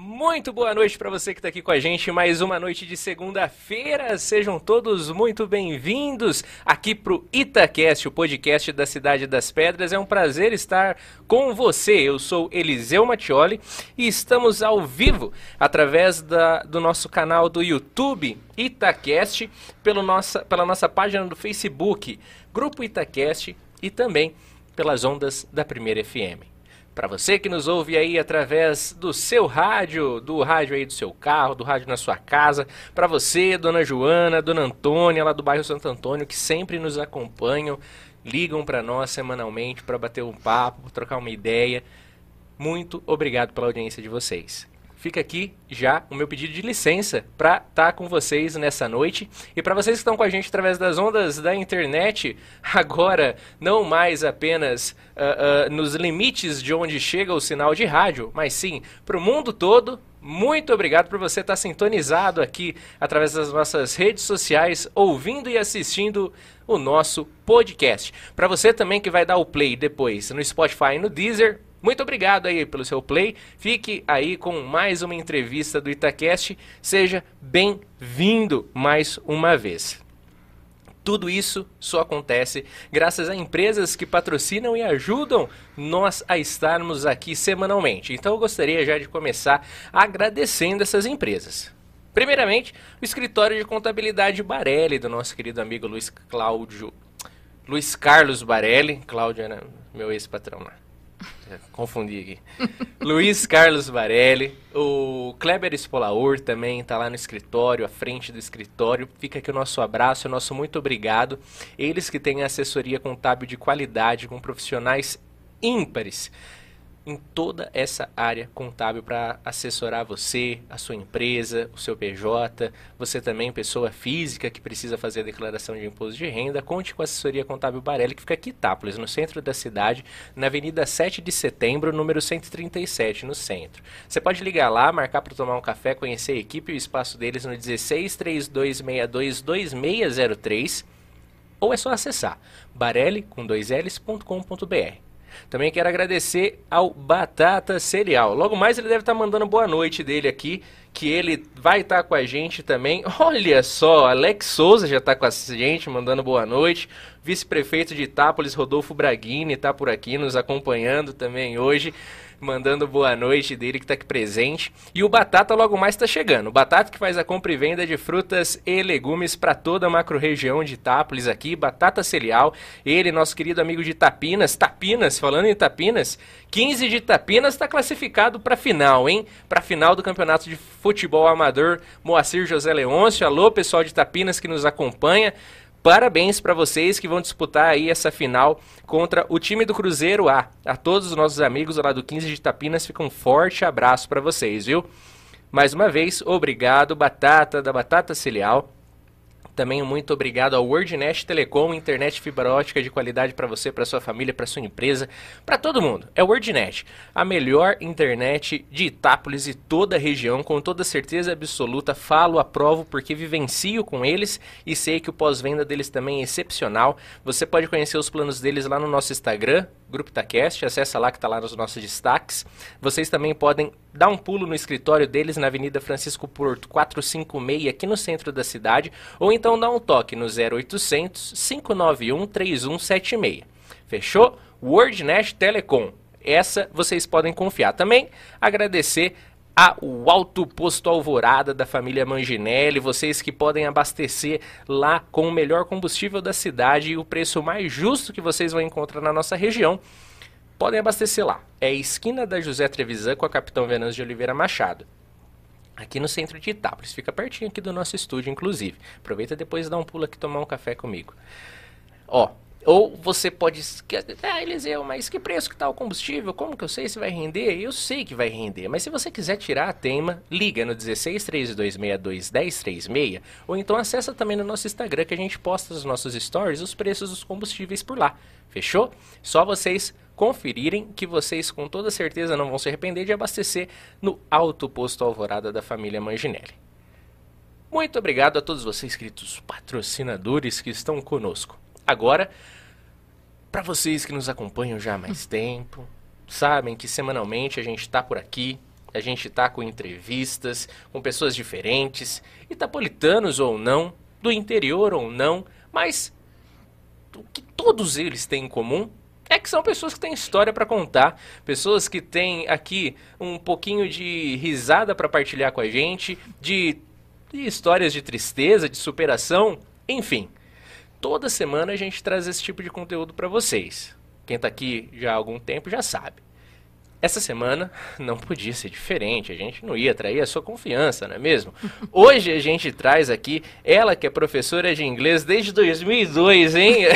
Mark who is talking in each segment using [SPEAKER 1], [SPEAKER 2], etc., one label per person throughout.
[SPEAKER 1] Muito boa noite para você que está aqui com a gente. Mais uma noite de segunda-feira. Sejam todos muito bem-vindos aqui para o Itacast, o podcast da Cidade das Pedras. É um prazer estar com você. Eu sou Eliseu Mattioli e estamos ao vivo através da, do nosso canal do YouTube Itacast, pelo nossa, pela nossa página do Facebook, Grupo Itacast e também pelas ondas da Primeira FM. Para você que nos ouve aí através do seu rádio, do rádio aí do seu carro, do rádio na sua casa, para você, dona Joana, dona Antônia, lá do bairro Santo Antônio, que sempre nos acompanham, ligam para nós semanalmente para bater um papo, trocar uma ideia. Muito obrigado pela audiência de vocês fica aqui já o meu pedido de licença para estar tá com vocês nessa noite. E para vocês que estão com a gente através das ondas da internet, agora não mais apenas uh, uh, nos limites de onde chega o sinal de rádio, mas sim para o mundo todo. Muito obrigado por você estar tá sintonizado aqui através das nossas redes sociais, ouvindo e assistindo o nosso podcast. Para você também que vai dar o play depois no Spotify e no Deezer, muito obrigado aí pelo seu play. Fique aí com mais uma entrevista do Itacast. Seja bem-vindo mais uma vez. Tudo isso só acontece graças a empresas que patrocinam e ajudam nós a estarmos aqui semanalmente. Então eu gostaria já de começar agradecendo essas empresas. Primeiramente, o escritório de contabilidade Barelli, do nosso querido amigo Luiz Cláudio. Luiz Carlos Barelli. Cláudio era meu ex-patrão lá. Confundi aqui. Luiz Carlos Varelli, o Kleber Spolaur também está lá no escritório, à frente do escritório. Fica aqui o nosso abraço, o nosso muito obrigado. Eles que têm assessoria contábil de qualidade, com profissionais ímpares em toda essa área contábil para assessorar você, a sua empresa, o seu PJ, você também, pessoa física que precisa fazer a declaração de imposto de renda, conte com a assessoria contábil Barelli, que fica aqui em Itápolis, no centro da cidade, na Avenida 7 de Setembro, número 137, no centro. Você pode ligar lá, marcar para tomar um café, conhecer a equipe e o espaço deles no 16 3262 2603 ou é só acessar barelli com dois L's.com.br. Também quero agradecer ao Batata Cereal. Logo mais ele deve estar tá mandando boa noite dele aqui, que ele vai estar tá com a gente também. Olha só, Alex Souza já está com a gente, mandando boa noite. Vice-prefeito de Itápolis, Rodolfo Braghini, está por aqui nos acompanhando também hoje mandando boa noite dele que está aqui presente. E o Batata logo mais está chegando. O Batata que faz a compra e venda de frutas e legumes para toda a macro-região de Itápolis aqui. Batata Celial. Ele, nosso querido amigo de Tapinas. Tapinas, falando em Tapinas, 15 de Tapinas está classificado para final, hein? Para final do Campeonato de Futebol Amador Moacir José Leôncio. Alô, pessoal de Tapinas que nos acompanha. Parabéns para vocês que vão disputar aí essa final contra o time do Cruzeiro A. A todos os nossos amigos lá do 15 de Tapinas, fica um forte abraço para vocês, viu? Mais uma vez, obrigado, Batata da Batata Cilial. Também muito obrigado ao WordNet Telecom, internet fibra ótica de qualidade para você, para sua família, para sua empresa, para todo mundo. É o WordNet, a melhor internet de Itápolis e toda a região, com toda certeza absoluta. Falo, aprovo porque vivencio com eles e sei que o pós-venda deles também é excepcional. Você pode conhecer os planos deles lá no nosso Instagram, Grupo Itacast, acessa lá que está lá nos nossos destaques. Vocês também podem dar um pulo no escritório deles na Avenida Francisco Porto 456, aqui no centro da cidade, ou então dá um toque no 0800 591 3176. Fechou? WordNet Telecom. Essa vocês podem confiar. Também agradecer ao Alto Posto Alvorada da família Manginelli, vocês que podem abastecer lá com o melhor combustível da cidade e o preço mais justo que vocês vão encontrar na nossa região. Podem abastecer lá. É a esquina da José Trevisan com a Capitão Venâncio de Oliveira Machado. Aqui no centro de Itápolis, fica pertinho aqui do nosso estúdio, inclusive. Aproveita depois e dá um pulo aqui tomar um café comigo. Ó, ou você pode. Ah, Eliseu, mas que preço que está o combustível? Como que eu sei se vai render? Eu sei que vai render. Mas se você quiser tirar a tema, liga no 1632621036 ou então acessa também no nosso Instagram que a gente posta nos nossos stories os preços dos combustíveis por lá. Fechou? Só vocês conferirem que vocês com toda certeza não vão se arrepender de abastecer no Alto Posto Alvorada da família Manginelli. Muito obrigado a todos vocês, queridos patrocinadores que estão conosco. Agora, para vocês que nos acompanham já há mais tempo, sabem que semanalmente a gente está por aqui a gente tá com entrevistas com pessoas diferentes, itapolitanos ou não, do interior ou não, mas o que todos eles têm em comum é que são pessoas que têm história para contar, pessoas que têm aqui um pouquinho de risada para partilhar com a gente, de, de histórias de tristeza, de superação, enfim. Toda semana a gente traz esse tipo de conteúdo para vocês. Quem está aqui já há algum tempo já sabe. Essa semana não podia ser diferente, a gente não ia trair a sua confiança, não é mesmo? Hoje a gente traz aqui ela que é professora de inglês desde 2002, hein?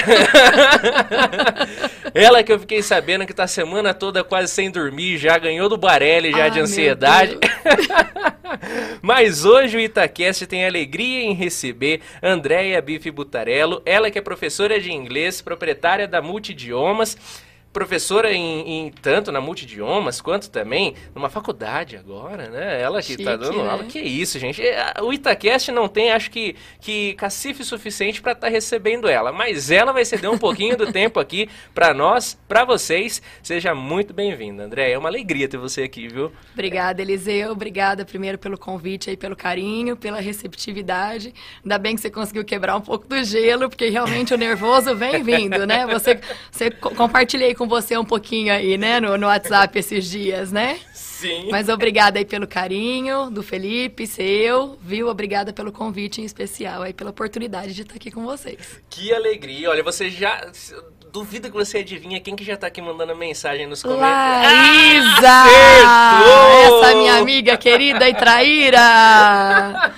[SPEAKER 1] ela que eu fiquei sabendo que tá a semana toda quase sem dormir, já ganhou do Barelli já ah, de ansiedade. Mas hoje o Itaquest tem alegria em receber Andréia Bife Butarello, ela que é professora de inglês, proprietária da Multidiomas, professora em, em, tanto na multidiomas quanto também numa faculdade agora, né? Ela que tá Chique, tá dando né? aula. Que isso, gente. É, o Itacast não tem, acho que, que cacife suficiente para estar tá recebendo ela, mas ela vai ceder um pouquinho do tempo aqui para nós, para vocês. Seja muito bem-vinda, André. É uma alegria ter você aqui, viu?
[SPEAKER 2] Obrigada, Eliseu. Obrigada primeiro pelo convite aí, pelo carinho, pela receptividade. Ainda bem que você conseguiu quebrar um pouco do gelo, porque realmente o nervoso vem vindo, né? Você, você compartilhei com com você um pouquinho aí, né, no, no WhatsApp esses dias, né?
[SPEAKER 1] Sim.
[SPEAKER 2] Mas obrigada aí pelo carinho do Felipe, seu, viu? Obrigada pelo convite em especial aí, pela oportunidade de estar aqui com vocês.
[SPEAKER 1] Que alegria. Olha, você já duvido que você adivinha quem que já tá aqui mandando mensagem nos comentários.
[SPEAKER 2] Laísa! Ah, Essa minha amiga querida e traíra!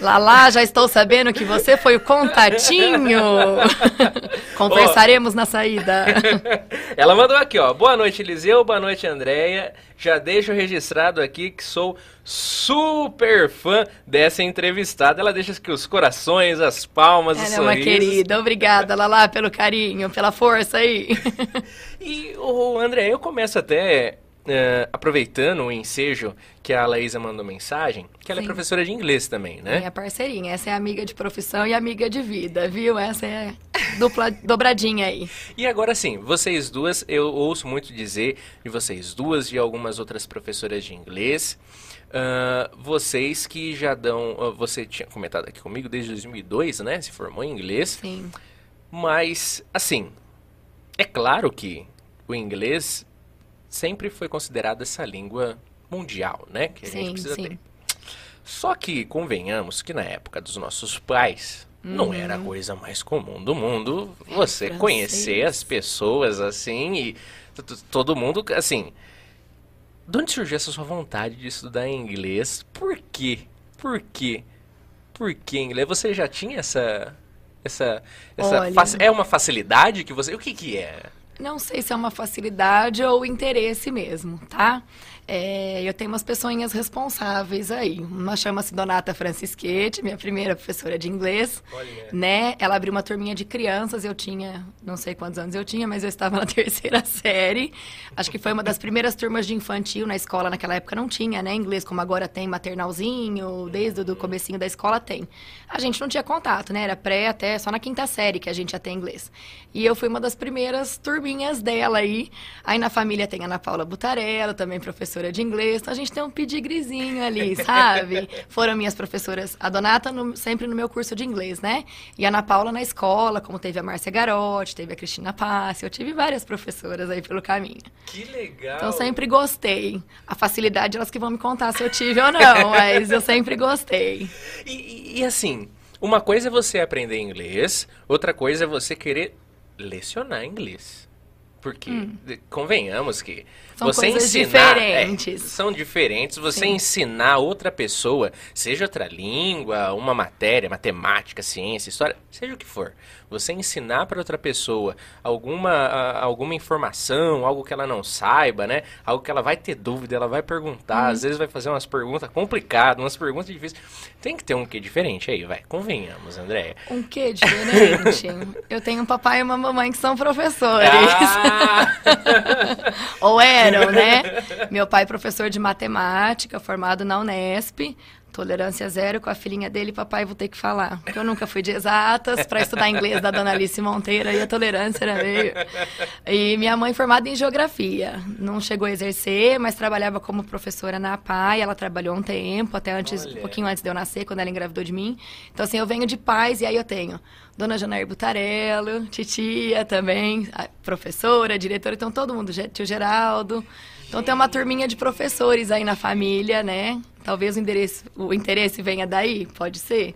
[SPEAKER 2] Lala, já estou sabendo que você foi o contatinho. Conversaremos oh. na saída.
[SPEAKER 1] Ela mandou aqui, ó. Boa noite, Eliseu. Boa noite, Andréia. Já deixo registrado aqui que sou super fã dessa entrevistada. Ela deixa aqui os corações, as palmas,
[SPEAKER 2] Ela
[SPEAKER 1] os
[SPEAKER 2] é uma querida. Obrigada, Lala, pelo carinho, pela força aí.
[SPEAKER 1] e, o André, eu começo até Uh, aproveitando o ensejo que a Laísa mandou mensagem, que ela é Sim. é professora de inglês também, né?
[SPEAKER 2] Minha parceirinha. Essa é amiga de profissão e amiga de vida, viu? Essa é dupla dobradinha aí.
[SPEAKER 1] E agora sim, vocês duas, eu ouço muito dizer de vocês duas e algumas outras professoras de inglês. Uh, vocês que já dão. Uh, você tinha comentado aqui comigo desde 2002, né? Se formou em inglês.
[SPEAKER 2] Sim.
[SPEAKER 1] Mas, assim, é claro que o inglês sempre foi considerada essa língua mundial, né? Que a sim, gente precisa sim. ter. Só que, convenhamos que na época dos nossos pais, uhum. não era a coisa mais comum do mundo você é conhecer as pessoas assim e todo mundo, assim. De onde surgiu essa sua vontade de estudar inglês? Por quê? Por quê? Por que inglês? Você já tinha essa. Essa. essa é uma facilidade que você. O que, que é?
[SPEAKER 2] Não sei se é uma facilidade ou interesse mesmo, tá? É, eu tenho umas pessoinhas responsáveis aí. Uma chama-se Donata Francisquete, minha primeira professora de inglês. Olha. Né? Ela abriu uma turminha de crianças, eu tinha, não sei quantos anos eu tinha, mas eu estava na terceira série. Acho que foi uma das primeiras turmas de infantil na escola, naquela época não tinha, né? Inglês, como agora tem maternalzinho, desde o comecinho da escola tem. A gente não tinha contato, né? Era pré até só na quinta série que a gente já tem inglês. E eu fui uma das primeiras turminhas dela aí. Aí na família tem a Ana Paula Butarello, também professora professora de inglês, então a gente tem um pedigrezinho ali, sabe? Foram minhas professoras, a Donata no, sempre no meu curso de inglês, né? E a Ana Paula na escola, como teve a Márcia Garotti, teve a Cristina Passi, eu tive várias professoras aí pelo caminho.
[SPEAKER 1] Que legal!
[SPEAKER 2] Então sempre gostei. A facilidade elas que vão me contar se eu tive ou não, mas eu sempre gostei.
[SPEAKER 1] E, e, e assim, uma coisa é você aprender inglês, outra coisa é você querer lecionar inglês. Porque, hum. convenhamos que
[SPEAKER 2] são você ensinar, diferentes.
[SPEAKER 1] É, são diferentes. Você Sim. ensinar outra pessoa, seja outra língua, uma matéria, matemática, ciência, história, seja o que for. Você ensinar para outra pessoa alguma, alguma informação, algo que ela não saiba, né? Algo que ela vai ter dúvida, ela vai perguntar, às vezes vai fazer umas perguntas complicadas, umas perguntas difíceis. Tem que ter um quê diferente aí, vai. Convenhamos, Andréia.
[SPEAKER 2] Um quê diferente? Eu tenho um papai e uma mamãe que são professores. Ah! Ou eram, né? Meu pai é professor de matemática, formado na Unesp. Tolerância zero com a filhinha dele, papai, vou ter que falar. Porque eu nunca fui de exatas para estudar inglês da dona Alice Monteira e a tolerância era meio. E minha mãe formada em geografia. Não chegou a exercer, mas trabalhava como professora na PAI. Ela trabalhou um tempo, até antes, Olha. um pouquinho antes de eu nascer, quando ela engravidou de mim. Então, assim, eu venho de pais e aí eu tenho Dona Janair Butarello, titia também, professora, diretora, então todo mundo, tio Geraldo. Então tem uma turminha de professores aí na família, né? Talvez o, endereço, o interesse venha daí, pode ser.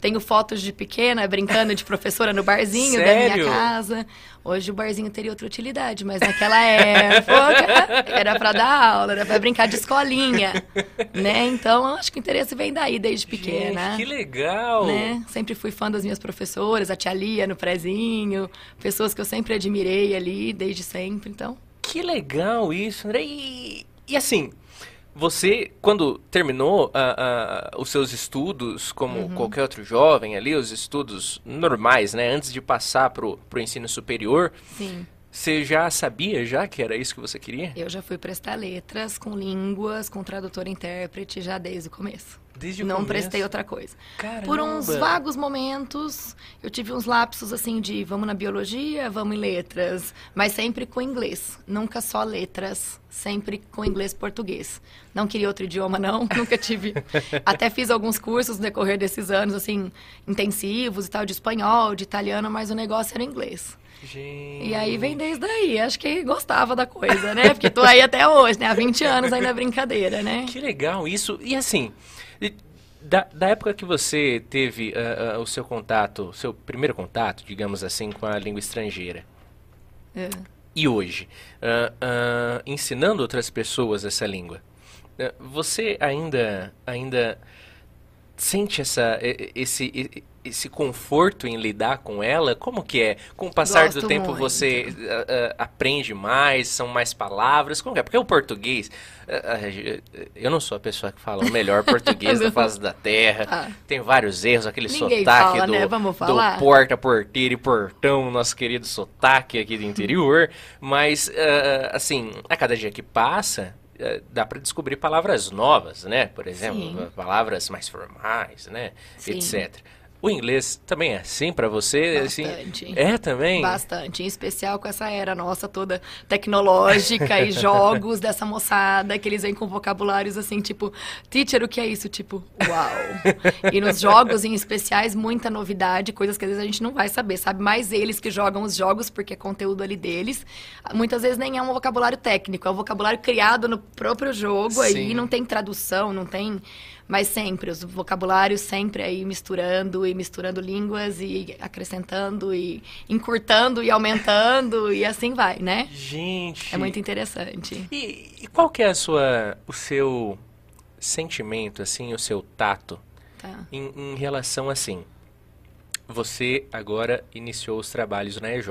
[SPEAKER 2] Tenho fotos de pequena brincando de professora no barzinho Sério? da minha casa. Hoje o barzinho teria outra utilidade, mas naquela época era para dar aula, era para brincar de escolinha, né? Então acho que o interesse vem daí desde pequena.
[SPEAKER 1] Gente, que legal!
[SPEAKER 2] Né? Sempre fui fã das minhas professoras, a tia Lia no prezinho, pessoas que eu sempre admirei ali desde sempre, então.
[SPEAKER 1] Que legal isso, André. E, e assim, você, quando terminou uh, uh, os seus estudos, como uhum. qualquer outro jovem ali, os estudos normais, né? Antes de passar para o ensino superior,
[SPEAKER 2] Sim.
[SPEAKER 1] você já sabia já que era isso que você queria?
[SPEAKER 2] Eu já fui prestar letras com línguas, com tradutor e intérprete já desde o começo.
[SPEAKER 1] Desde o
[SPEAKER 2] não
[SPEAKER 1] começo?
[SPEAKER 2] prestei outra coisa.
[SPEAKER 1] Caramba.
[SPEAKER 2] Por uns vagos momentos, eu tive uns lapsos assim de vamos na biologia, vamos em letras, mas sempre com inglês, nunca só letras, sempre com inglês e português. Não queria outro idioma não, nunca tive. Até fiz alguns cursos no decorrer desses anos assim, intensivos e tal de espanhol, de italiano, mas o negócio era inglês.
[SPEAKER 1] Gente.
[SPEAKER 2] E aí vem desde aí, acho que gostava da coisa, né? Porque tô aí até hoje, né? Há 20 anos ainda é brincadeira, né?
[SPEAKER 1] Que legal isso. E assim, da, da época que você teve uh, uh, o seu contato, seu primeiro contato, digamos assim, com a língua estrangeira,
[SPEAKER 2] é.
[SPEAKER 1] e hoje, uh, ensinando outras pessoas essa língua, você ainda, ainda sente essa, esse, esse conforto em lidar com ela? Como que é? Com o passar
[SPEAKER 2] Gosto
[SPEAKER 1] do tempo
[SPEAKER 2] muito.
[SPEAKER 1] você uh, uh, aprende mais? São mais palavras? Como que é? Porque o português... Uh, eu não sou a pessoa que fala o melhor português da face da terra. Ah. Tem vários erros, aquele
[SPEAKER 2] Ninguém
[SPEAKER 1] sotaque
[SPEAKER 2] fala,
[SPEAKER 1] do,
[SPEAKER 2] né?
[SPEAKER 1] Do porta, porteiro e portão, nosso querido sotaque aqui do interior. Mas, assim, a cada dia que passa, dá para descobrir palavras novas, né? Por exemplo,
[SPEAKER 2] Sim.
[SPEAKER 1] palavras mais formais, né?
[SPEAKER 2] Sim.
[SPEAKER 1] Etc. O inglês também é assim para você?
[SPEAKER 2] Bastante.
[SPEAKER 1] Assim, é também?
[SPEAKER 2] Bastante, em especial com essa era nossa toda tecnológica e jogos dessa moçada, que eles vêm com vocabulários assim, tipo, teacher, o que é isso? Tipo, uau. e nos jogos em especiais, muita novidade, coisas que às vezes a gente não vai saber, sabe? Mais eles que jogam os jogos, porque é conteúdo ali deles. Muitas vezes nem é um vocabulário técnico, é um vocabulário criado no próprio jogo, Sim. aí não tem tradução, não tem mas sempre, os vocabulários sempre aí misturando e misturando línguas e acrescentando e encurtando e aumentando e assim vai, né?
[SPEAKER 1] Gente!
[SPEAKER 2] É muito interessante.
[SPEAKER 1] E, e qual que é a sua, o seu sentimento, assim, o seu tato
[SPEAKER 2] tá.
[SPEAKER 1] em, em relação assim? Você agora iniciou os trabalhos na EJ.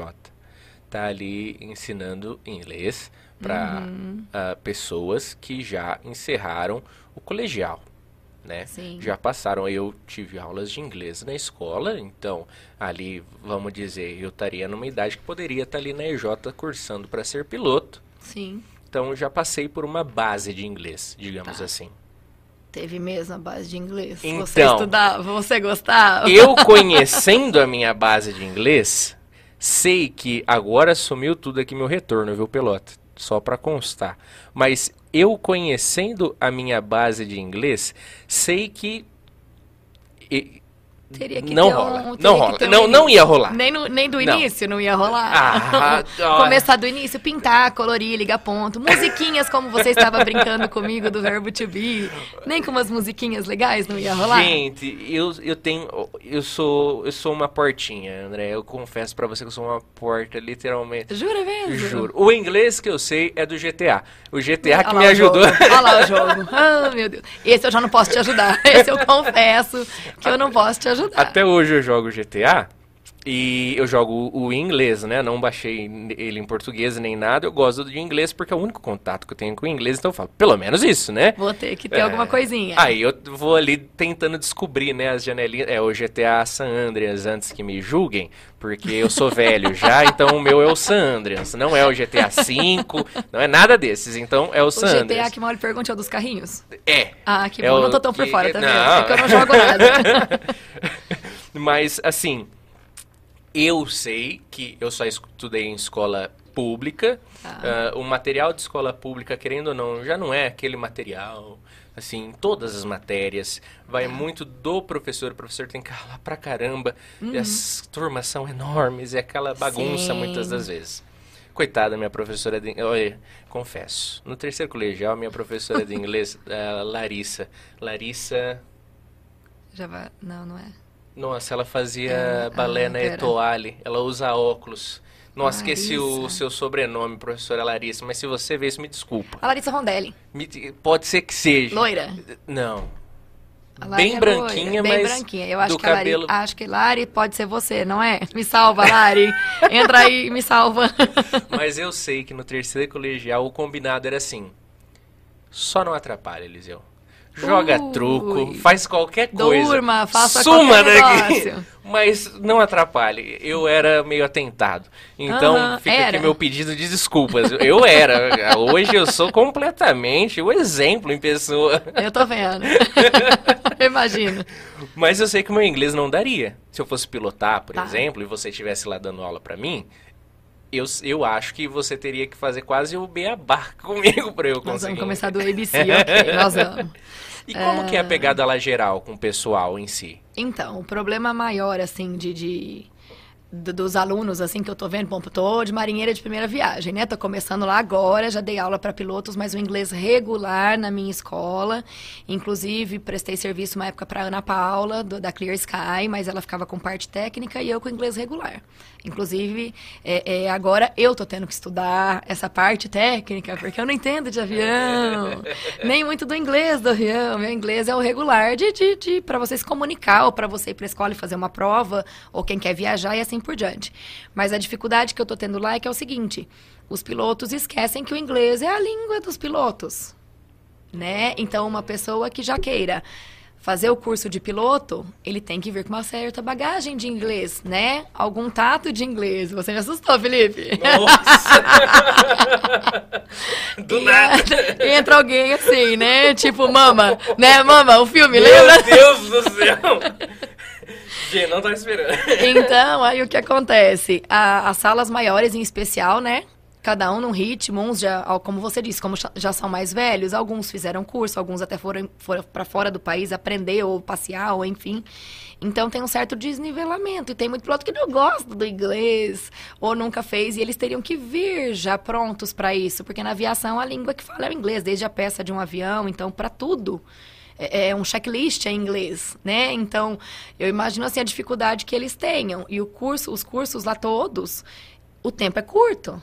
[SPEAKER 1] Tá ali ensinando inglês para
[SPEAKER 2] uhum.
[SPEAKER 1] uh, pessoas que já encerraram o colegial né?
[SPEAKER 2] Sim.
[SPEAKER 1] Já passaram, eu tive aulas de inglês na escola, então ali, vamos dizer, eu estaria numa idade que poderia estar ali na EJ cursando para ser piloto.
[SPEAKER 2] Sim.
[SPEAKER 1] Então já passei por uma base de inglês, digamos
[SPEAKER 2] tá.
[SPEAKER 1] assim.
[SPEAKER 2] Teve mesmo a base de inglês?
[SPEAKER 1] Então,
[SPEAKER 2] você estudava, você gostava?
[SPEAKER 1] Eu conhecendo a minha base de inglês, sei que agora sumiu tudo aqui meu retorno, viu, pelota? Só para constar. Mas eu conhecendo a minha base de inglês, sei que
[SPEAKER 2] Teria que
[SPEAKER 1] não
[SPEAKER 2] ter
[SPEAKER 1] rola.
[SPEAKER 2] um,
[SPEAKER 1] não rola. Um não, não ia rolar.
[SPEAKER 2] Nem, no, nem do
[SPEAKER 1] não.
[SPEAKER 2] início não ia rolar.
[SPEAKER 1] Ah,
[SPEAKER 2] Começar do início, pintar, colorir, ligar ponto. Musiquinhas como você estava brincando comigo do verbo to be. Nem com umas musiquinhas legais não ia rolar.
[SPEAKER 1] Gente, eu, eu tenho. Eu sou, eu sou uma portinha, André. Eu confesso para você que eu sou uma porta, literalmente.
[SPEAKER 2] Jura mesmo?
[SPEAKER 1] Juro. O inglês que eu sei é do GTA. O GTA que me ajudou.
[SPEAKER 2] Olha lá o jogo. Ah, meu Deus. Esse eu já não posso te ajudar. Esse eu confesso que eu não posso te ajudar.
[SPEAKER 1] Até hoje eu jogo GTA E eu jogo o inglês, né? Não baixei ele em português nem nada. Eu gosto de inglês porque é o único contato que eu tenho com o inglês. Então eu falo, pelo menos isso, né?
[SPEAKER 2] Vou ter que ter é... alguma coisinha.
[SPEAKER 1] Aí eu vou ali tentando descobrir, né? As janelinhas. É o GTA San Andreas antes que me julguem. Porque eu sou velho já, então o meu é o San Andreas. Não é o GTA V, não é nada desses. Então é o San Andreas. O GTA
[SPEAKER 2] que mal lhe pergunte é o dos carrinhos?
[SPEAKER 1] É.
[SPEAKER 2] Ah, que é bom. O... Não tô tão por fora também. Não. É que eu não jogo nada.
[SPEAKER 1] Mas, assim eu sei que eu só estudei em escola pública. Ah. Uh, o material de escola pública, querendo ou não, já não é aquele material, assim, todas as matérias. Vai ah. muito do professor. O professor tem que falar pra caramba. Uhum. E as turmas são enormes. É aquela bagunça Sim. muitas das vezes. Coitada, minha professora de... Olha, confesso. No terceiro colegial, minha professora de inglês, uh, Larissa. Larissa...
[SPEAKER 2] Já vai... Não, não é.
[SPEAKER 1] Nossa, ela fazia é, balé na Etoile. Ela usa óculos. Nossa, Larissa. esqueci o seu sobrenome, professora Larissa, mas se você vê isso, me desculpa.
[SPEAKER 2] A Larissa Rondelli.
[SPEAKER 1] Me, pode ser que seja.
[SPEAKER 2] Loira?
[SPEAKER 1] Não. Bem é branquinha, loira, bem mas branquinha.
[SPEAKER 2] Eu acho
[SPEAKER 1] que cabelo...
[SPEAKER 2] Lari, acho que Lari pode ser você, não é? Me salva, Lari. Entra aí, me salva.
[SPEAKER 1] mas eu sei que no terceiro colegial o combinado era assim. Só não atrapalha, Eliseu joga Ui. truco, faz qualquer coisa.
[SPEAKER 2] Durma, faça Suma qualquer daqui.
[SPEAKER 1] Mas não atrapalhe. Eu era meio atentado. Então, fica era. aqui meu pedido de desculpas. Eu era. Hoje eu sou completamente o exemplo em pessoa.
[SPEAKER 2] Eu tô vendo. Imagino.
[SPEAKER 1] Mas eu sei que o meu inglês não daria. Se eu fosse pilotar, por tá. exemplo, e você estivesse lá dando aula para mim, eu, eu acho que você teria que fazer quase o beabá comigo para eu conseguir. Nós
[SPEAKER 2] vamos começar do ABC, ok, nós vamos.
[SPEAKER 1] E como é... que é a pegada lá geral com o pessoal em si?
[SPEAKER 2] Então, o problema maior, assim, de, de dos alunos, assim, que eu tô vendo, bom, tô de marinheira de primeira viagem, né? Tô começando lá agora, já dei aula para pilotos, mas o inglês regular na minha escola. Inclusive, prestei serviço uma época para Ana Paula, do, da Clear Sky, mas ela ficava com parte técnica e eu com inglês regular. Inclusive, é, é, agora eu tô tendo que estudar essa parte técnica, porque eu não entendo de avião, nem muito do inglês do avião. Meu inglês é o regular de, de, de para você se comunicar, ou para você ir para escola e fazer uma prova, ou quem quer viajar e assim por diante. Mas a dificuldade que eu tô tendo lá é que é o seguinte: os pilotos esquecem que o inglês é a língua dos pilotos, né? Então, uma pessoa que já queira fazer o curso de piloto, ele tem que vir com uma certa bagagem de inglês, né? Algum tato de inglês. Você me assustou, Felipe.
[SPEAKER 1] Nossa! Do nada.
[SPEAKER 2] Entra alguém assim, né? Tipo, mama, né? Mama, o filme, Meu lembra?
[SPEAKER 1] Meu Deus do céu! Gente, não tô esperando.
[SPEAKER 2] Então, aí o que acontece? A, as salas maiores, em especial, né? Cada um num ritmo, uns já, como você disse, como já são mais velhos, alguns fizeram curso, alguns até foram, foram para fora do país aprender ou passear, ou enfim. Então tem um certo desnivelamento. E tem muito piloto que não gosta do inglês, ou nunca fez, e eles teriam que vir já prontos para isso, porque na aviação a língua que fala é o inglês, desde a peça de um avião, então para tudo é, é um checklist em inglês, né? Então, eu imagino assim a dificuldade que eles tenham. E o curso, os cursos lá todos, o tempo é curto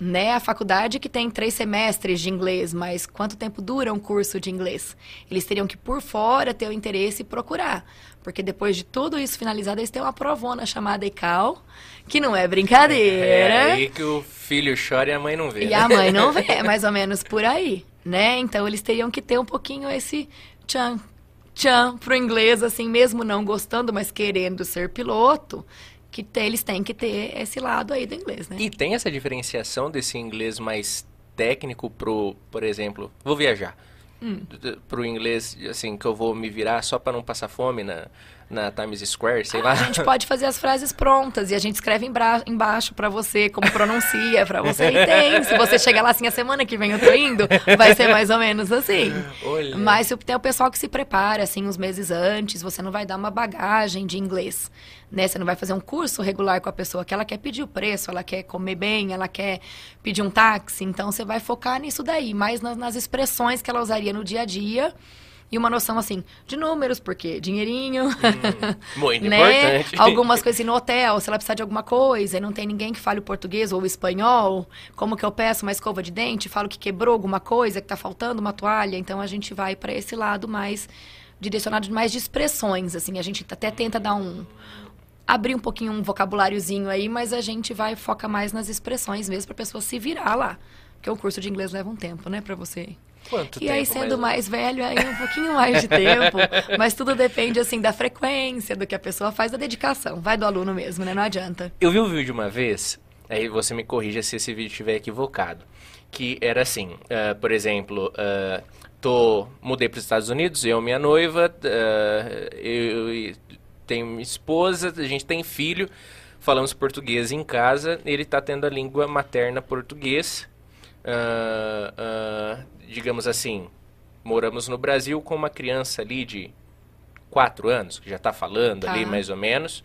[SPEAKER 2] né? A faculdade que tem três semestres de inglês, mas quanto tempo dura um curso de inglês? Eles teriam que, por fora, ter o interesse e procurar. Porque depois de tudo isso finalizado, eles têm uma provona chamada ICAO, que não é brincadeira. É
[SPEAKER 1] aí que o filho chora e a mãe não vê.
[SPEAKER 2] E né? a mãe não vê, é mais ou menos por aí, né? Então, eles teriam que ter um pouquinho esse tchan, tchan pro inglês, assim, mesmo não gostando, mas querendo ser piloto que eles têm que ter esse lado aí do inglês, né?
[SPEAKER 1] E tem essa diferenciação desse inglês mais técnico pro, por exemplo, vou viajar. Hum. Pro inglês, assim, que eu vou me virar só para não passar fome na, na Times Square, sei
[SPEAKER 2] ah,
[SPEAKER 1] lá.
[SPEAKER 2] A gente pode fazer as frases prontas e a gente escreve embaixo para você como pronuncia, para você e tem. Se você chegar lá assim, a semana que vem eu tô indo, vai ser mais ou menos assim. Olha. Mas tem o pessoal que se prepara, assim, uns meses antes, você não vai dar uma bagagem de inglês, né? Você não vai fazer um curso regular com a pessoa que ela quer pedir o preço, ela quer comer bem, ela quer pedir um táxi. Então, você vai focar nisso daí, mais nas, nas expressões que ela usaria no dia a dia e uma noção assim de números, porque dinheirinho. Hum,
[SPEAKER 1] muito né? importante.
[SPEAKER 2] Algumas coisas assim, no hotel, se ela precisar de alguma coisa e não tem ninguém que fale o português ou o espanhol, como que eu peço uma escova de dente, falo que quebrou alguma coisa, que está faltando uma toalha, então a gente vai para esse lado mais direcionado mais de expressões, assim, a gente até tenta dar um abrir um pouquinho um vocabuláriozinho aí, mas a gente vai foca mais nas expressões mesmo para a pessoa se virar lá. Porque o curso de inglês leva um tempo, né, para você.
[SPEAKER 1] Quanto
[SPEAKER 2] e
[SPEAKER 1] tempo?
[SPEAKER 2] aí, sendo
[SPEAKER 1] mais
[SPEAKER 2] mais velho, aí um pouquinho mais de tempo. mas tudo depende, assim, da frequência, do que a pessoa faz, da dedicação. Vai do aluno mesmo, né? Não adianta.
[SPEAKER 1] Eu vi um vídeo uma vez, aí você me corrija se esse vídeo estiver equivocado, que era assim, ah, por exemplo, ah, tô, mudei para os Estados Unidos, eu e minha noiva, ah, eu, tenho minha esposa, a gente tem filho, falamos português em casa, ele está tendo a língua materna português, ah, ah, digamos assim, moramos no Brasil com uma criança ali de 4 anos, que já está falando
[SPEAKER 2] Tá.
[SPEAKER 1] ali mais ou menos,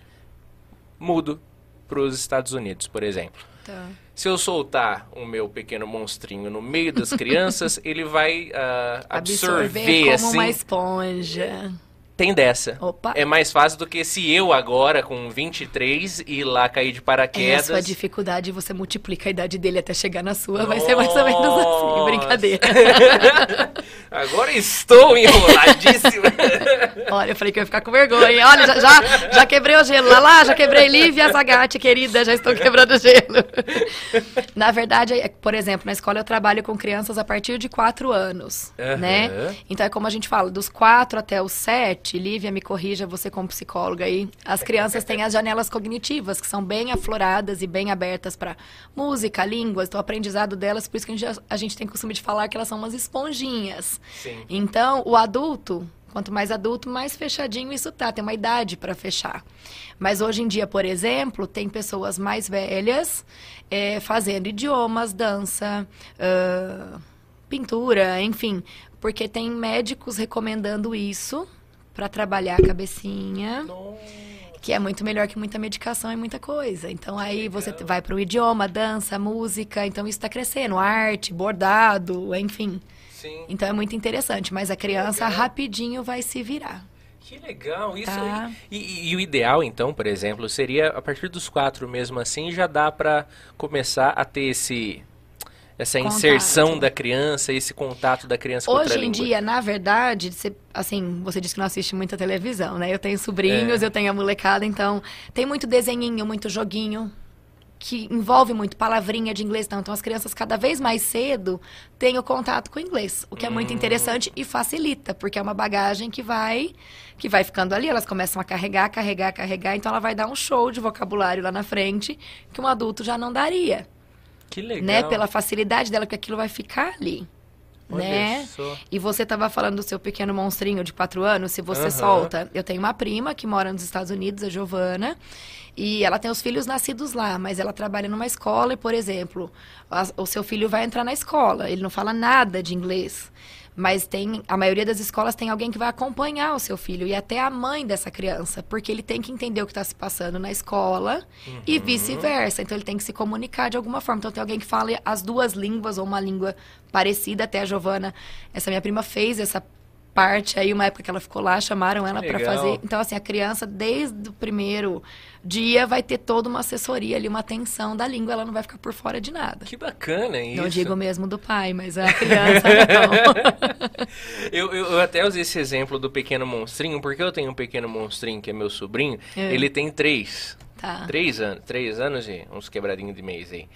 [SPEAKER 1] mudo para os Estados Unidos, por exemplo.
[SPEAKER 2] Tá.
[SPEAKER 1] Se eu soltar o meu pequeno monstrinho no meio das crianças, ele vai ah, absorver,
[SPEAKER 2] como
[SPEAKER 1] assim.
[SPEAKER 2] uma esponja.
[SPEAKER 1] Tem dessa.
[SPEAKER 2] Opa.
[SPEAKER 1] É mais fácil do que se eu agora, com 23, ir lá cair de
[SPEAKER 2] É a
[SPEAKER 1] paraquedas.
[SPEAKER 2] sua dificuldade, você multiplica a idade dele até chegar na sua, vai ser mais ou menos assim,
[SPEAKER 1] Nossa.
[SPEAKER 2] brincadeira.
[SPEAKER 1] agora estou enroladíssimo.
[SPEAKER 2] Olha, eu falei que eu ia ficar com vergonha. Olha, já, já, já quebrei o gelo. Lá, lá, já quebrei Lívia Zagatti, querida, já estou quebrando o gelo. Na verdade, é- por exemplo, na escola eu trabalho com crianças a partir de 4 anos,
[SPEAKER 1] Aham.
[SPEAKER 2] né? Então é como a gente fala, dos 4 até os 7, Lívia, me corrija, você como psicóloga aí, as crianças têm as janelas cognitivas, que são bem afloradas e bem abertas para música, línguas, então o aprendizado delas, por isso que a gente, a gente tem costume de falar que elas são umas esponjinhas.
[SPEAKER 1] Sim.
[SPEAKER 2] Então, o adulto, quanto mais adulto, mais fechadinho isso tá, tem uma idade para fechar. Mas hoje em dia, por exemplo, tem pessoas mais velhas eh, fazendo idiomas, dança, ah, pintura, enfim, porque tem médicos recomendando isso para trabalhar a cabecinha. Que é muito melhor que muita medicação e muita coisa. Então aí você vai para o idioma, dança, música, então isso está crescendo, arte, bordado, enfim.
[SPEAKER 1] Sim.
[SPEAKER 2] Então é muito interessante, mas a criança rapidinho vai se virar.
[SPEAKER 1] Que legal, isso
[SPEAKER 2] Tá.
[SPEAKER 1] aí. E, e- e o ideal, então, por exemplo, seria a partir dos quatro mesmo assim, já dá pra começar a ter esse essa
[SPEAKER 2] Contato.
[SPEAKER 1] inserção da criança, esse contato da criança com outra
[SPEAKER 2] Hoje em
[SPEAKER 1] língua.
[SPEAKER 2] dia, na verdade, você, assim, você disse que não assiste muita televisão, né? Eu tenho sobrinhos,
[SPEAKER 1] É.
[SPEAKER 2] eu tenho a molecada, então tem muito desenhinho, muito joguinho que envolve muito palavrinha de inglês, não. Então as crianças cada vez mais cedo têm o contato com o inglês, o que é muito
[SPEAKER 1] Hum.
[SPEAKER 2] interessante e facilita, porque é uma bagagem que vai que vai ficando ali, elas começam a carregar, carregar, carregar, então ela vai dar um show de vocabulário lá na frente que um adulto já não daria,
[SPEAKER 1] Que legal.
[SPEAKER 2] né? Pela facilidade dela, porque aquilo vai ficar ali.
[SPEAKER 1] Olha
[SPEAKER 2] né?
[SPEAKER 1] só.
[SPEAKER 2] E você estava falando do seu pequeno monstrinho de quatro anos, se você
[SPEAKER 1] Aham.
[SPEAKER 2] solta. Eu tenho uma prima que mora nos Estados Unidos, a Giovana, e ela tem os filhos nascidos lá, mas ela trabalha numa escola e, por exemplo, a- o seu filho vai entrar na escola, ele não fala nada de inglês. Mas tem, a maioria das escolas tem alguém que vai acompanhar o seu filho e até a mãe dessa criança, porque ele tem que entender o que está se passando na escola e
[SPEAKER 1] Uhum.
[SPEAKER 2] vice-versa. Então ele tem que se comunicar de alguma forma. Então tem alguém que fale as duas línguas ou uma língua parecida. Até a Giovana, essa minha prima fez essa parte aí, uma época que ela ficou lá, chamaram ela para fazer. Então assim, a criança desde o primeiro dia vai ter toda uma assessoria ali, uma atenção da língua, ela não vai ficar por fora de nada.
[SPEAKER 1] Que bacana isso.
[SPEAKER 2] Não digo mesmo do pai, mas a criança não.
[SPEAKER 1] Eu, eu, eu até usei esse exemplo do pequeno monstrinho, porque eu tenho um pequeno monstrinho que é meu sobrinho.
[SPEAKER 2] É.
[SPEAKER 1] Ele tem três.
[SPEAKER 2] tá.
[SPEAKER 1] Três anos. Três anos e uns quebradinhos de mês aí.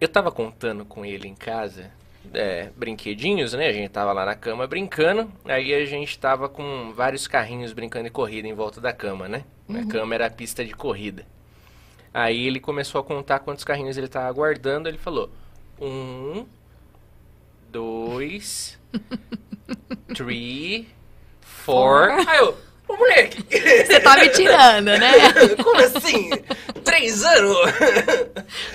[SPEAKER 1] Eu tava contando com ele em casa, é, brinquedinhos, né? A gente tava lá na cama brincando. Aí a gente tava com vários carrinhos brincando de corrida em volta da cama, né? A cama era a pista de corrida. Aí ele começou a contar quantos carrinhos ele tava aguardando. Ele falou: um, dois, three, four.
[SPEAKER 2] Four.
[SPEAKER 1] Aí eu, ô moleque!
[SPEAKER 2] Você tá me tirando, né?
[SPEAKER 1] Como assim? Três anos?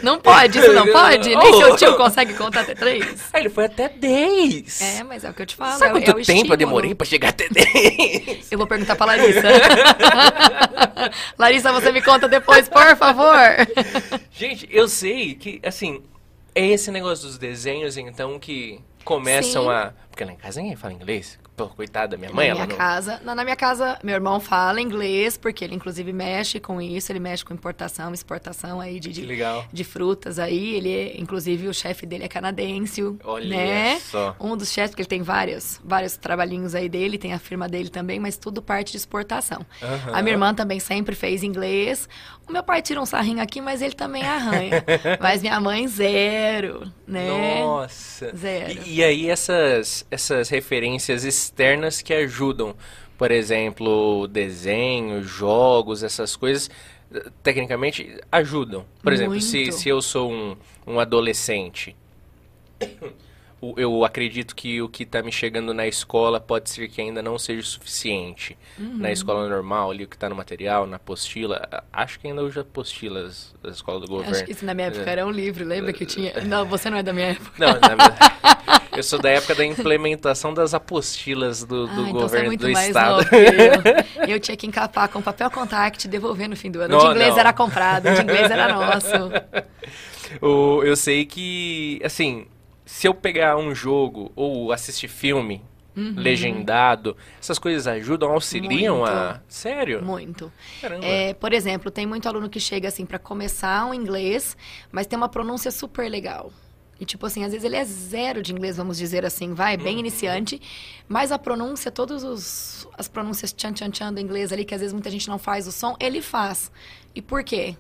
[SPEAKER 2] Não pode, isso não pode? Nem seu tio consegue contar até três.
[SPEAKER 1] Aí ele foi até dez.
[SPEAKER 2] É, mas é o que eu te falo.
[SPEAKER 1] Sabe
[SPEAKER 2] é,
[SPEAKER 1] quanto
[SPEAKER 2] é o
[SPEAKER 1] tempo
[SPEAKER 2] estímulo.
[SPEAKER 1] eu demorei pra chegar até dez?
[SPEAKER 2] Eu vou perguntar pra Larissa. Larissa, você me conta depois, por favor.
[SPEAKER 1] Gente, eu sei que, assim, é esse negócio dos desenhos, então, que começam
[SPEAKER 2] Sim.
[SPEAKER 1] a... porque lá em casa ninguém fala inglês. Pô, coitada da minha mãe,
[SPEAKER 2] na
[SPEAKER 1] ela
[SPEAKER 2] minha
[SPEAKER 1] não...
[SPEAKER 2] casa, na, na minha casa, meu irmão fala inglês, porque ele inclusive mexe com isso, ele mexe com importação, exportação aí de, de, de frutas aí. Ele, é- inclusive, o chefe dele é canadense,
[SPEAKER 1] Olha
[SPEAKER 2] né?
[SPEAKER 1] só.
[SPEAKER 2] Um dos chefes, porque ele tem vários, vários trabalhinhos aí dele, tem a firma dele também, mas tudo parte de exportação.
[SPEAKER 1] Aham.
[SPEAKER 2] A minha irmã também sempre fez inglês. O meu pai tira um sarrinho aqui, mas ele também arranha. mas minha mãe, zero, né?
[SPEAKER 1] Nossa.
[SPEAKER 2] Zero.
[SPEAKER 1] E, e aí essas, essas referências externas que ajudam, por exemplo, desenho, jogos, essas coisas, tecnicamente ajudam. Por exemplo, se,
[SPEAKER 2] Muito.
[SPEAKER 1] se eu sou um, um adolescente, eu acredito que o que está me chegando na escola pode ser que ainda não seja suficiente.
[SPEAKER 2] Uhum.
[SPEAKER 1] Na escola normal, ali o que está no material, na apostila, acho que ainda usa apostilas da escola do governo.
[SPEAKER 2] Acho que isso na minha época era um livro, lembra que tinha? Não, você não é da minha época.
[SPEAKER 1] Não, na verdade, eu sou da época da implementação das apostilas do, do
[SPEAKER 2] ah, então é
[SPEAKER 1] governo
[SPEAKER 2] muito
[SPEAKER 1] do
[SPEAKER 2] mais
[SPEAKER 1] estado.
[SPEAKER 2] novo eu. Eu tinha que encapar com papel contact e devolver no fim do ano. O de
[SPEAKER 1] Não,
[SPEAKER 2] inglês
[SPEAKER 1] não.
[SPEAKER 2] era comprado, o de inglês era nosso.
[SPEAKER 1] O- eu sei que, assim, se eu pegar um jogo ou assistir filme
[SPEAKER 2] Uhum.
[SPEAKER 1] legendado, essas coisas ajudam, auxiliam a.
[SPEAKER 2] Muito.
[SPEAKER 1] Sério?
[SPEAKER 2] Muito. É, por exemplo, tem muito aluno que chega assim para começar um inglês, mas tem uma pronúncia super legal. E tipo assim, às vezes ele é zero de inglês, vamos dizer assim, vai, bem
[SPEAKER 1] Uhum.
[SPEAKER 2] iniciante, mas a pronúncia, todas as pronúncias tchan tchan tchan do inglês ali, que às vezes muita gente não faz o som, ele faz. E por quê?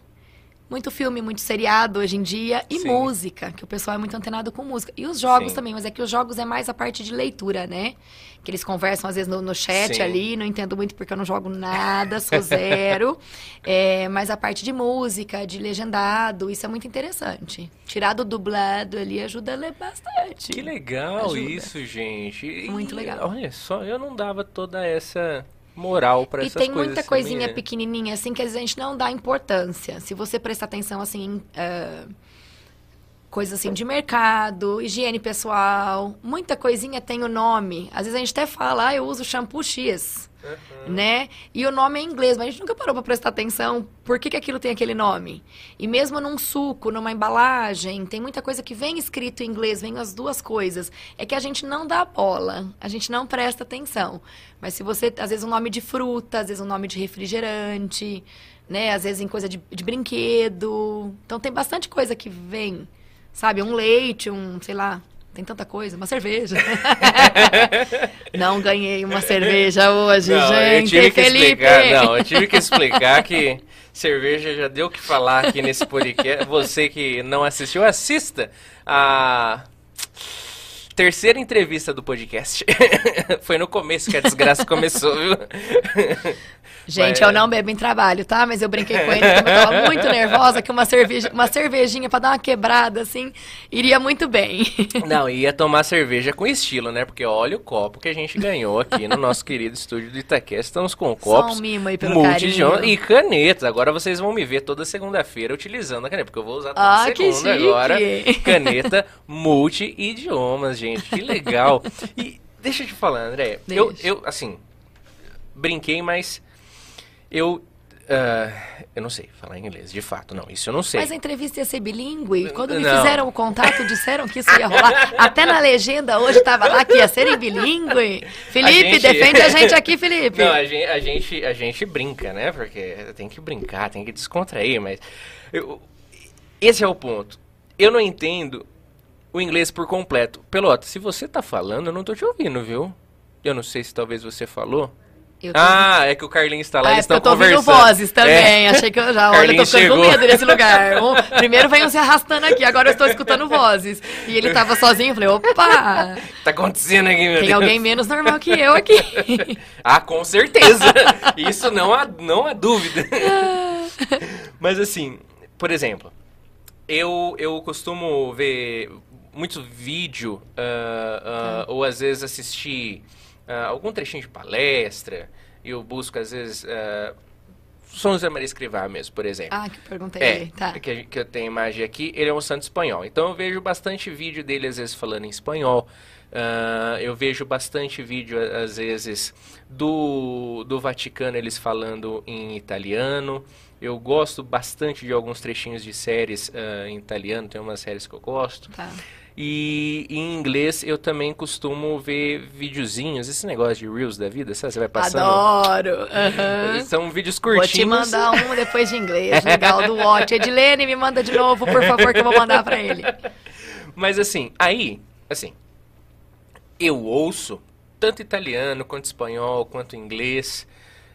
[SPEAKER 2] Muito filme, muito seriado hoje em dia e
[SPEAKER 1] Sim.
[SPEAKER 2] música, que o pessoal é muito antenado com música. E os jogos
[SPEAKER 1] Sim.
[SPEAKER 2] também, mas é que os jogos é mais a parte de leitura, né? Que eles conversam às vezes no, no chat
[SPEAKER 1] Sim.
[SPEAKER 2] ali, não entendo muito porque eu não jogo nada, sou zero. É, mas a parte de música, de legendado, isso é muito interessante. Tirar do dublado ali ajuda a ler bastante.
[SPEAKER 1] Que legal
[SPEAKER 2] Ajuda.
[SPEAKER 1] isso, gente. E-
[SPEAKER 2] Muito legal.
[SPEAKER 1] Olha só, eu não dava toda essa moral pra
[SPEAKER 2] E
[SPEAKER 1] essas
[SPEAKER 2] tem
[SPEAKER 1] coisas.
[SPEAKER 2] muita
[SPEAKER 1] também,
[SPEAKER 2] coisinha
[SPEAKER 1] né?
[SPEAKER 2] pequenininha assim que a gente não dá importância. Se você prestar atenção assim, em, ah, coisas assim de mercado, higiene pessoal, muita coisinha tem o nome. Às vezes a gente até fala, ah, eu uso shampoo X, né? E o nome é inglês, mas a gente nunca parou para prestar atenção por que, que aquilo tem aquele nome. E mesmo num suco, numa embalagem, tem muita coisa que vem escrito em inglês, vem as duas coisas. É que a gente não dá bola, a gente não presta atenção. Mas se você, às vezes um nome de fruta, às vezes um nome de refrigerante, né? Às vezes em coisa de, de brinquedo. Então tem bastante coisa que vem, sabe? Um leite, um, sei lá, tem tanta coisa, uma cerveja. não ganhei uma cerveja hoje,
[SPEAKER 1] Não,
[SPEAKER 2] gente.
[SPEAKER 1] eu tive que
[SPEAKER 2] Felipe.
[SPEAKER 1] explicar, não, eu tive que explicar que cerveja já deu o que falar aqui nesse podcast. Você que não assistiu, assista a terceira entrevista do podcast. Foi no começo que a desgraça começou, viu?
[SPEAKER 2] Gente,
[SPEAKER 1] Mas-
[SPEAKER 2] eu não bebo em trabalho, tá? Mas eu brinquei com ele, como eu tava muito nervosa, que uma, cerveja, uma cervejinha pra dar uma quebrada, assim, iria muito bem.
[SPEAKER 1] Não, ia tomar cerveja com estilo, né? Porque olha o copo que a gente ganhou aqui no nosso querido estúdio do Itaquest. Estamos com copos
[SPEAKER 2] um mimo aí pelo carinho.
[SPEAKER 1] e canetas. Agora vocês vão me ver toda segunda-feira utilizando a caneta, porque eu vou usar toda
[SPEAKER 2] Ah,
[SPEAKER 1] segunda agora. Caneta multi-idiomas, gente. Que legal. E deixa eu te falar, André. Eu,
[SPEAKER 2] Deixa.
[SPEAKER 1] eu, assim, brinquei, mas eu... ah, eu não sei falar inglês, de fato, não. Isso eu não sei.
[SPEAKER 2] Mas a entrevista ia ser bilíngue. Quando me
[SPEAKER 1] Não.
[SPEAKER 2] fizeram o contato, disseram que isso ia rolar. Até na legenda hoje tava lá que ia ser em bilíngue. Felipe,
[SPEAKER 1] gente-
[SPEAKER 2] defende a gente aqui, Felipe.
[SPEAKER 1] Não, a gente, a, gente, a gente brinca, né? Porque tem que brincar, tem que descontrair, mas. eu- esse é o ponto. Eu não entendo o inglês por completo. Peloto, se você tá falando, eu não tô te ouvindo, viu? Eu não sei se talvez você falou. Ah, é que o Carlinhos tá lá,
[SPEAKER 2] Ah, é
[SPEAKER 1] eles estão
[SPEAKER 2] eu tô ouvindo
[SPEAKER 1] conversando.
[SPEAKER 2] vozes também.
[SPEAKER 1] É.
[SPEAKER 2] Achei que eu já, olha, eu tô ficando
[SPEAKER 1] chegou.
[SPEAKER 2] com medo nesse lugar. Um- primeiro veio se arrastando aqui, agora eu estou escutando vozes. E ele tava sozinho, eu falei, opa,
[SPEAKER 1] Tá acontecendo aqui, meu
[SPEAKER 2] tem
[SPEAKER 1] Deus.
[SPEAKER 2] alguém menos normal que eu aqui.
[SPEAKER 1] Ah, com certeza. Isso não há, não há dúvida. Mas assim, por exemplo, eu, eu costumo ver muito vídeo, ah, ah, ou às vezes assistir ah, algum trechinho de palestra. Eu busco, às vezes, Sons da Maria Escrivá mesmo, por exemplo.
[SPEAKER 2] Ah, que perguntei.
[SPEAKER 1] É,
[SPEAKER 2] tá.
[SPEAKER 1] que, que eu tenho imagem aqui, ele é um santo espanhol. Então eu vejo bastante vídeo dele, às vezes, falando em espanhol. Ah, eu vejo bastante vídeo, às vezes, do, do Vaticano, eles falando em italiano. Eu gosto bastante de alguns trechinhos de séries ah, em italiano, tem umas séries que eu gosto.
[SPEAKER 2] Tá.
[SPEAKER 1] E em inglês eu também costumo ver videozinhos, esse negócio de Reels da vida, sabe? Você vai passando.
[SPEAKER 2] Adoro! Uhum.
[SPEAKER 1] São vídeos curtinhos.
[SPEAKER 2] Vou te mandar um depois de inglês, legal, do Watch. Edilene, me manda de novo, por favor, que eu vou mandar pra ele.
[SPEAKER 1] Mas assim, aí, assim, eu ouço tanto italiano quanto espanhol, quanto inglês,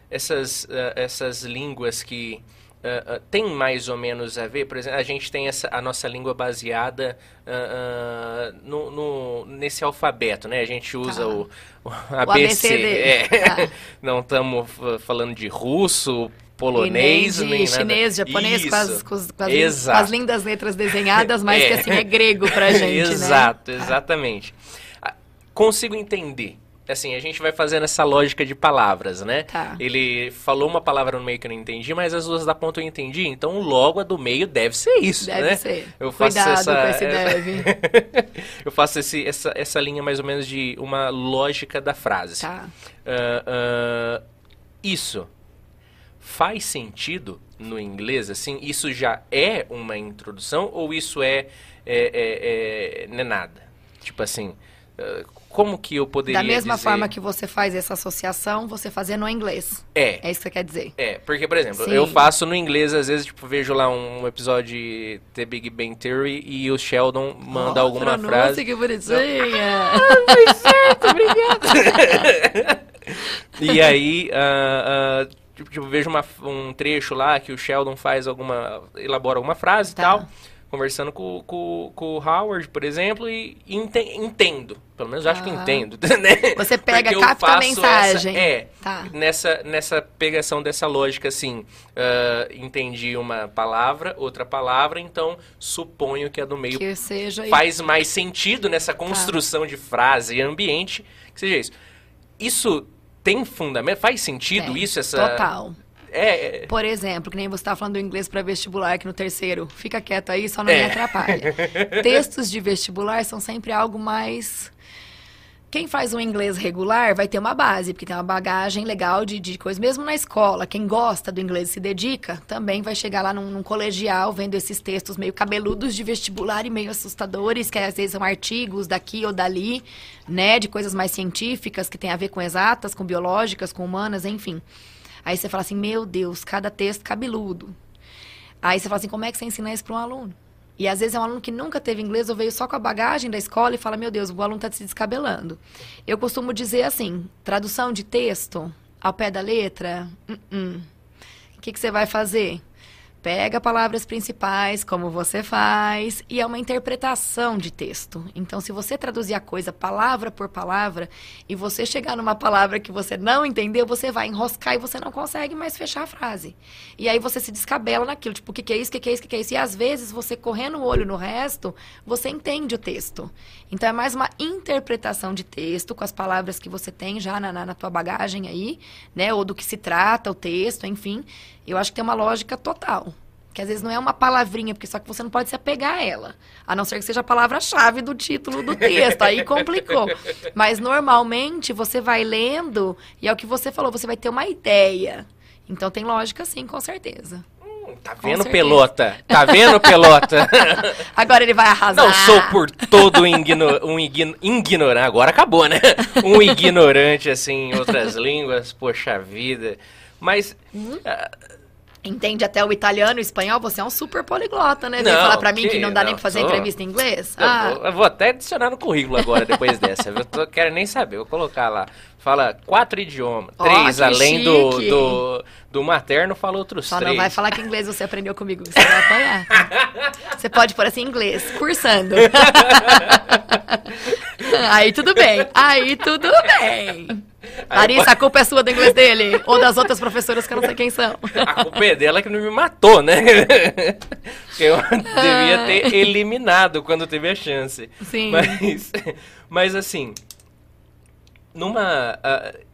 [SPEAKER 1] essas, uh, essas línguas que uh, uh, tem mais ou menos a ver. Por exemplo, a gente tem essa, a nossa língua baseada uh, no, no, nesse alfabeto, né? A gente usa ah. o, o, ABC. O é. ah. Não estamos falando de russo, polonês,
[SPEAKER 2] nem, nem chinês, nada. japonês, com as, com, as, com, as, com as, lindas letras desenhadas, mas é. que assim é grego pra gente,
[SPEAKER 1] Exato,
[SPEAKER 2] né?
[SPEAKER 1] exatamente. Consigo entender assim, a gente vai fazendo essa lógica de palavras, né?
[SPEAKER 2] Tá.
[SPEAKER 1] Ele falou uma palavra no meio que eu não entendi, mas as duas da ponta eu entendi. Então, logo a do meio deve ser isso,
[SPEAKER 2] deve
[SPEAKER 1] né?
[SPEAKER 2] ser.
[SPEAKER 1] Eu faço
[SPEAKER 2] Cuidado
[SPEAKER 1] essa,
[SPEAKER 2] com esse deve.
[SPEAKER 1] eu faço esse, essa, essa linha mais ou menos de uma lógica da frase.
[SPEAKER 2] Tá.
[SPEAKER 1] Uh, uh, isso faz sentido no inglês, assim? Isso já é uma introdução ou isso é, é, é, é é nada? Tipo assim, uh, como que eu poderia
[SPEAKER 2] Da mesma
[SPEAKER 1] dizer...
[SPEAKER 2] forma que você faz essa associação, você fazer no inglês.
[SPEAKER 1] É.
[SPEAKER 2] É isso que você quer dizer.
[SPEAKER 1] É, porque, por exemplo,
[SPEAKER 2] Sim.
[SPEAKER 1] eu faço no inglês, às vezes, tipo, vejo lá um episódio de The Big Bang Theory e o Sheldon manda
[SPEAKER 2] oh,
[SPEAKER 1] alguma frase.
[SPEAKER 2] que bonitinha!
[SPEAKER 1] ah, foi certo, obrigado! e aí, uh, uh, tipo, tipo, vejo uma, um trecho lá que o Sheldon faz alguma... elabora alguma frase e
[SPEAKER 2] Tá.
[SPEAKER 1] tal conversando com, com, com, o Howard, por exemplo, e ente, entendo. Pelo menos acho ah. que entendo, né?
[SPEAKER 2] Você pega, capta a mensagem.
[SPEAKER 1] Essa, é,
[SPEAKER 2] tá.
[SPEAKER 1] nessa, nessa pegação dessa lógica, assim, uh, entendi uma palavra, outra palavra, então suponho que a do meio faz mais sentido nessa
[SPEAKER 2] Tá.
[SPEAKER 1] construção tá. de frase e ambiente, que seja isso. Isso tem fundamento? Faz sentido
[SPEAKER 2] tem.
[SPEAKER 1] isso? Essa...
[SPEAKER 2] Total.
[SPEAKER 1] É,
[SPEAKER 2] Por exemplo, que nem você estava falando do inglês para vestibular, que no terceiro, fica quieto aí, só não é. me atrapalha. Textos de vestibular são sempre algo mais. Quem faz um inglês regular vai ter uma base, porque tem uma bagagem legal de, de coisa. Mesmo na escola, quem gosta do inglês e se dedica, também vai chegar lá num, num, colegial vendo esses textos meio cabeludos de vestibular e meio assustadores, que às vezes são artigos daqui ou dali, né? De coisas mais científicas, que tem a ver com exatas, com biológicas, com humanas, enfim. Aí você fala assim, meu Deus, cada texto cabeludo. Aí você fala assim, como é que você ensina isso para um aluno? E às vezes é um aluno que nunca teve inglês ou veio só com a bagagem da escola e fala, meu Deus, o aluno está se descabelando. Eu costumo dizer assim, tradução de texto ao pé da letra, uh -uh. o que, que você vai fazer? Pega palavras principais, como você faz, e é uma interpretação de texto. Então, se você traduzir a coisa palavra por palavra e você chegar numa palavra que você não entendeu, você vai enroscar e você não consegue mais fechar a frase. E aí você se descabela naquilo, tipo, o que, que é isso, o que, que é isso, o que, que é isso? E às vezes você correndo o olho no resto, você entende o texto. Então, é mais uma interpretação de texto com as palavras que você tem já na, na, na tua bagagem aí, né? Ou do que se trata o texto, enfim. Eu acho que tem uma lógica total. Que às vezes não é uma palavrinha, porque só que você não pode se apegar a ela. A não ser que seja a palavra-chave do título do texto. Aí complicou. Mas normalmente você vai lendo e é o que você falou, você vai ter uma ideia. Então tem lógica sim, com certeza.
[SPEAKER 1] Hum, tá vendo, pelota? Tá vendo, pelota?
[SPEAKER 2] Agora ele vai arrasar.
[SPEAKER 1] Não sou por todo um, igno um igno ignorante. Agora acabou, né? Um ignorante, assim, em outras línguas. Poxa vida. Mas.
[SPEAKER 2] Hum? Uh, Entende até o italiano e o espanhol? Você é um super poliglota, né? Vem falar pra mim que, que não dá não, nem pra fazer tô... entrevista em inglês?
[SPEAKER 1] Eu, ah. vou, eu, vou, até adicionar no currículo agora, depois dessa. Eu tô, quero nem saber, vou colocar lá. Fala quatro idiomas. Oh, três, além do, do, do, materno, fala outros
[SPEAKER 2] Só
[SPEAKER 1] três.
[SPEAKER 2] não vai falar que inglês você aprendeu comigo, você vai apanhar. você pode pôr assim, inglês, cursando. Aí tudo bem, aí tudo bem. Larissa, a culpa é sua do inglês dele? Ou das outras professoras que eu não sei quem são?
[SPEAKER 1] A culpa é dela que não me matou, né? Eu devia ter eliminado quando teve a chance.
[SPEAKER 2] Sim.
[SPEAKER 1] Mas, mas assim, numa. Uh,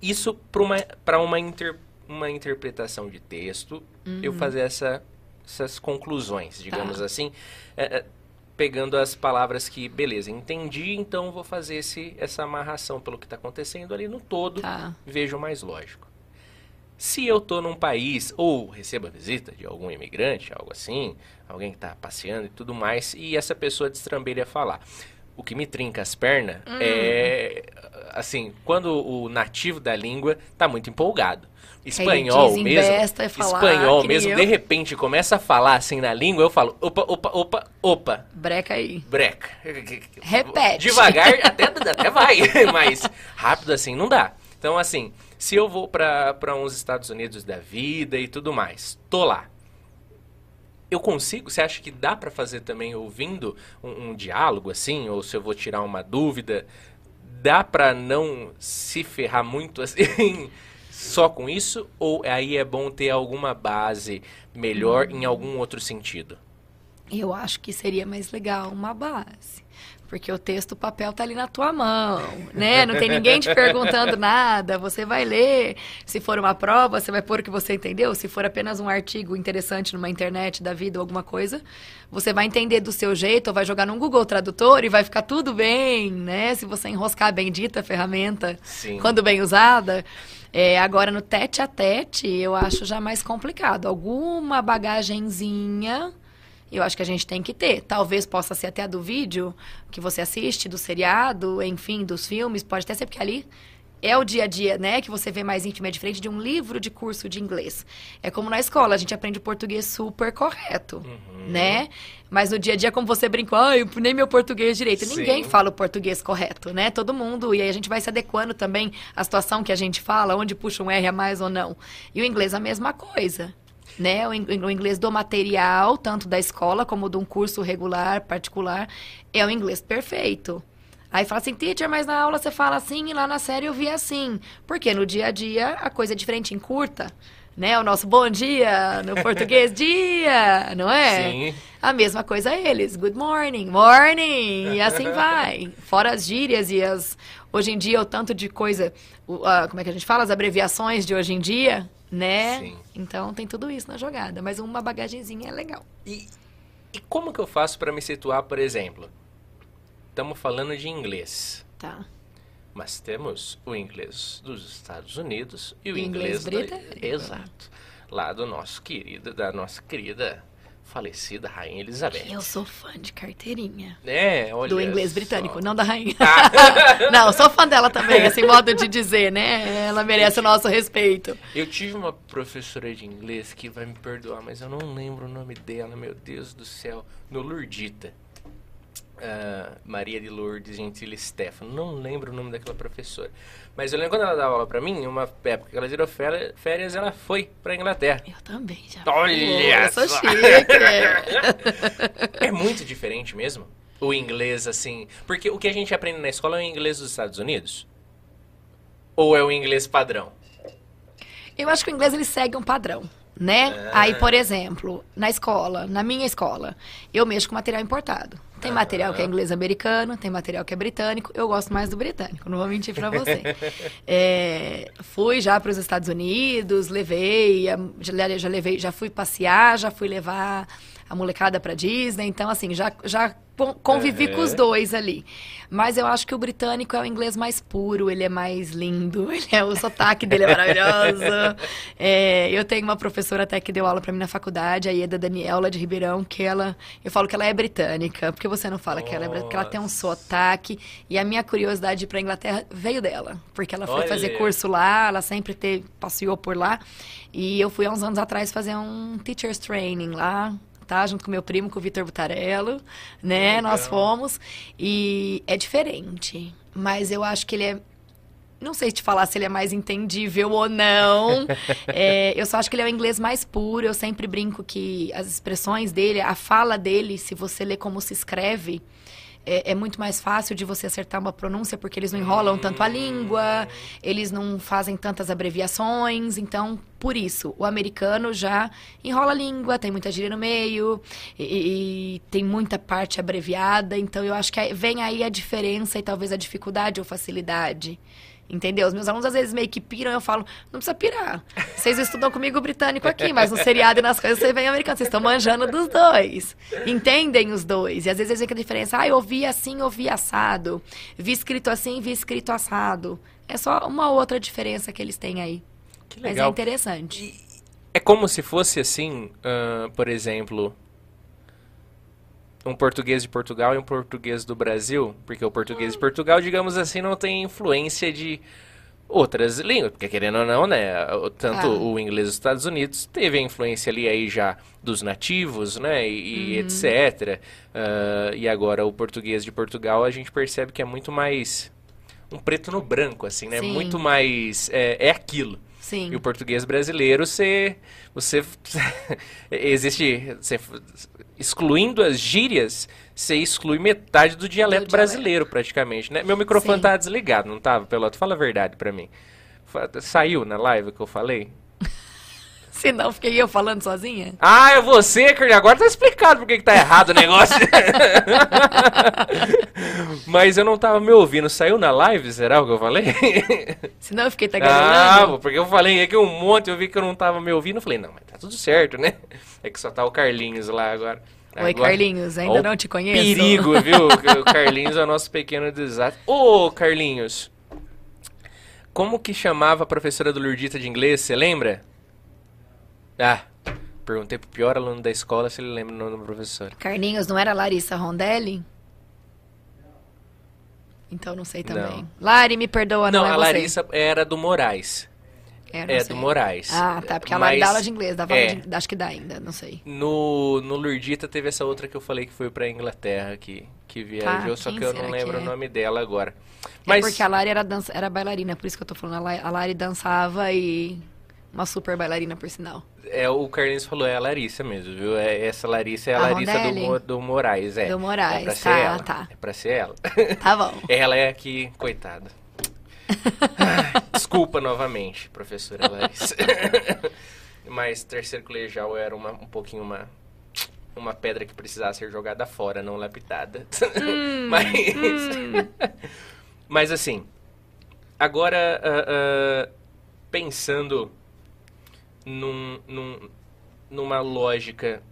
[SPEAKER 1] isso para uma, pra uma, inter, uma interpretação de texto, uhum. eu fazer essa, essas conclusões, digamos
[SPEAKER 2] tá.
[SPEAKER 1] assim. Uh, pegando as palavras que, beleza, entendi, então vou fazer esse, essa amarração pelo que está acontecendo ali no todo,
[SPEAKER 2] tá.
[SPEAKER 1] vejo mais lógico. Se eu tô num país ou recebo a visita de algum imigrante, algo assim, alguém que tá passeando e tudo mais, e essa pessoa destrambelha falar. O que me trinca as pernas hum. é assim, quando o nativo da língua tá muito empolgado. Espanhol mesmo, espanhol mesmo, de repente começa a falar assim na língua, eu falo, opa, opa, opa, opa.
[SPEAKER 2] Breca aí.
[SPEAKER 1] Breca.
[SPEAKER 2] Repete.
[SPEAKER 1] Devagar até, até vai, mas rápido assim não dá. Então, assim, se eu vou para uns Estados Unidos da vida e tudo mais, tô lá. Eu consigo? Você acha que dá para fazer também ouvindo um, um, diálogo assim? Ou se eu vou tirar uma dúvida, dá para não se ferrar muito assim só com isso? Ou aí é bom ter alguma base melhor em algum outro sentido?
[SPEAKER 2] Eu acho que seria mais legal uma base. Porque o texto, o papel tá ali na tua mão, né? Não tem ninguém te perguntando nada. Você vai ler. Se for uma prova, você vai pôr o que você entendeu. Se for apenas um artigo interessante numa internet da vida ou alguma coisa, você vai entender do seu jeito ou vai jogar no Google Tradutor e vai ficar tudo bem, né? Se você enroscar a bendita ferramenta, Sim. quando bem usada. É, agora, no tete a tete, eu acho já mais complicado. Alguma bagagenzinha eu acho que a gente tem que ter. Talvez possa ser até a do vídeo que você assiste, do seriado, enfim, dos filmes, pode até ser porque ali é o dia a dia, né, que você vê mais íntimo, é diferente de um livro de curso de inglês. É como na escola, a gente aprende o português super correto, uhum. né? Mas no dia a dia, como você brincou, ah, eu nem meu português direito. Sim. Ninguém fala o português correto, né? Todo mundo. E aí a gente vai se adequando também à situação que a gente fala, onde puxa um R a mais ou não. E o inglês a mesma coisa né? O, o inglês do material, tanto da escola como de um curso regular, particular, é o inglês perfeito. Aí fala assim, teacher, mas na aula você fala assim e lá na série eu vi assim. Porque no dia a dia a coisa é diferente, em curta. Né? O nosso bom dia, no português, dia, não é? Sim. A mesma coisa eles. Good morning, morning, e assim vai. Fora as gírias e as. Hoje em dia, o tanto de coisa. Como é que a gente fala? As abreviações de hoje em dia, né? Sim. Então tem tudo isso na jogada, mas uma bagagenzinha é legal.
[SPEAKER 1] E, e como que eu faço para me situar, por exemplo? Estamos falando de inglês.
[SPEAKER 2] Tá.
[SPEAKER 1] Mas temos o inglês dos Estados Unidos e o
[SPEAKER 2] inglês,
[SPEAKER 1] inglês
[SPEAKER 2] britânico.
[SPEAKER 1] Exato. Lá do nosso querido, da nossa querida falecida Rainha Elizabeth.
[SPEAKER 2] Eu sou fã de carteirinha.
[SPEAKER 1] É, olha
[SPEAKER 2] Do inglês britânico, só. não da rainha. Ah. não, sou fã dela também, esse modo de dizer, né? Ela merece o nosso respeito.
[SPEAKER 1] Eu tive uma professora de inglês que vai me perdoar, mas eu não lembro o nome dela, meu Deus do céu. No Lurdita uh, Maria de Lourdes Gentile Stefano. Não lembro o nome daquela professora. Mas eu lembro quando ela dava aula pra mim, uma época que ela tirou férias, ela foi pra Inglaterra.
[SPEAKER 2] Eu também, já.
[SPEAKER 1] Olha
[SPEAKER 2] sou chique.
[SPEAKER 1] é muito diferente mesmo? O inglês, assim... Porque o que a gente aprende na escola é o inglês dos Estados Unidos? Ou é o inglês padrão?
[SPEAKER 2] Eu acho que o inglês ele segue um padrão né? É. Aí, por exemplo, na escola, na minha escola, eu mexo com material importado. Tem material que é inglês americano, tem material que é britânico. Eu gosto mais do britânico, não vou mentir para você. é, fui já para os Estados Unidos, levei, já, já levei, já fui passear, já fui levar a molecada para Disney. Então, assim, já, já convivi com os dois ali. Mas eu acho que o britânico é o inglês mais puro, ele é mais lindo, ele é, o sotaque dele é maravilhoso. é, eu tenho uma professora até que deu aula para mim na faculdade, a Ieda Daniela de Ribeirão, que ela, eu falo que ela é britânica, porque você não fala que ela, é, que ela tem um sotaque. E a minha curiosidade para Inglaterra veio dela, porque ela foi Olha. fazer curso lá, ela sempre teve, passeou por lá. E eu fui há uns anos atrás fazer um teacher's training lá, tá? Junto com meu primo, com o Vitor Butarello, né? Legal. Nós fomos. E é diferente. Mas eu acho que ele é não sei te falar se ele é mais entendível ou não. é, eu só acho que ele é o inglês mais puro. Eu sempre brinco que as expressões dele, a fala dele, se você lê como se escreve, é, é, muito mais fácil de você acertar uma pronúncia porque eles não enrolam tanto a língua, eles não fazem tantas abreviações. Então, por isso, o americano já enrola a língua, tem muita gíria no meio e, e tem muita parte abreviada. Então, eu acho que vem aí a diferença e talvez a dificuldade ou facilidade. Entendeu? Os meus alunos às vezes meio que piram, eu falo, não precisa pirar. Vocês estudam comigo britânico aqui, mas no seriado e nas coisas você vem americano. Vocês estão manjando dos dois. Entendem os dois. E às vezes vem a diferença. Ah, eu ouvi assim, ouvi assado. Vi escrito assim, vi escrito assado. É só uma outra diferença que eles têm aí.
[SPEAKER 1] Que Que
[SPEAKER 2] Mas é
[SPEAKER 1] legal.
[SPEAKER 2] interessante.
[SPEAKER 1] E é como se fosse assim, ah, por exemplo, um português de Portugal e um português do Brasil, porque o português de Portugal, digamos assim, não tem influência de outras línguas, porque querendo ou não, né, tanto
[SPEAKER 2] Ah.
[SPEAKER 1] o inglês dos Estados Unidos teve a influência ali aí já dos nativos, né, e, e etc. Ah, e agora o português de Portugal a gente percebe que é muito mais um preto no branco, assim, né,
[SPEAKER 2] Sim.
[SPEAKER 1] muito mais é, é aquilo.
[SPEAKER 2] Sim.
[SPEAKER 1] E o português brasileiro, você, você existe, você, excluindo as gírias, você exclui metade do dialeto
[SPEAKER 2] dialeto.
[SPEAKER 1] brasileiro, praticamente, né? Meu microfone
[SPEAKER 2] Sim.
[SPEAKER 1] tá desligado, não tava, Pelota? Fala a verdade pra mim. Saiu na live que eu falei?
[SPEAKER 2] Se não, fiquei eu falando sozinha?
[SPEAKER 1] Ah, é você, Carlinhos. Agora tá explicado por que tá errado o negócio. Mas eu não tava me ouvindo. Saiu na live, será o que eu falei?
[SPEAKER 2] Se não, eu fiquei
[SPEAKER 1] Ah,
[SPEAKER 2] tagarelando.
[SPEAKER 1] porque eu falei aqui um monte, eu vi que eu não tava me ouvindo, eu falei, não, mas tá tudo certo, né? É que só tá o Carlinhos lá agora.
[SPEAKER 2] Oi,
[SPEAKER 1] Agora-
[SPEAKER 2] Carlinhos, ainda não te conheço.
[SPEAKER 1] Perigo, viu? O Carlinhos é o nosso pequeno desastre. Ô, Carlinhos, como que chamava a professora do Lurdita de inglês, você lembra? Ah, perguntei pro pior aluno da escola se ele lembra o nome da professora.
[SPEAKER 2] Carlinhos, não era Larissa Rondelli? Então não sei também.
[SPEAKER 1] Não.
[SPEAKER 2] Lari, me perdoa, não,
[SPEAKER 1] Não,
[SPEAKER 2] é
[SPEAKER 1] a
[SPEAKER 2] você.
[SPEAKER 1] Larissa era do Moraes.
[SPEAKER 2] É,
[SPEAKER 1] É,
[SPEAKER 2] sei.
[SPEAKER 1] do Moraes.
[SPEAKER 2] Ah, tá, porque a Lari
[SPEAKER 1] Mas-
[SPEAKER 2] dá aula de inglês, aula
[SPEAKER 1] é.
[SPEAKER 2] de- acho que dá ainda, não sei.
[SPEAKER 1] No, no Lurdita teve essa outra que eu falei que foi pra Inglaterra, que, que viajou,
[SPEAKER 2] Tá,
[SPEAKER 1] só que eu não lembro
[SPEAKER 2] é?
[SPEAKER 1] o nome dela agora.
[SPEAKER 2] É
[SPEAKER 1] Mas
[SPEAKER 2] porque a Lari era, dança, era bailarina, por isso que eu tô falando. A Lari, dançava e uma super bailarina, por sinal.
[SPEAKER 1] é, o Carlinhos falou, é a Larissa mesmo, viu? É, essa Larissa é a,
[SPEAKER 2] A
[SPEAKER 1] Larissa do? Mo- do Moraes, é.
[SPEAKER 2] Do Moraes,
[SPEAKER 1] é pra ser
[SPEAKER 2] tá,
[SPEAKER 1] ela.
[SPEAKER 2] tá.
[SPEAKER 1] É pra ser ela.
[SPEAKER 2] Tá bom.
[SPEAKER 1] ela é aqui, coitada. Desculpa novamente, professora Larissa. Mas terceiro colegial era uma, um pouquinho uma, uma pedra que precisava ser jogada fora, não lapidada.
[SPEAKER 2] Hum,
[SPEAKER 1] mas, mas assim, agora ah, ah, pensando num, num- numa lógica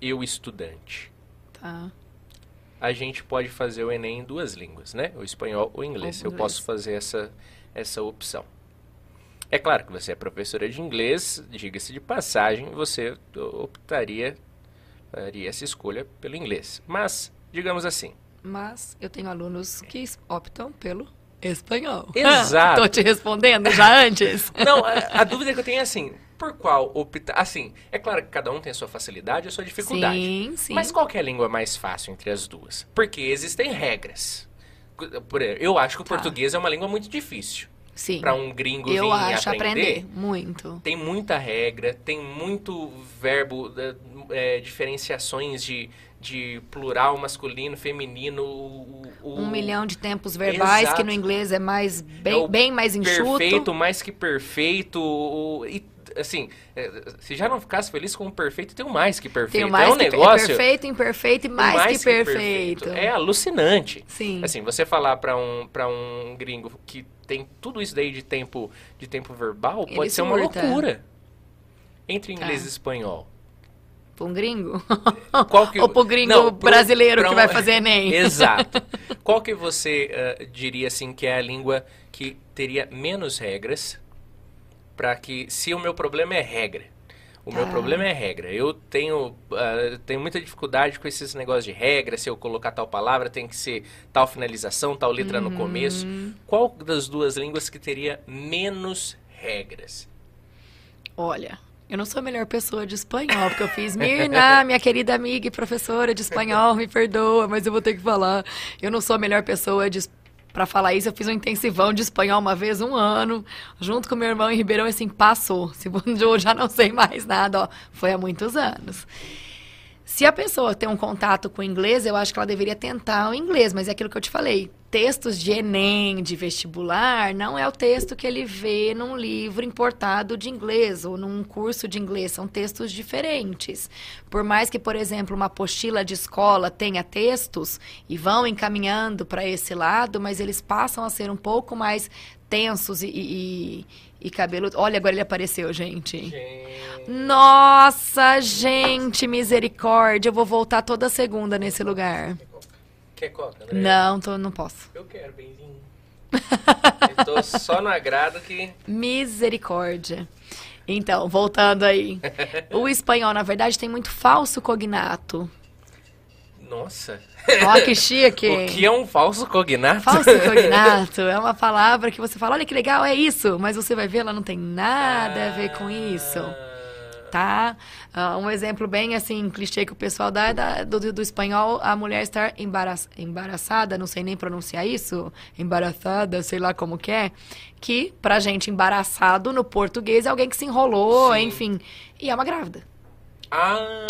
[SPEAKER 1] eu estudante.
[SPEAKER 2] Tá.
[SPEAKER 1] A gente pode fazer o Enem em duas línguas, né? O espanhol ou o inglês.
[SPEAKER 2] Ou
[SPEAKER 1] Eu posso fazer essa, essa opção. É claro que você é professora de inglês, diga-se de passagem, você optaria, faria essa escolha pelo inglês. Mas, digamos assim,
[SPEAKER 2] Mas eu tenho alunos que optam pelo espanhol.
[SPEAKER 1] Exato.
[SPEAKER 2] Tô te respondendo já antes.
[SPEAKER 1] Não, a, a dúvida que eu tenho é assim, por qual optar? Assim, é claro que cada um tem a sua facilidade e a sua dificuldade.
[SPEAKER 2] Sim, sim.
[SPEAKER 1] Mas qual é a língua mais fácil entre as duas? Porque existem regras. Eu acho que o
[SPEAKER 2] Tá.
[SPEAKER 1] português é uma língua muito difícil
[SPEAKER 2] Sim.
[SPEAKER 1] para um gringo
[SPEAKER 2] eu
[SPEAKER 1] vir
[SPEAKER 2] acho
[SPEAKER 1] aprender.
[SPEAKER 2] aprender muito.
[SPEAKER 1] Tem muita regra, tem muito verbo, é, é, diferenciações de, de plural, masculino, feminino. o- o-
[SPEAKER 2] Um milhão de tempos verbais,
[SPEAKER 1] Exato.
[SPEAKER 2] que no inglês é mais bem,
[SPEAKER 1] É
[SPEAKER 2] bem mais enxuto.
[SPEAKER 1] Perfeito, mais que perfeito. o- E, assim, é, se já não ficasse feliz com o perfeito, tem o mais que perfeito.
[SPEAKER 2] Tem o mais
[SPEAKER 1] é um
[SPEAKER 2] que é
[SPEAKER 1] negócio.
[SPEAKER 2] perfeito, imperfeito e
[SPEAKER 1] o
[SPEAKER 2] mais, que, perfeito.
[SPEAKER 1] É alucinante.
[SPEAKER 2] Sim.
[SPEAKER 1] Assim, você falar pra um, pra um gringo que tem tudo isso daí de tempo, de tempo verbal,
[SPEAKER 2] Ele
[SPEAKER 1] pode ser uma
[SPEAKER 2] surta.
[SPEAKER 1] loucura. Entre
[SPEAKER 2] Tá.
[SPEAKER 1] inglês e espanhol.
[SPEAKER 2] Pra um gringo?
[SPEAKER 1] Qual que-
[SPEAKER 2] Ou pro gringo
[SPEAKER 1] Não, pro-
[SPEAKER 2] brasileiro
[SPEAKER 1] pra
[SPEAKER 2] que
[SPEAKER 1] um-
[SPEAKER 2] vai fazer Enem?
[SPEAKER 1] Exato. Qual que você eh, diria assim que é a língua que teria menos regras para que se o meu problema é regra, o meu
[SPEAKER 2] Tá.
[SPEAKER 1] problema é regra. Eu tenho, ah, tenho muita dificuldade com esses negócios de regra. Se eu colocar tal palavra, tem que ser tal finalização, tal letra
[SPEAKER 2] Uhum.
[SPEAKER 1] no começo. Qual das duas línguas que teria menos regras?
[SPEAKER 2] Olha, eu não sou a melhor pessoa de espanhol, porque eu fiz Mirna, minha querida amiga e professora de espanhol, me perdoa, mas eu vou ter que falar. Eu não sou a melhor pessoa de para falar isso, eu fiz um intensivão de espanhol uma vez, um ano, junto com meu irmão em Ribeirão, e assim, passou. Se eu já não sei mais nada, ó, foi há muitos anos. Se a pessoa tem um contato com o inglês, eu acho que ela deveria tentar o inglês, mas é aquilo que eu te falei. Textos de Enem, de vestibular, não é o texto que ele vê num livro importado de inglês ou num curso de inglês. São textos diferentes. Por mais que, por exemplo, uma apostila de escola tenha textos e vão encaminhando para esse lado, mas eles passam a ser um pouco mais tensos e, e, e cabeludos. Olha, agora ele apareceu, gente. Nossa, gente, misericórdia. Eu vou voltar toda segunda nesse lugar.
[SPEAKER 1] Quer coca, André?
[SPEAKER 2] Não, tô, não posso.
[SPEAKER 1] Eu quero, benzinho. Eu tô só no agrado que.
[SPEAKER 2] Misericórdia. Então, voltando aí. O espanhol, na verdade, tem muito falso cognato.
[SPEAKER 1] Nossa.
[SPEAKER 2] Ó, que chique.
[SPEAKER 1] O que é um falso cognato?
[SPEAKER 2] Falso cognato é uma palavra que você fala, olha que legal, é isso. Mas você vai ver, ela não tem nada a ver com isso. Tá? Uh, um exemplo bem assim, clichê que o pessoal dá é da, do, do espanhol, a mulher estar embaraç, embaraçada, não sei nem pronunciar isso, embaraçada, sei lá como que é, que pra gente embaraçado no português é alguém que se enrolou, Sim. enfim, e é uma grávida.
[SPEAKER 1] Ah,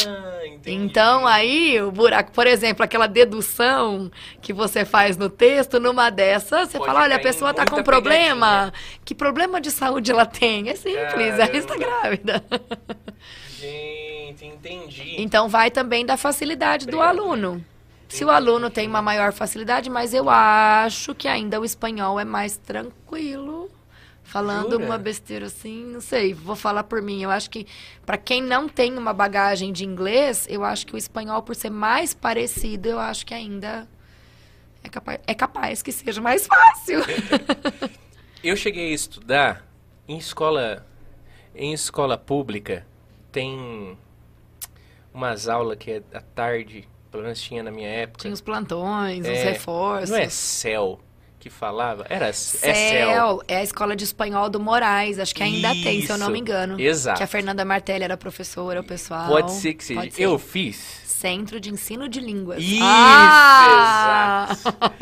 [SPEAKER 1] entendi.
[SPEAKER 2] Então aí o buraco, por exemplo, aquela dedução que você faz no texto, numa dessas, você Pode fala, olha, a pessoa está com problema. Que problema de saúde ela tem? É simples, ela está grávida.
[SPEAKER 1] Gente, entendi.
[SPEAKER 2] Então vai também da facilidade Obrigado. do aluno. Se o aluno tem uma maior facilidade, mas eu acho que ainda o espanhol é mais tranquilo falando Jura? uma besteira assim, não sei, vou falar por mim. Eu acho que para quem não tem uma bagagem de inglês, eu acho que o espanhol por ser mais parecido, eu acho que ainda é capaz, é capaz que seja mais fácil.
[SPEAKER 1] eu cheguei a estudar em escola em escola pública tem umas aulas que é à tarde, pelo menos tinha na minha época.
[SPEAKER 2] Tinha os plantões, é, os reforços.
[SPEAKER 1] Não é céu que falava? Era
[SPEAKER 2] CEL. CEL. É a escola de espanhol do Moraes. Acho que ainda Isso. tem, se eu não me engano.
[SPEAKER 1] Exato.
[SPEAKER 2] Que a Fernanda Martelli era professora, o pessoal.
[SPEAKER 1] Pode ser que seja. Ser. Eu fiz.
[SPEAKER 2] Centro de Ensino de Línguas.
[SPEAKER 1] Isso, ah! exato.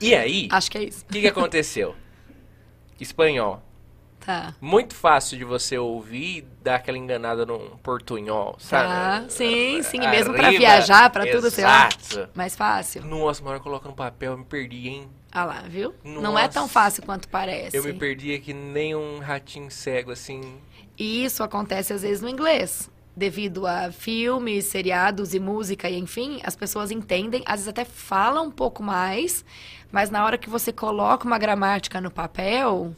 [SPEAKER 1] E aí?
[SPEAKER 2] Acho que é isso.
[SPEAKER 1] O que, que aconteceu? Espanhol.
[SPEAKER 2] Tá.
[SPEAKER 1] Muito fácil de você ouvir e dar aquela enganada num portunhol, sabe?
[SPEAKER 2] Tá. Sim, sim. Arriba, mesmo para viajar, para tudo, sei lá. Mais fácil.
[SPEAKER 1] Nossa, uma hora coloca no papel, eu me perdi, hein?
[SPEAKER 2] Ah lá, viu? Nossa, não é tão fácil quanto parece.
[SPEAKER 1] Eu me perdi aqui nem um ratinho cego, assim.
[SPEAKER 2] E isso acontece às vezes no inglês. Devido a filmes, seriados e música, e enfim, as pessoas entendem, às vezes até falam um pouco mais, mas na hora que você coloca uma gramática no papel,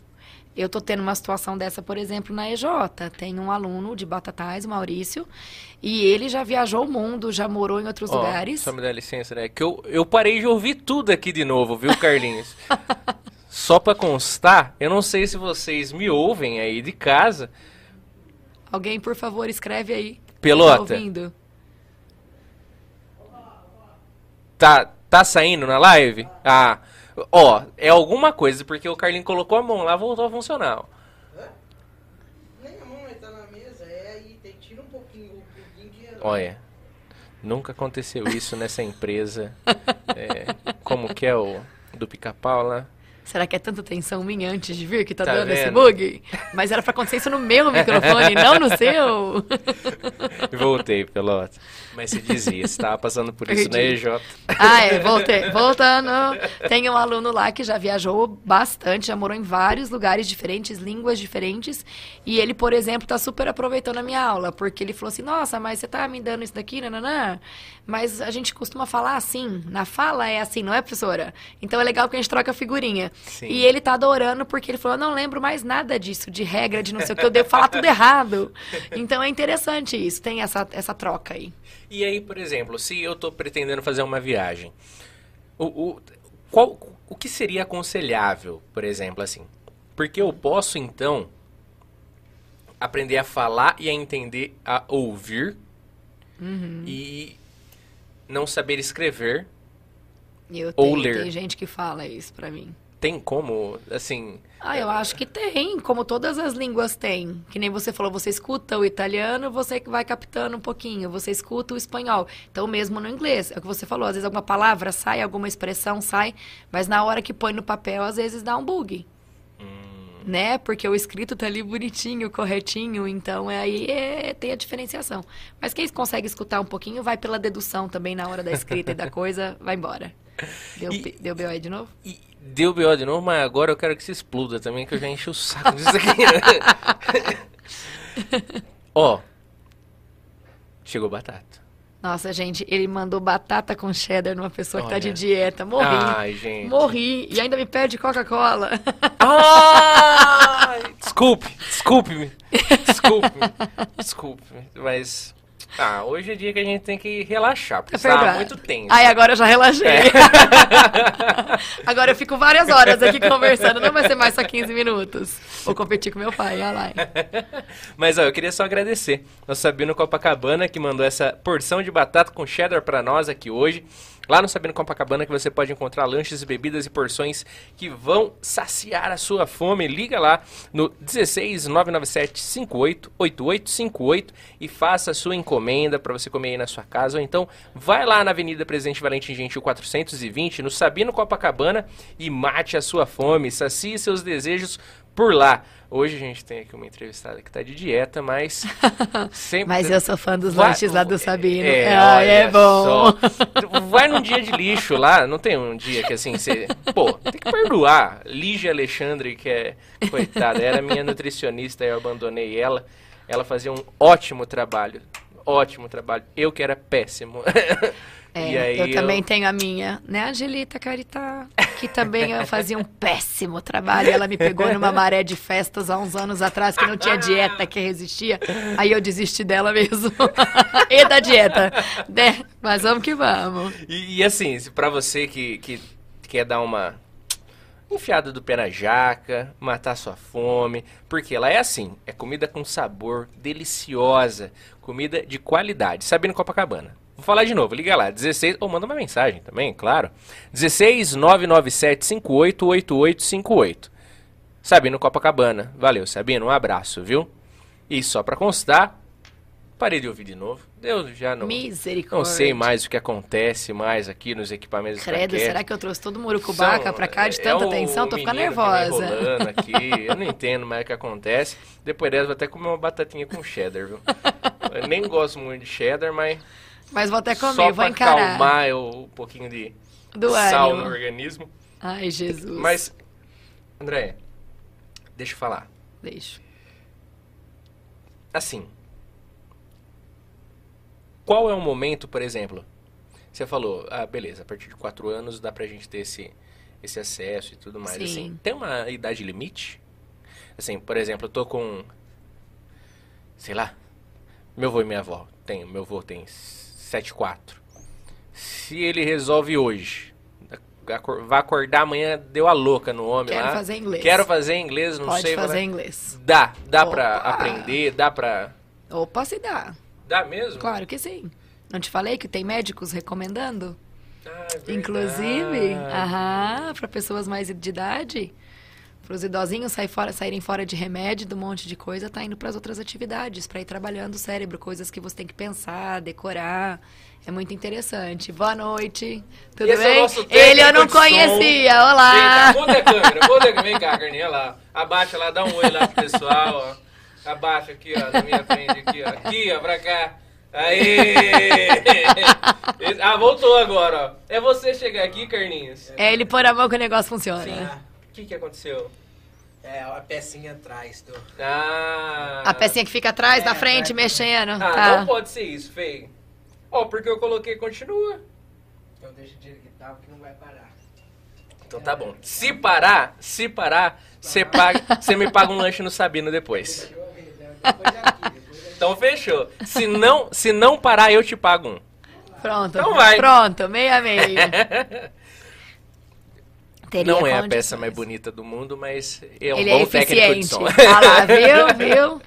[SPEAKER 2] eu tô tendo uma situação dessa, por exemplo, na EJ. Tem um aluno de Batatais, o Maurício, e ele já viajou o mundo, já morou em outros oh, lugares.
[SPEAKER 1] Só me dá licença, né? Que eu, eu parei de ouvir tudo aqui de novo, viu, Carlinhos? só para constar, eu não sei se vocês me ouvem aí de casa.
[SPEAKER 2] Alguém, por favor, escreve aí.
[SPEAKER 1] Pelota. Tá ouvindo? Tá, tá saindo na live? Ah, Ó, é alguma coisa, porque o Carlinho colocou a mão lá, voltou a funcionar.
[SPEAKER 3] Nem a mão tá na mesa, é aí, tem, tira um pouquinho, um pouquinho.
[SPEAKER 1] Olha, nunca aconteceu isso nessa empresa. É, como que é o do pica-pau lá?
[SPEAKER 2] Será que é tanta tensão minha antes de vir que tá, tá dando vendo? esse bug? Mas era pra acontecer isso no meu microfone, não no seu.
[SPEAKER 1] Voltei, pelota. Mas você dizia, você tava passando por isso na EJ.
[SPEAKER 2] Ah, é, voltei. Voltando. Tem um aluno lá que já viajou bastante, já morou em vários lugares diferentes, línguas diferentes. E ele, por exemplo, tá super aproveitando a minha aula, porque ele falou assim: nossa, mas você tá me dando isso daqui, nananã. Mas a gente costuma falar assim. Na fala é assim, não é, professora? Então é legal que a gente troca figurinha. Sim. E ele tá adorando porque ele falou: eu não lembro mais nada disso, de regra, de não sei o que, eu devo falar tudo errado. Então é interessante isso, tem essa, essa troca aí.
[SPEAKER 1] E aí, por exemplo, se eu estou pretendendo fazer uma viagem, o, o, qual, o que seria aconselhável, por exemplo, assim? Porque eu posso, então, aprender a falar e a entender, a ouvir
[SPEAKER 2] uhum.
[SPEAKER 1] e não saber escrever
[SPEAKER 2] eu
[SPEAKER 1] ou
[SPEAKER 2] tenho,
[SPEAKER 1] ler.
[SPEAKER 2] Tem gente que fala isso pra mim.
[SPEAKER 1] Tem como, assim...
[SPEAKER 2] Ah, eu acho que tem, como todas as línguas têm. Que nem você falou, você escuta o italiano, você vai captando um pouquinho, você escuta o espanhol. Então, mesmo no inglês, é o que você falou, às vezes alguma palavra sai, alguma expressão sai, mas na hora que põe no papel, às vezes dá um bug.
[SPEAKER 1] Hum.
[SPEAKER 2] Né? Porque o escrito tá ali bonitinho, corretinho, então é, aí é, tem a diferenciação. Mas quem consegue escutar um pouquinho, vai pela dedução também na hora da escrita e da coisa, vai embora. Deu, e, deu B.O. aí de novo?
[SPEAKER 1] E, deu B.O. de novo, mas agora eu quero que se exploda também, que eu já enchi o saco disso aqui. Ó, chegou batata.
[SPEAKER 2] Nossa, gente, ele mandou batata com cheddar numa pessoa Olha. que tá de dieta. Morri.
[SPEAKER 1] Ai, gente.
[SPEAKER 2] Morri. E ainda me pede Coca-Cola.
[SPEAKER 1] Desculpe, desculpe-me. Desculpe-me. Desculpe-me. Mas Ah, hoje é dia que a gente tem que relaxar, porque
[SPEAKER 2] É verdade.
[SPEAKER 1] muito tenso.
[SPEAKER 2] Ai, agora eu já relaxei.
[SPEAKER 1] É.
[SPEAKER 2] agora eu fico várias horas aqui conversando. Não vai ser mais só 15 minutos. Vou competir com meu pai, olha lá.
[SPEAKER 1] Mas ó, eu queria só agradecer ao Sabino Copacabana que mandou essa porção de batata com cheddar pra nós aqui hoje. Lá no Sabino Copacabana que você pode encontrar lanches, bebidas e porções que vão saciar a sua fome. Liga lá no 16 997 58 8858 e faça a sua encomenda para você comer aí na sua casa. Ou então vai lá na Avenida Presidente Valentim Gentil 420 no Sabino Copacabana e mate a sua fome, sacie seus desejos por lá. Hoje a gente tem aqui uma entrevistada que tá de dieta, mas sempre
[SPEAKER 2] Mas eu sou fã dos
[SPEAKER 1] Vai-
[SPEAKER 2] lanches lá do Sabino.
[SPEAKER 1] É,
[SPEAKER 2] Ai, é bom.
[SPEAKER 1] só. Vai num dia de lixo lá, não tem um dia que assim, você. Pô, tem que perdoar. Lígia Alexandre, que é. Coitada, era minha nutricionista e eu abandonei ela. Ela fazia um ótimo trabalho. Ótimo trabalho. Eu que era péssimo.
[SPEAKER 2] É, eu também tenho a minha, né, Angelita Caritá, que também eu fazia um péssimo trabalho. Ela me pegou numa maré de festas há uns anos atrás que não tinha dieta que resistia. Aí eu desisti dela mesmo. e da dieta. Né? Mas vamos que vamos.
[SPEAKER 1] E, e assim, pra você que, que quer dar uma enfiada do pé na jaca, matar sua fome, porque ela é assim, é comida com sabor, deliciosa, comida de qualidade. Sabino Copacabana. Vou falar de novo, liga lá, 16, ou manda uma mensagem também, claro. 16 997 58 8858. Sabino Copacabana. Valeu, Sabino, um abraço, viu? E só pra constar, parei de ouvir de novo. Deus já não
[SPEAKER 2] Misericórdia.
[SPEAKER 1] não sei mais o que acontece mais aqui nos equipamentos
[SPEAKER 2] Credo, será que eu trouxe todo murucubaca
[SPEAKER 1] São-
[SPEAKER 2] pra cá de
[SPEAKER 1] é
[SPEAKER 2] tanta
[SPEAKER 1] o
[SPEAKER 2] atenção? Tô ficando nervosa.
[SPEAKER 1] aqui, eu não entendo mais o que acontece. Depois dessa, vou até comer uma batatinha com cheddar, viu? Eu nem gosto muito de cheddar, mas
[SPEAKER 2] Mas vou até comer,
[SPEAKER 1] só
[SPEAKER 2] vou
[SPEAKER 1] pra
[SPEAKER 2] encarar.
[SPEAKER 1] acalmar o- um pouquinho de
[SPEAKER 2] Do
[SPEAKER 1] sal
[SPEAKER 2] ânimo.
[SPEAKER 1] no organismo.
[SPEAKER 2] Ai, Jesus.
[SPEAKER 1] Mas, André, deixa eu falar.
[SPEAKER 2] Deixa.
[SPEAKER 1] Assim, qual é o momento, por exemplo? Você falou, ah, beleza, a partir de 4 anos dá pra gente ter esse, esse acesso e tudo mais.
[SPEAKER 2] Sim.
[SPEAKER 1] Assim, tem uma idade limite? Assim, por exemplo, eu tô com. Sei lá. Meu avô e minha avó. Tem, meu avô tem 74. Se ele resolve hoje, vai acordar amanhã, deu a louca no homem
[SPEAKER 2] Quero
[SPEAKER 1] lá.
[SPEAKER 2] fazer inglês.
[SPEAKER 1] Quero fazer inglês, não
[SPEAKER 2] Pode
[SPEAKER 1] sei.
[SPEAKER 2] fazer
[SPEAKER 1] vai-
[SPEAKER 2] inglês.
[SPEAKER 1] Dá, dá pra
[SPEAKER 2] Opa!
[SPEAKER 1] aprender, dá pra.
[SPEAKER 2] Opa, se dá.
[SPEAKER 1] Dá mesmo?
[SPEAKER 2] Claro que sim. Não te falei que tem médicos recomendando?
[SPEAKER 1] Ah, é.
[SPEAKER 2] Inclusive, aham, para pessoas mais de idade, para os idosinhos sair fora, saírem fora de remédio, de um monte de coisa, tá indo para as outras atividades, para ir trabalhando o cérebro, coisas que você tem que pensar, decorar. É muito interessante. Boa noite. Tudo
[SPEAKER 1] Esse é
[SPEAKER 2] bem?
[SPEAKER 1] nosso
[SPEAKER 2] Ele eu não
[SPEAKER 1] de som.
[SPEAKER 2] conhecia. Olá.
[SPEAKER 1] Muda a câmera. Vem cá, Carninha, lá. Abaixa lá, dá um oi lá pro pessoal, ó. Abaixa aqui, ó, na minha frente aqui, ó. Aqui, ó, pra cá. Esse- Ah, voltou agora, ó. É você chegar aqui, Carninhos.
[SPEAKER 2] É ele pôr a mão que o negócio funciona.
[SPEAKER 1] O que que aconteceu?
[SPEAKER 3] é, a pecinha atrás do.
[SPEAKER 1] Ah...
[SPEAKER 2] A pecinha que fica atrás,
[SPEAKER 3] É,
[SPEAKER 2] na frente,
[SPEAKER 3] atrás.
[SPEAKER 2] mexendo.
[SPEAKER 1] Ah,
[SPEAKER 2] tá.
[SPEAKER 1] não pode ser isso, feio. Ó, porque eu coloquei continua.
[SPEAKER 3] Então deixa de que tal que não vai parar.
[SPEAKER 1] Então tá bom. Se parar, se parar, você paga, você me paga um lanche no Sabino depois.
[SPEAKER 3] Né? depois aqui.
[SPEAKER 1] Então fechou. Se não, se não parar, eu te pago um.
[SPEAKER 2] Pronto.
[SPEAKER 1] Então vai.
[SPEAKER 2] Pronto, meio a meio. Teria
[SPEAKER 1] não é a peça mais bonita do mundo, mas é um
[SPEAKER 2] Ele
[SPEAKER 1] bom
[SPEAKER 2] é
[SPEAKER 1] técnico de som.
[SPEAKER 2] Ah lá, viu, viu?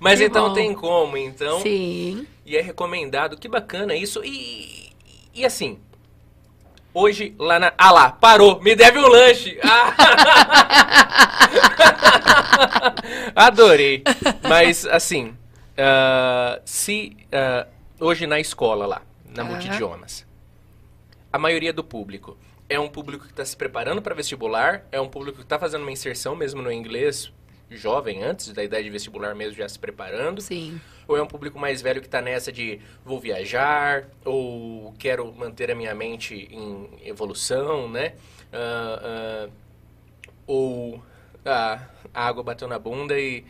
[SPEAKER 1] mas
[SPEAKER 2] Que
[SPEAKER 1] então
[SPEAKER 2] bom.
[SPEAKER 1] tem como, então.
[SPEAKER 2] Sim.
[SPEAKER 1] E é recomendado. Que bacana isso. E, e assim, hoje lá na. Ah lá, parou, me deve um lanche. Ah! Adorei. Mas assim, ah, se ah, hoje na escola lá, na
[SPEAKER 2] Aham.
[SPEAKER 1] Multidiomas, a maioria do público é um público que está se preparando para vestibular, é um público que está fazendo uma inserção mesmo no inglês, jovem, antes da idade de vestibular mesmo, já se preparando.
[SPEAKER 2] Sim.
[SPEAKER 1] Ou é um público mais velho que tá nessa de vou viajar, ou quero manter a minha mente em evolução, né? Ah, ah, ou ah, a água bateu na bunda e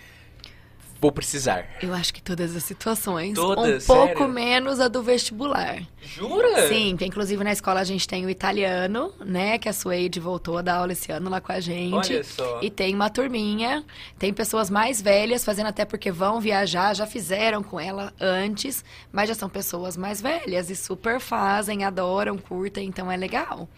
[SPEAKER 1] vou precisar?
[SPEAKER 2] Eu acho que todas as situações.
[SPEAKER 1] Todas?
[SPEAKER 2] Um pouco
[SPEAKER 1] Sério?
[SPEAKER 2] menos a do vestibular.
[SPEAKER 1] Jura?
[SPEAKER 2] Sim, porque inclusive na escola a gente tem o italiano, né? Que a Suede voltou a dar aula esse ano lá com a gente.
[SPEAKER 1] Olha só.
[SPEAKER 2] E tem uma turminha, tem pessoas mais velhas fazendo até porque vão viajar, já fizeram com ela antes, mas já são pessoas mais velhas e super fazem, adoram, curtem, então é legal.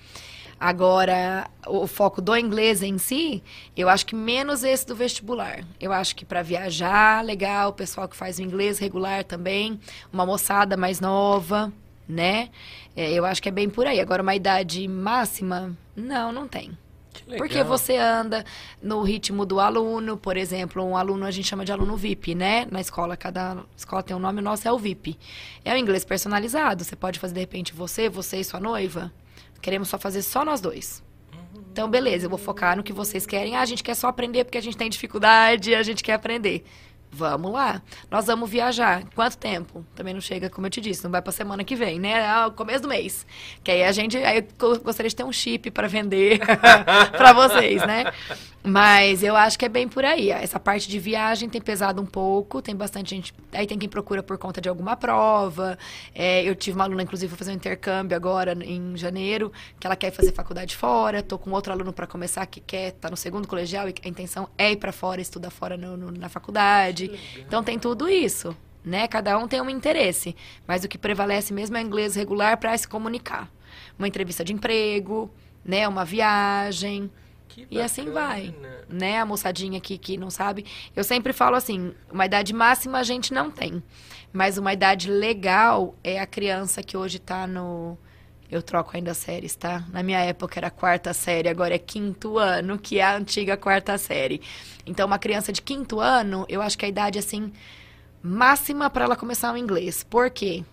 [SPEAKER 2] Agora, o foco do inglês em si, eu acho que menos esse do vestibular. Eu acho que para viajar, legal, o pessoal que faz o inglês regular também, uma moçada mais nova, né? É, eu acho que é bem por aí. Agora, uma idade máxima, não, não tem. Porque você anda no ritmo do aluno, por exemplo, um aluno a gente chama de aluno VIP, né? Na escola, cada escola tem um nome, o nosso é o VIP. É o inglês personalizado. Você pode fazer, de repente, você, você e sua noiva. Queremos só fazer só nós dois. Então, beleza, eu vou focar no que vocês querem. Ah, a gente quer só aprender porque a gente tem dificuldade, a gente quer aprender. Vamos lá. Nós vamos viajar. Quanto tempo? Também não chega, como eu te disse, não vai pra semana que vem, né? O começo do mês. Que aí a gente. Aí eu go- gostaria de ter um chip para vender para vocês, né? Mas eu acho que é bem por aí. Essa parte de viagem tem pesado um pouco, tem bastante gente. Aí tem quem procura por conta de alguma prova. É, eu tive uma aluna, inclusive, vou fazer um intercâmbio agora em janeiro, que ela quer fazer faculdade fora. Tô com outro aluno para começar que quer estar no segundo colegial e a intenção é ir para fora, estudar fora no- no- na faculdade. Então tem tudo isso. Né? Cada um tem um interesse, mas o que prevalece mesmo é o inglês regular para se comunicar. Uma entrevista de emprego, né? Uma viagem,
[SPEAKER 1] Que
[SPEAKER 2] e assim vai. Né, a moçadinha aqui que não sabe. Eu sempre falo assim, uma idade máxima a gente não tem. Mas uma idade legal é a criança que hoje tá no. Eu troco ainda séries, tá? Na minha época era quarta série, agora é quinto ano, que é a antiga quarta série. Então, uma criança de quinto ano, eu acho que a idade, assim, máxima para ela começar o inglês. Por quê?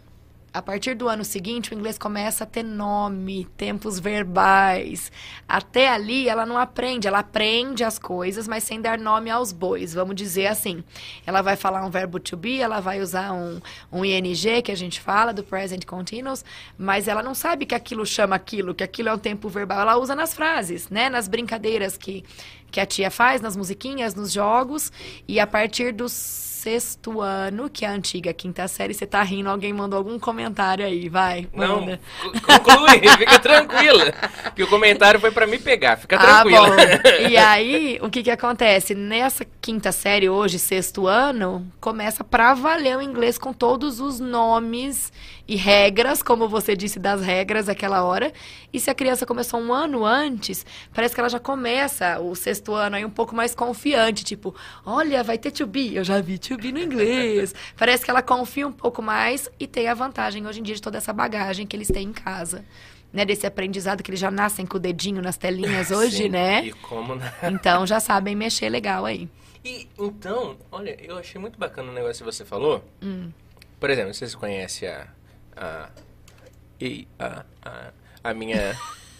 [SPEAKER 2] A partir do ano seguinte, o inglês começa a ter nome, tempos verbais. Até ali, ela não aprende. Ela aprende as coisas, mas sem dar nome aos bois. Vamos dizer assim. Ela vai falar um verbo to be, ela vai usar um, um ing, que a gente fala, do present continuous, mas ela não sabe que aquilo chama aquilo, que aquilo é um tempo verbal. Ela usa nas frases, né? Nas brincadeiras que, que a tia faz, nas musiquinhas, nos jogos. E a partir dos sexto ano, que é a antiga quinta série. Você tá rindo, alguém mandou algum comentário aí, vai.
[SPEAKER 1] Não,
[SPEAKER 2] manda.
[SPEAKER 1] co- conclui, fica tranquila. Que o comentário foi pra me pegar, fica
[SPEAKER 2] Ah,
[SPEAKER 1] tranquila.
[SPEAKER 2] bom. E aí, o que que acontece? Nessa quinta série, hoje, sexto ano, começa pra valer o inglês com todos os nomes e regras, como você disse das regras aquela hora. E se a criança começou um ano antes, parece que ela já começa o sexto ano aí um pouco mais confiante, tipo, olha, vai ter to be, eu já vi to be no inglês. Parece que ela confia um pouco mais e tem a vantagem hoje em dia de toda essa bagagem que eles têm em casa. Né, desse aprendizado que eles já nascem com o dedinho nas telinhas hoje,
[SPEAKER 1] Sim,
[SPEAKER 2] né?
[SPEAKER 1] E como na-
[SPEAKER 2] Então já sabem mexer legal aí.
[SPEAKER 1] E então, olha, eu achei muito bacana o negócio que você falou.
[SPEAKER 2] Hum.
[SPEAKER 1] Por exemplo, vocês conhecem a. a. a, a, a minha.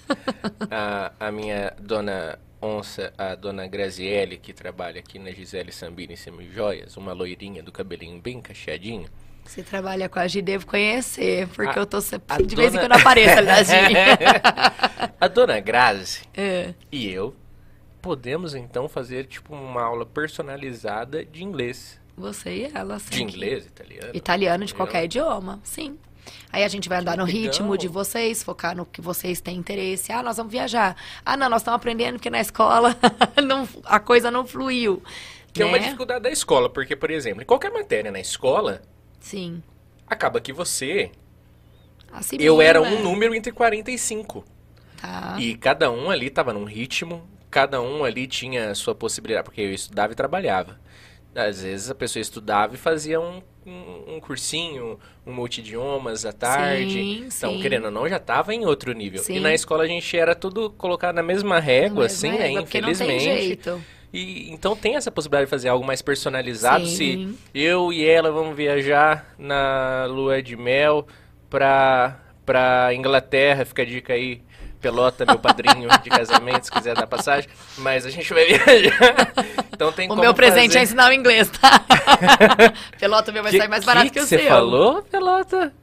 [SPEAKER 1] a, a minha dona onça, a dona Graziele, que trabalha aqui na Gisele Sambini Semijoias, uma loirinha do cabelinho bem cacheadinho.
[SPEAKER 2] Você trabalha com a Gi, devo conhecer, porque
[SPEAKER 1] A-
[SPEAKER 2] eu tô sempre, de vez em
[SPEAKER 1] dona-
[SPEAKER 2] quando apareço ali na Gi.
[SPEAKER 1] a dona Grazi
[SPEAKER 2] É.
[SPEAKER 1] e eu podemos então fazer tipo uma aula personalizada de inglês.
[SPEAKER 2] Você e ela, assim.
[SPEAKER 1] De inglês, italiano.
[SPEAKER 2] Italiano de qualquer idioma, sim. Aí a gente vai andar no ritmo de vocês, focar no que vocês têm interesse. Ah, nós vamos viajar. Ah, não, nós estamos aprendendo porque na escola não- a coisa não fluiu.
[SPEAKER 1] Que é uma
[SPEAKER 2] né?
[SPEAKER 1] dificuldade da escola, porque, por exemplo, em qualquer matéria na escola,
[SPEAKER 2] Sim.
[SPEAKER 1] acaba que você.
[SPEAKER 2] Assimila,
[SPEAKER 1] eu era
[SPEAKER 2] né?
[SPEAKER 1] um número entre 45.
[SPEAKER 2] Tá.
[SPEAKER 1] E cada um ali tava num ritmo, cada um ali tinha a sua possibilidade, porque eu estudava e trabalhava. Às vezes a pessoa estudava e fazia um, um, um cursinho, um multidiomas à tarde.
[SPEAKER 2] Sim,
[SPEAKER 1] então,
[SPEAKER 2] sim.
[SPEAKER 1] querendo ou não, já tava em outro nível.
[SPEAKER 2] Sim.
[SPEAKER 1] E na escola a gente era tudo colocado na mesma régua,
[SPEAKER 2] Mas
[SPEAKER 1] assim,
[SPEAKER 2] não é,
[SPEAKER 1] né?
[SPEAKER 2] porque não tem
[SPEAKER 1] Infelizmente.
[SPEAKER 2] jeito.
[SPEAKER 1] E então tem essa possibilidade de fazer algo mais personalizado. Se
[SPEAKER 2] Sim.
[SPEAKER 1] eu e ela vamos viajar na lua de mel pra, pra Inglaterra, fica a dica aí. Pelota, meu padrinho de casamento, se quiser dar passagem. Mas a gente vai viajar. Então tem
[SPEAKER 2] O
[SPEAKER 1] como
[SPEAKER 2] meu presente
[SPEAKER 1] fazer...
[SPEAKER 2] é ensinar o inglês, tá? Pelota meu vai sair mais barato que, o
[SPEAKER 1] você
[SPEAKER 2] seu.
[SPEAKER 1] falou, Pelota?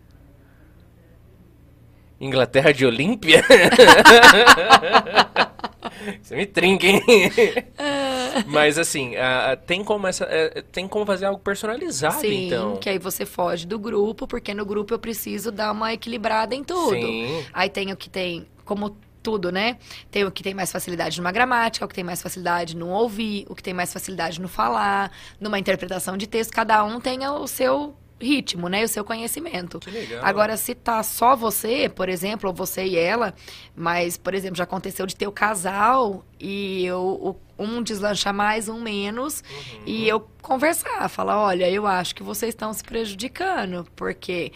[SPEAKER 1] Inglaterra de Olímpia? Você me trinca, hein? Mas assim, tem, como essa, eh, tem como fazer algo personalizado,
[SPEAKER 2] Sim,
[SPEAKER 1] então.
[SPEAKER 2] que aí você foge do grupo, porque no grupo eu preciso dar uma equilibrada em tudo.
[SPEAKER 1] Sim.
[SPEAKER 2] Aí tem o que tem, como tudo, né? Tem o que tem mais facilidade numa gramática, o que tem mais facilidade no ouvir, o que tem mais facilidade no falar, numa interpretação de texto. Cada um tem o seu ritmo, né? O seu conhecimento.
[SPEAKER 1] Que legal.
[SPEAKER 2] Agora, se tá só você, por exemplo, ou você e ela, mas, por exemplo, já aconteceu de ter o casal e eu, o- um deslanchar mais, um menos,
[SPEAKER 1] Uhum.
[SPEAKER 2] e eu conversar, falar, olha, eu acho que vocês estão se prejudicando, porque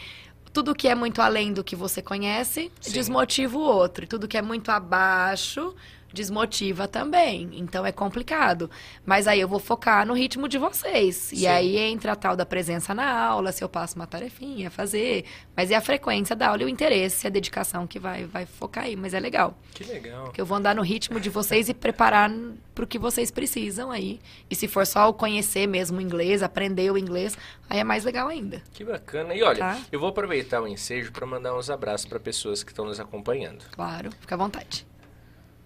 [SPEAKER 2] tudo que é muito além do que você conhece
[SPEAKER 1] Sim.
[SPEAKER 2] desmotiva o outro, e tudo que é muito abaixo desmotiva também. Então é complicado. Mas aí eu vou focar no ritmo de vocês.
[SPEAKER 1] Sim.
[SPEAKER 2] E aí entra a tal da presença na aula, se eu passo uma tarefinha, fazer. Mas é a frequência da aula e o interesse, a dedicação que vai, vai focar aí. Mas é legal.
[SPEAKER 1] Que legal.
[SPEAKER 2] Porque eu vou andar no ritmo de vocês e preparar pro que vocês precisam aí. E se for só o conhecer mesmo o inglês, aprender o inglês, aí é mais legal ainda.
[SPEAKER 1] Que bacana. E olha,
[SPEAKER 2] Tá.
[SPEAKER 1] eu vou aproveitar o ensejo para mandar uns abraços para pessoas que estão nos acompanhando.
[SPEAKER 2] Claro, fica à vontade.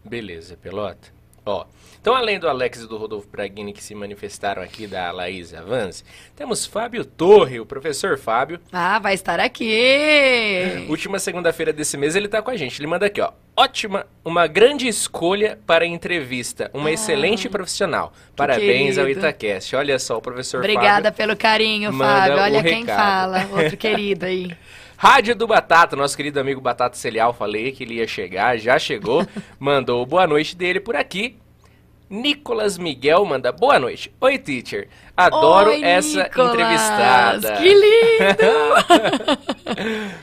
[SPEAKER 1] Beleza, pelota. Ó, então além do Alex e do Rodolfo Braghini que se manifestaram aqui da Laís Avance, temos Fábio Torre, o professor Fábio.
[SPEAKER 2] Ah, vai estar aqui!
[SPEAKER 1] Última segunda-feira desse mês ele tá com a gente. Ele manda aqui, ó. Ótima, uma grande escolha para entrevista. Uma excelente profissional. Parabéns ao
[SPEAKER 2] Ah.
[SPEAKER 1] Itacast. Olha só, o professor
[SPEAKER 2] Obrigada
[SPEAKER 1] Fábio.
[SPEAKER 2] pelo carinho, Fábio. Olha quem
[SPEAKER 1] recado.
[SPEAKER 2] fala, outro querido aí.
[SPEAKER 1] Rádio do Batata, nosso querido amigo Batata Celial, falei que ele ia chegar, já chegou, mandou boa noite dele por aqui. Nicolas Miguel manda boa noite. Oi, teacher. Adoro
[SPEAKER 2] Oi,
[SPEAKER 1] essa
[SPEAKER 2] Nicolas.
[SPEAKER 1] entrevistada.
[SPEAKER 2] Que lindo!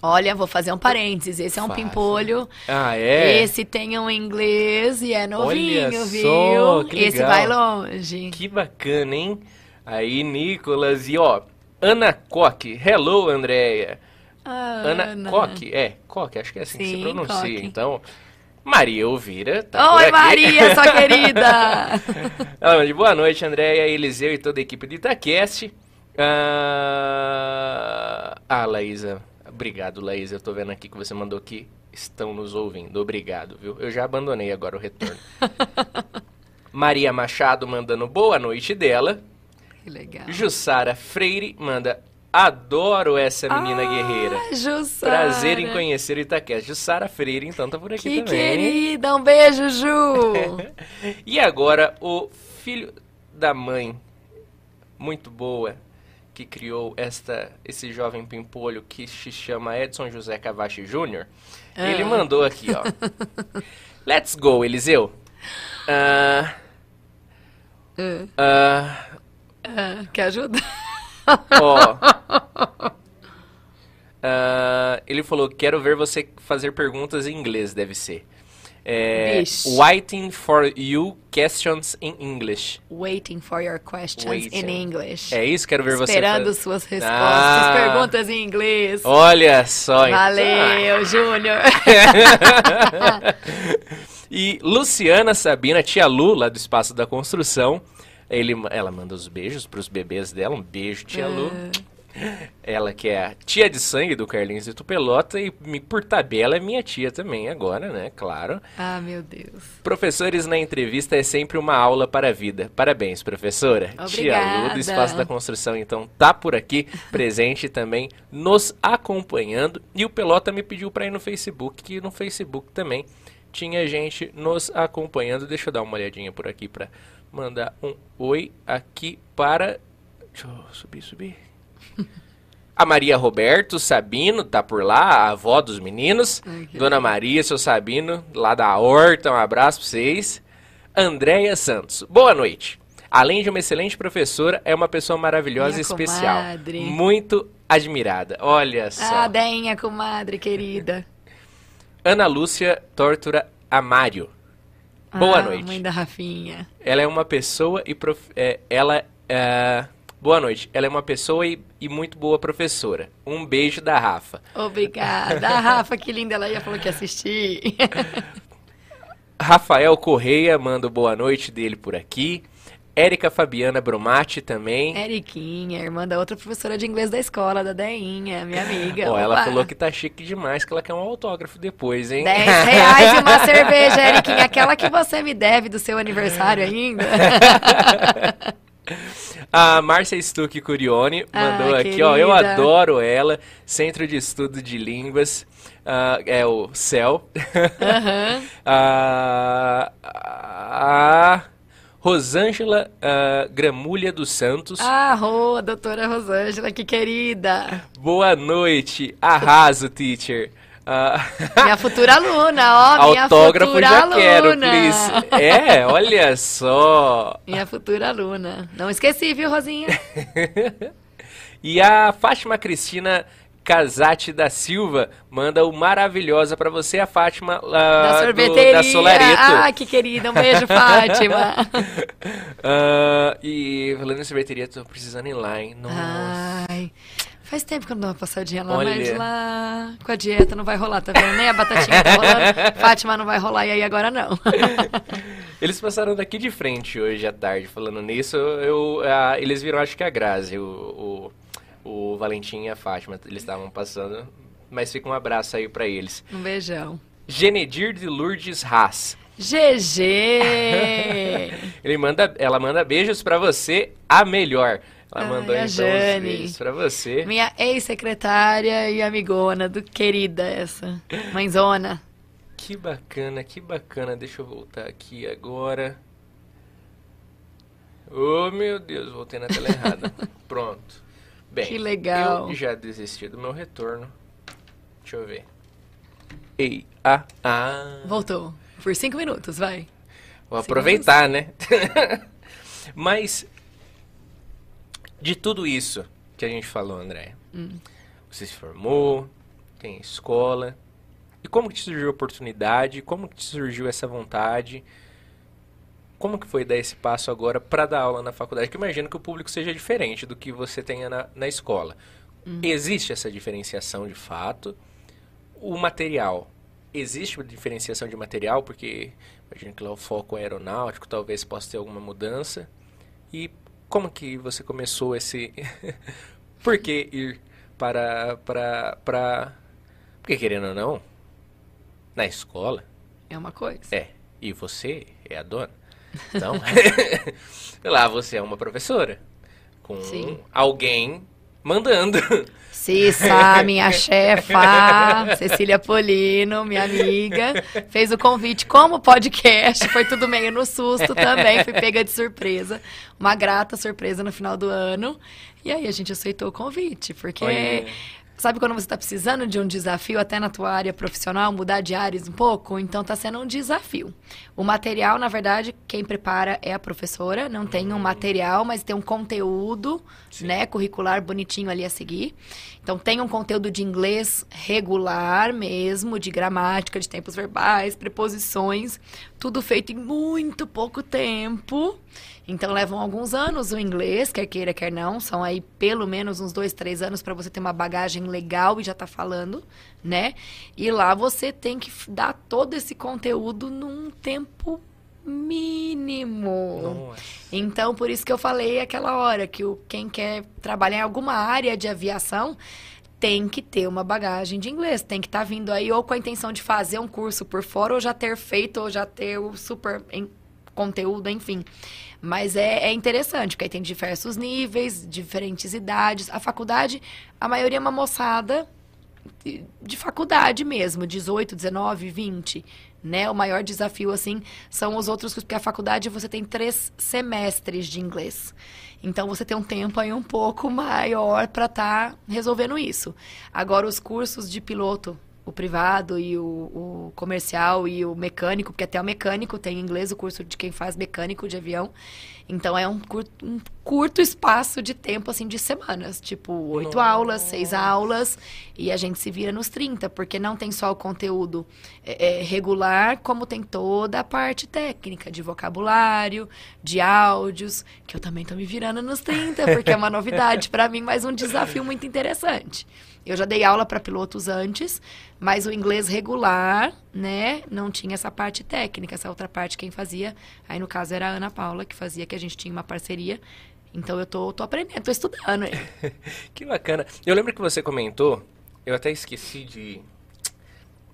[SPEAKER 2] Olha, vou fazer um parênteses. Esse é um
[SPEAKER 1] Faça.
[SPEAKER 2] pimpolho.
[SPEAKER 1] ah, é?
[SPEAKER 2] Esse tem um inglês e é novinho,
[SPEAKER 1] Olha
[SPEAKER 2] viu?
[SPEAKER 1] só, que
[SPEAKER 2] Esse
[SPEAKER 1] legal.
[SPEAKER 2] vai longe.
[SPEAKER 1] Que bacana, hein? Aí, Nicolas. E ó, Ana Coque. Hello, Andréia.
[SPEAKER 2] Ah,
[SPEAKER 1] Ana, Coque. É, Coque, acho que é assim que se
[SPEAKER 2] Sim,
[SPEAKER 1] pronuncia.
[SPEAKER 2] Coque.
[SPEAKER 1] Então, Maria Elvira. Tá
[SPEAKER 2] Oi. Maria, sua querida!
[SPEAKER 1] Ela boa noite, Andréia, Eliseu e toda a equipe do Itacast. Ah, ah, Laísa. Obrigado, Laísa. Eu tô vendo aqui que você mandou que estão nos ouvindo. Obrigado, viu? Eu já abandonei agora o retorno. Maria Machado mandando boa noite dela.
[SPEAKER 2] Que legal.
[SPEAKER 1] Jussara Freire manda adoro essa menina guerreira.
[SPEAKER 2] Ah, Jussara.
[SPEAKER 1] Prazer em conhecer o Itaquest. Jussara Freire, então, tá por aqui
[SPEAKER 2] Que
[SPEAKER 1] também.
[SPEAKER 2] querida, um beijo, Ju!
[SPEAKER 1] E agora, o filho da mãe, muito boa, que criou esta, esse jovem pimpolho que se chama Edson José Cavachi Jr.,
[SPEAKER 2] Ah.
[SPEAKER 1] ele mandou aqui, ó. Let's go, Eliseu. Ah, ah,
[SPEAKER 2] Ah, quer ajuda?
[SPEAKER 1] ó. Ah, ele falou, quero ver você fazer perguntas em inglês, deve ser. É, waiting for you questions in English.
[SPEAKER 2] Waiting for your questions
[SPEAKER 1] Waiting.
[SPEAKER 2] in English.
[SPEAKER 1] É isso, quero ver você
[SPEAKER 2] Esperando suas respostas,
[SPEAKER 1] Ah.
[SPEAKER 2] perguntas em inglês.
[SPEAKER 1] Olha só, então.
[SPEAKER 2] Valeu, Júnior.
[SPEAKER 1] E Luciana Sabina, tia Lu, lá do Espaço da Construção, ele, ela manda os beijos pros bebês dela. Um beijo, tia Lu. Ela que é a tia de sangue do Carlinhos e do Pelota e me- por tabela é minha tia também agora, né? Claro.
[SPEAKER 2] ah, meu Deus.
[SPEAKER 1] Professores na entrevista é sempre uma aula para a vida. Parabéns, professora. Tia Lu do
[SPEAKER 2] Obrigada.
[SPEAKER 1] Espaço da Construção, então, tá por aqui, presente também, nos acompanhando. E o Pelota me pediu para ir no Facebook, que no Facebook também tinha gente nos acompanhando. Deixa eu dar uma olhadinha por aqui para mandar um oi aqui para. Deixa eu subir, subir. A Maria Roberto Sabino tá por lá, a avó dos meninos.
[SPEAKER 2] Ai,
[SPEAKER 1] Dona Maria, seu Sabino, lá da Horta, um abraço pra vocês. Andréia Santos, boa noite. Além de uma excelente professora, é uma pessoa maravilhosa e especial. Muito admirada. Olha só.
[SPEAKER 2] Ah, Denha, comadre querida.
[SPEAKER 1] Ana Lúcia Tortura Amário. Boa
[SPEAKER 2] ah,
[SPEAKER 1] noite.
[SPEAKER 2] Mãe da Rafinha.
[SPEAKER 1] Ela é uma pessoa e prof... é, ela é... Boa noite. Ela é uma pessoa e, e muito boa professora. Um beijo da Rafa.
[SPEAKER 2] Obrigada. A Rafa, que linda, ela ia falou que ia assistir.
[SPEAKER 1] Rafael Correia manda boa noite dele por aqui. Érica Fabiana Brumati também.
[SPEAKER 2] Eriquinha, irmã da outra professora de inglês da escola, da Deinha, minha amiga.
[SPEAKER 1] Ó, ela
[SPEAKER 2] Opa.
[SPEAKER 1] falou que tá chique demais, que ela quer um autógrafo depois, hein?
[SPEAKER 2] 10 reais e uma cerveja, Eriquinha. Aquela que você me deve do seu aniversário ainda.
[SPEAKER 1] A Márcia Stuck Curione
[SPEAKER 2] Ah,
[SPEAKER 1] mandou aqui, ó. Eu adoro ela. Centro de Estudo de Línguas. ah, é o CEL.
[SPEAKER 2] Aham.
[SPEAKER 1] a, a Rosângela ah, Gramulha dos Santos.
[SPEAKER 2] Ah, Rô, doutora Rosângela, que querida.
[SPEAKER 1] Boa noite. Arraso, teacher. Ah,
[SPEAKER 2] Minha futura aluna, ó, minha
[SPEAKER 1] autógrafo
[SPEAKER 2] futura
[SPEAKER 1] já
[SPEAKER 2] aluna.
[SPEAKER 1] quero, please. É, olha só.
[SPEAKER 2] Minha futura aluna. Não esqueci, viu, Rosinha?
[SPEAKER 1] E a Fátima Cristina Casati da Silva manda o maravilhosa pra você, a Fátima lá
[SPEAKER 2] Da
[SPEAKER 1] do-
[SPEAKER 2] sorveteria.
[SPEAKER 1] da Solareto.
[SPEAKER 2] Ah, que querida. Um beijo, Fátima.
[SPEAKER 1] Ah, e falando em sorveteria, tô precisando ir lá, hein? Nossa.
[SPEAKER 2] Ai, faz tempo que eu não dou uma passadinha lá,
[SPEAKER 1] Olha.
[SPEAKER 2] mas lá com a dieta não vai rolar, tá vendo? Nem a batatinha tá rolando. Fátima não vai rolar e aí agora não.
[SPEAKER 1] Eles passaram daqui de frente hoje à tarde falando nisso. Eu, ah, eles viram, acho que a Grazi, o, o, o Valentim e a Fátima. Eles estavam passando. Mas fica um abraço aí pra eles.
[SPEAKER 2] Um beijão.
[SPEAKER 1] Genedir de Lourdes Haas.
[SPEAKER 2] GG!
[SPEAKER 1] Ele manda, ela manda beijos pra você, a melhor. Ela
[SPEAKER 2] Ai,
[SPEAKER 1] mandou então os
[SPEAKER 2] Jane.
[SPEAKER 1] beijos pra você.
[SPEAKER 2] Minha ex-secretária e amigona do querida essa. Mãezona.
[SPEAKER 1] Que bacana, que bacana. Deixa eu voltar aqui agora. Oh, meu Deus, voltei na tela errada. Pronto. Bem,
[SPEAKER 2] Que legal.
[SPEAKER 1] eu já desisti do meu retorno. Deixa eu ver. Ei, ah, ah.
[SPEAKER 2] Voltou. Por cinco minutos, vai.
[SPEAKER 1] Vou aproveitar, né? Mas, de tudo isso que a gente falou, André, você se formou, tem escola. E como que te surgiu a oportunidade? Como que te surgiu essa vontade? Como que foi dar esse passo agora para dar aula na faculdade? Que imagino que o público seja diferente do que você tenha na, na escola. Existe essa diferenciação de fato? O material, existe uma diferenciação de material? Porque imagino que lá o foco é aeronáutico, talvez possa ter alguma mudança. E como que você começou esse... Por que ir para, para, para... Porque querendo ou não, na escola,
[SPEAKER 2] É uma coisa.
[SPEAKER 1] é, e você é a dona. Então, lá você é uma professora. Com
[SPEAKER 2] Sim.
[SPEAKER 1] alguém mandando.
[SPEAKER 2] Cissa, minha chefa, Cecília Polino, minha amiga, fez o convite como podcast, foi tudo meio no susto também, fui pega de surpresa, uma grata surpresa no final do ano, e aí a gente aceitou o convite, porque
[SPEAKER 1] Olha.
[SPEAKER 2] Sabe quando você está precisando de um desafio até na tua área profissional, mudar de áreas um pouco? Então está sendo um desafio. O material, na verdade, quem prepara é a professora, não tem um material, mas tem um conteúdo,
[SPEAKER 1] Sim.
[SPEAKER 2] né, curricular bonitinho ali a seguir. Então tem um conteúdo de inglês regular mesmo, de gramática, de tempos verbais, preposições, tudo feito em muito pouco tempo. Então levam alguns anos o inglês, quer queira, quer não. São aí pelo menos uns dois, três anos para você ter uma bagagem legal e já tá falando, né? E lá você tem que dar todo esse conteúdo num tempo mínimo.
[SPEAKER 1] Nossa.
[SPEAKER 2] Então, por isso que eu falei aquela hora que o, quem quer trabalhar em alguma área de aviação tem que ter uma bagagem de inglês, tem que estar vindo aí ou com a intenção de fazer um curso por fora, ou já ter feito, ou já ter o super em- conteúdo, enfim. Mas é, é interessante, porque aí tem diversos níveis, diferentes idades. A faculdade, a maioria é uma moçada de- de faculdade mesmo, 18, 19, 20, né? O maior desafio, assim, são os outros, porque a faculdade você tem três semestres de inglês. Então, você tem um tempo aí um pouco maior para estar resolvendo isso. Agora, os cursos de piloto, o privado e o, o comercial e o mecânico, porque até o mecânico tem em inglês o curso de quem faz mecânico de avião. Então é um curto, um curto espaço de tempo, assim, de semanas. Tipo, oito aulas, seis aulas, e a gente se vira nos 30, porque não tem só o conteúdo é, é, regular, como tem toda a parte técnica, de vocabulário, de áudios, que eu também tô me virando nos 30, porque é uma novidade para mim, mas um desafio muito interessante. Eu já dei aula para pilotos antes, Mas o inglês regular, né, não tinha essa parte técnica, essa outra parte quem fazia, aí no caso era a Ana Paula que fazia, que a gente tinha uma parceria. Então eu tô, tô aprendendo, tô estudando.
[SPEAKER 1] que bacana. Eu lembro que você comentou, eu até esqueci de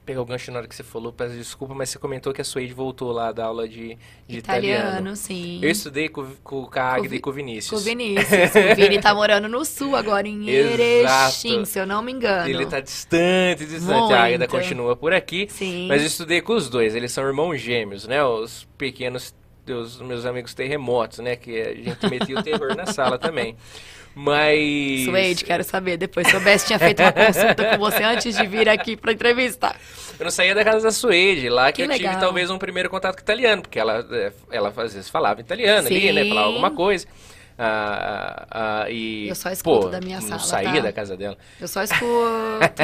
[SPEAKER 1] pegar o gancho na hora que você falou, peço desculpa, mas você comentou que a Suede voltou lá da aula de, de italiano.
[SPEAKER 2] Italiano, sim.
[SPEAKER 1] Eu estudei com, com, com a Águida
[SPEAKER 2] Vi-
[SPEAKER 1] e com o Vinícius.
[SPEAKER 2] Com o Vinícius. o Vini tá morando no sul agora, em. Erechim, se eu não me engano.
[SPEAKER 1] Ele tá distante, distante. A Águida
[SPEAKER 2] Muito.
[SPEAKER 1] continua por aqui.
[SPEAKER 2] Sim.
[SPEAKER 1] Mas eu estudei com os dois, eles são irmãos gêmeos, né? Os pequenos, os meus amigos terremotos, né? Que a gente metia o terror na sala também. Mas.
[SPEAKER 2] Suede, quero saber. Depois, se soubesse, tinha feito uma consulta com você antes de vir aqui pra entrevistar.
[SPEAKER 1] Eu não saía da casa da Suede, lá que,
[SPEAKER 2] Que
[SPEAKER 1] eu tive
[SPEAKER 2] legal.
[SPEAKER 1] talvez um primeiro contato com italiano, porque ela, é, ela às vezes falava italiano ali, né?
[SPEAKER 2] Sim.
[SPEAKER 1] Falava alguma coisa. Ah, ah, ah, e,
[SPEAKER 2] Eu só escuto
[SPEAKER 1] pô,
[SPEAKER 2] da minha
[SPEAKER 1] não
[SPEAKER 2] sala,
[SPEAKER 1] saía
[SPEAKER 2] tá?
[SPEAKER 1] da casa dela.
[SPEAKER 2] Eu só escuto,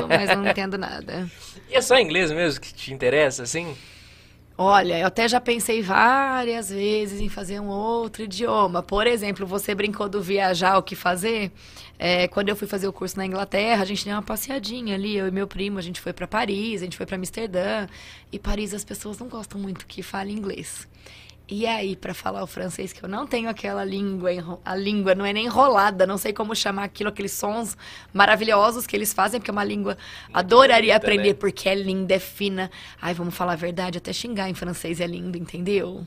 [SPEAKER 2] mas não entendo nada.
[SPEAKER 1] E é só inglês mesmo que te interessa, assim?
[SPEAKER 2] Olha, eu até já pensei várias vezes em fazer um outro idioma. Por exemplo, você brincou do viajar, o que fazer? É, quando eu fui fazer o curso na Inglaterra, a gente deu uma passeadinha ali, eu e meu primo, a gente foi para Paris, a gente foi para Amsterdã. E Paris as pessoas não gostam muito que fale inglês. E aí, para falar o francês, que eu não tenho aquela língua, a língua não é nem enrolada, não sei como chamar aquilo, aqueles sons maravilhosos que eles fazem, porque é uma língua, adoraria
[SPEAKER 1] bonita,
[SPEAKER 2] aprender,
[SPEAKER 1] né?
[SPEAKER 2] porque é linda, é fina. Ai, vamos falar a verdade, até xingar em francês é lindo, entendeu?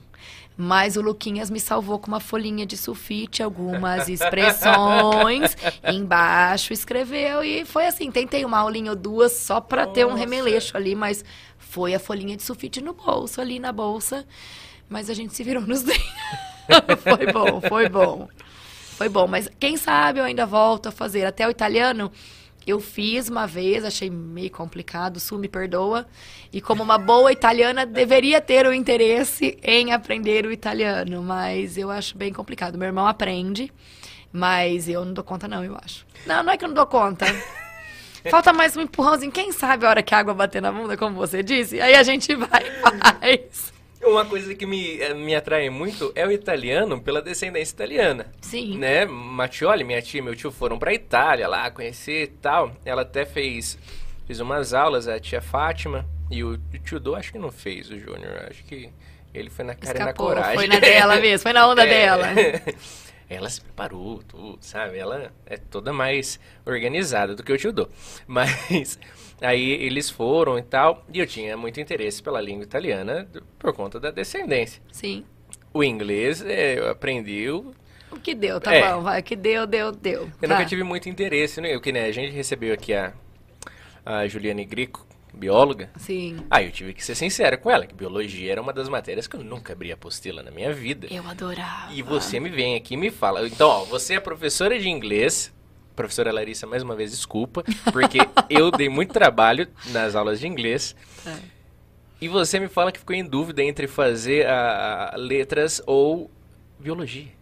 [SPEAKER 2] Mas o Luquinhas me salvou com uma folhinha de sulfite, algumas expressões, embaixo escreveu e foi assim, tentei uma aulinha ou duas só pra ter um remeleixo ali, mas foi a folhinha de sulfite no bolso, ali na bolsa, mas a gente se virou nos dentes. foi bom, foi bom. Foi bom, mas quem sabe eu ainda volto a fazer. Até o italiano, eu fiz uma vez, achei meio complicado, Su me perdoa. E como uma boa italiana, deveria ter o interesse em aprender o italiano, mas eu acho bem complicado. Meu irmão aprende, mas eu não dou conta não, eu acho. Não, não é que eu não dou conta. Falta mais um empurrãozinho. Quem sabe a hora que a água bater na bunda, como você disse, aí a gente vai faz.
[SPEAKER 1] Uma coisa que me, eh, me atrai muito é o italiano pela descendência italiana.
[SPEAKER 2] Sim.
[SPEAKER 1] Né? Mattioli, minha tia e meu tio foram pra Itália lá conhecer e tal. Ela até fez, fez umas aulas, a tia Fátima. E o, tio Dô acho que não fez, o Júnior. Acho que ele foi na cara
[SPEAKER 2] Escapou,
[SPEAKER 1] e na coragem.
[SPEAKER 2] foi na dela mesmo, foi na onda
[SPEAKER 1] É.
[SPEAKER 2] dela.
[SPEAKER 1] Ela se preparou, tudo, sabe? Ela é toda mais organizada do que o tio Dô. Mas aí eles foram e tal, e eu tinha muito interesse pela língua italiana por conta da descendência.
[SPEAKER 2] Sim.
[SPEAKER 1] O inglês é, eu aprendi, eu,
[SPEAKER 2] O que deu, tá
[SPEAKER 1] É.
[SPEAKER 2] bom, vai. O que deu, deu, deu.
[SPEAKER 1] eu
[SPEAKER 2] Tá.
[SPEAKER 1] nunca tive muito interesse, né? Eu, que, né? A gente recebeu aqui a, a Juliane Grico, bióloga.
[SPEAKER 2] Sim.
[SPEAKER 1] Ah, eu tive que ser sincero com ela, que biologia era uma das matérias que eu nunca abri apostila na minha vida.
[SPEAKER 2] Eu adorava.
[SPEAKER 1] E você me vem aqui e me fala. Então, ó, você é professora de inglês. Professora Larissa, mais uma vez, desculpa, porque eu dei muito trabalho nas aulas de inglês.
[SPEAKER 2] É.
[SPEAKER 1] E você me fala que ficou em dúvida entre fazer a, a letras ou biologia.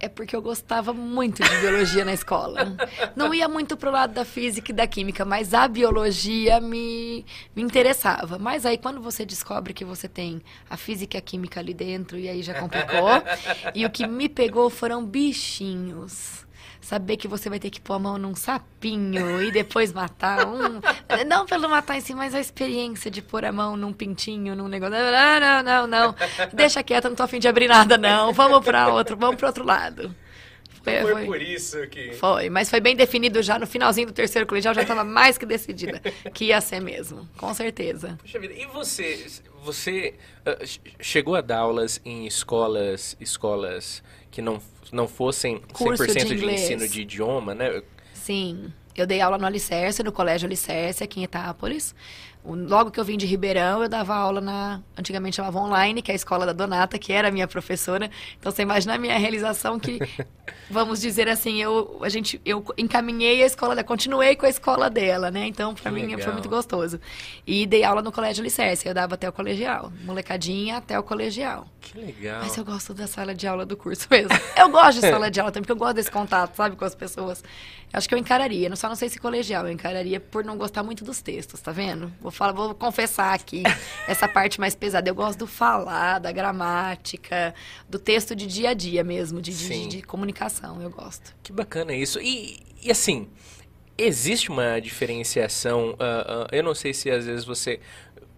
[SPEAKER 2] É porque eu gostava muito de biologia na escola. Não ia muito pro lado da física e da química, mas a biologia me, me interessava. Mas aí quando você descobre que você tem a física e a química ali dentro, e aí já complicou. e o que me pegou foram bichinhos. Saber que você vai ter que pôr a mão num sapinho e depois matar um. Não pelo matar em si, mas a experiência de pôr a mão num pintinho, num negócio. Não, não, não, não. Deixa quieto, não tô afim de abrir nada, não. Vamos pra outro, vamos pro outro lado. Foi, foi-
[SPEAKER 1] por isso que.
[SPEAKER 2] foi, mas foi bem definido já no finalzinho do terceiro colegial, já estava mais que decidida que ia ser mesmo, com certeza.
[SPEAKER 1] Puxa vida, e você, você che- chegou a dar aulas em escolas, escolas que não, não fossem 100%
[SPEAKER 2] Curso de
[SPEAKER 1] de, ensino de idioma, né?
[SPEAKER 2] Sim, eu dei aula no Alicerce, no Colégio Alicerce, aqui em Itápolis. Logo que eu vim de Ribeirão, eu dava aula na, antigamente chamava online, que é a escola da Donata, que era a minha professora. Então você imagina a minha realização que, vamos dizer assim, eu, a gente, eu encaminhei a escola dela, continuei com a escola dela, né? Então pra
[SPEAKER 1] Que
[SPEAKER 2] mim
[SPEAKER 1] legal.
[SPEAKER 2] foi muito gostoso. E dei aula no Colégio Alicerce, eu dava até o colegial, molecadinha até o colegial.
[SPEAKER 1] Que legal.
[SPEAKER 2] Mas eu gosto da sala de aula do curso mesmo. Eu gosto de sala de aula também, porque eu gosto desse contato, sabe, com as pessoas. Acho que eu encararia, não- só não sei se colegial, eu encararia por não gostar muito dos textos, tá vendo? Vou, falar, vou confessar aqui essa parte mais pesada. Eu gosto do falar, da gramática, do texto de dia a dia mesmo, de, de, de comunicação, eu gosto.
[SPEAKER 1] Que bacana isso. E, e assim, Existe uma diferenciação, uh, uh, eu não sei se às vezes você,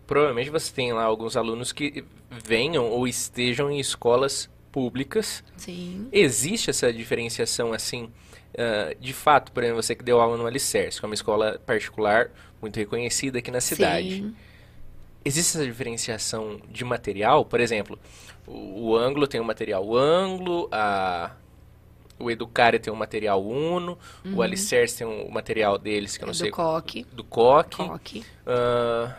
[SPEAKER 1] provavelmente você tem lá alguns alunos que venham ou estejam em escolas públicas.
[SPEAKER 2] Sim.
[SPEAKER 1] Existe essa diferenciação assim, uh, de fato, por exemplo, você que deu aula no Alicerce, que é uma escola particular muito reconhecida aqui na cidade.
[SPEAKER 2] Sim.
[SPEAKER 1] Existe essa diferenciação de material? Por exemplo, o, o ângulo tem o material ângulo, a o Educare tem um material Uno, uhum. o Alicerce tem um material deles, que eu não
[SPEAKER 2] é
[SPEAKER 1] sei.
[SPEAKER 2] Do Coque.
[SPEAKER 1] Do Coque.
[SPEAKER 2] Coque.
[SPEAKER 1] Uh,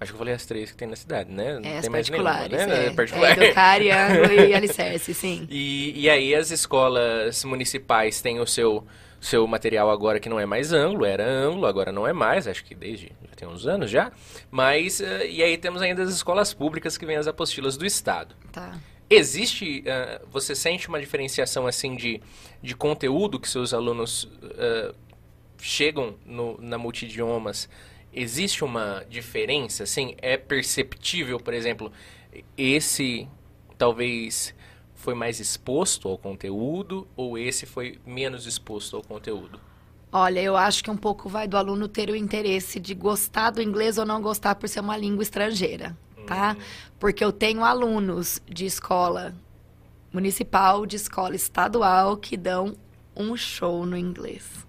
[SPEAKER 1] acho que eu falei as três que tem na cidade, né? Não
[SPEAKER 2] é,
[SPEAKER 1] tem
[SPEAKER 2] mais
[SPEAKER 1] nenhuma,
[SPEAKER 2] né?
[SPEAKER 1] É, particular.
[SPEAKER 2] É Educare, Ângulo e Alicerce, sim.
[SPEAKER 1] E, e aí as escolas municipais têm o seu seu material agora que não é mais ângulo, era ângulo, agora não é mais, acho que desde já tem uns anos já. Mas, uh, e aí temos ainda as escolas públicas que vêm as apostilas do Estado.
[SPEAKER 2] Tá.
[SPEAKER 1] Existe, uh, você sente uma diferenciação assim de, de conteúdo que seus alunos uh, chegam no, na multidiomas? Existe uma diferença, assim? É perceptível, por exemplo, esse talvez foi mais exposto ao conteúdo ou esse foi menos exposto ao conteúdo?
[SPEAKER 2] Olha, eu acho que um pouco vai do aluno ter o interesse de gostar do inglês ou não gostar por ser uma língua estrangeira tá? Porque eu tenho alunos de escola municipal, de escola estadual, que dão um show no inglês.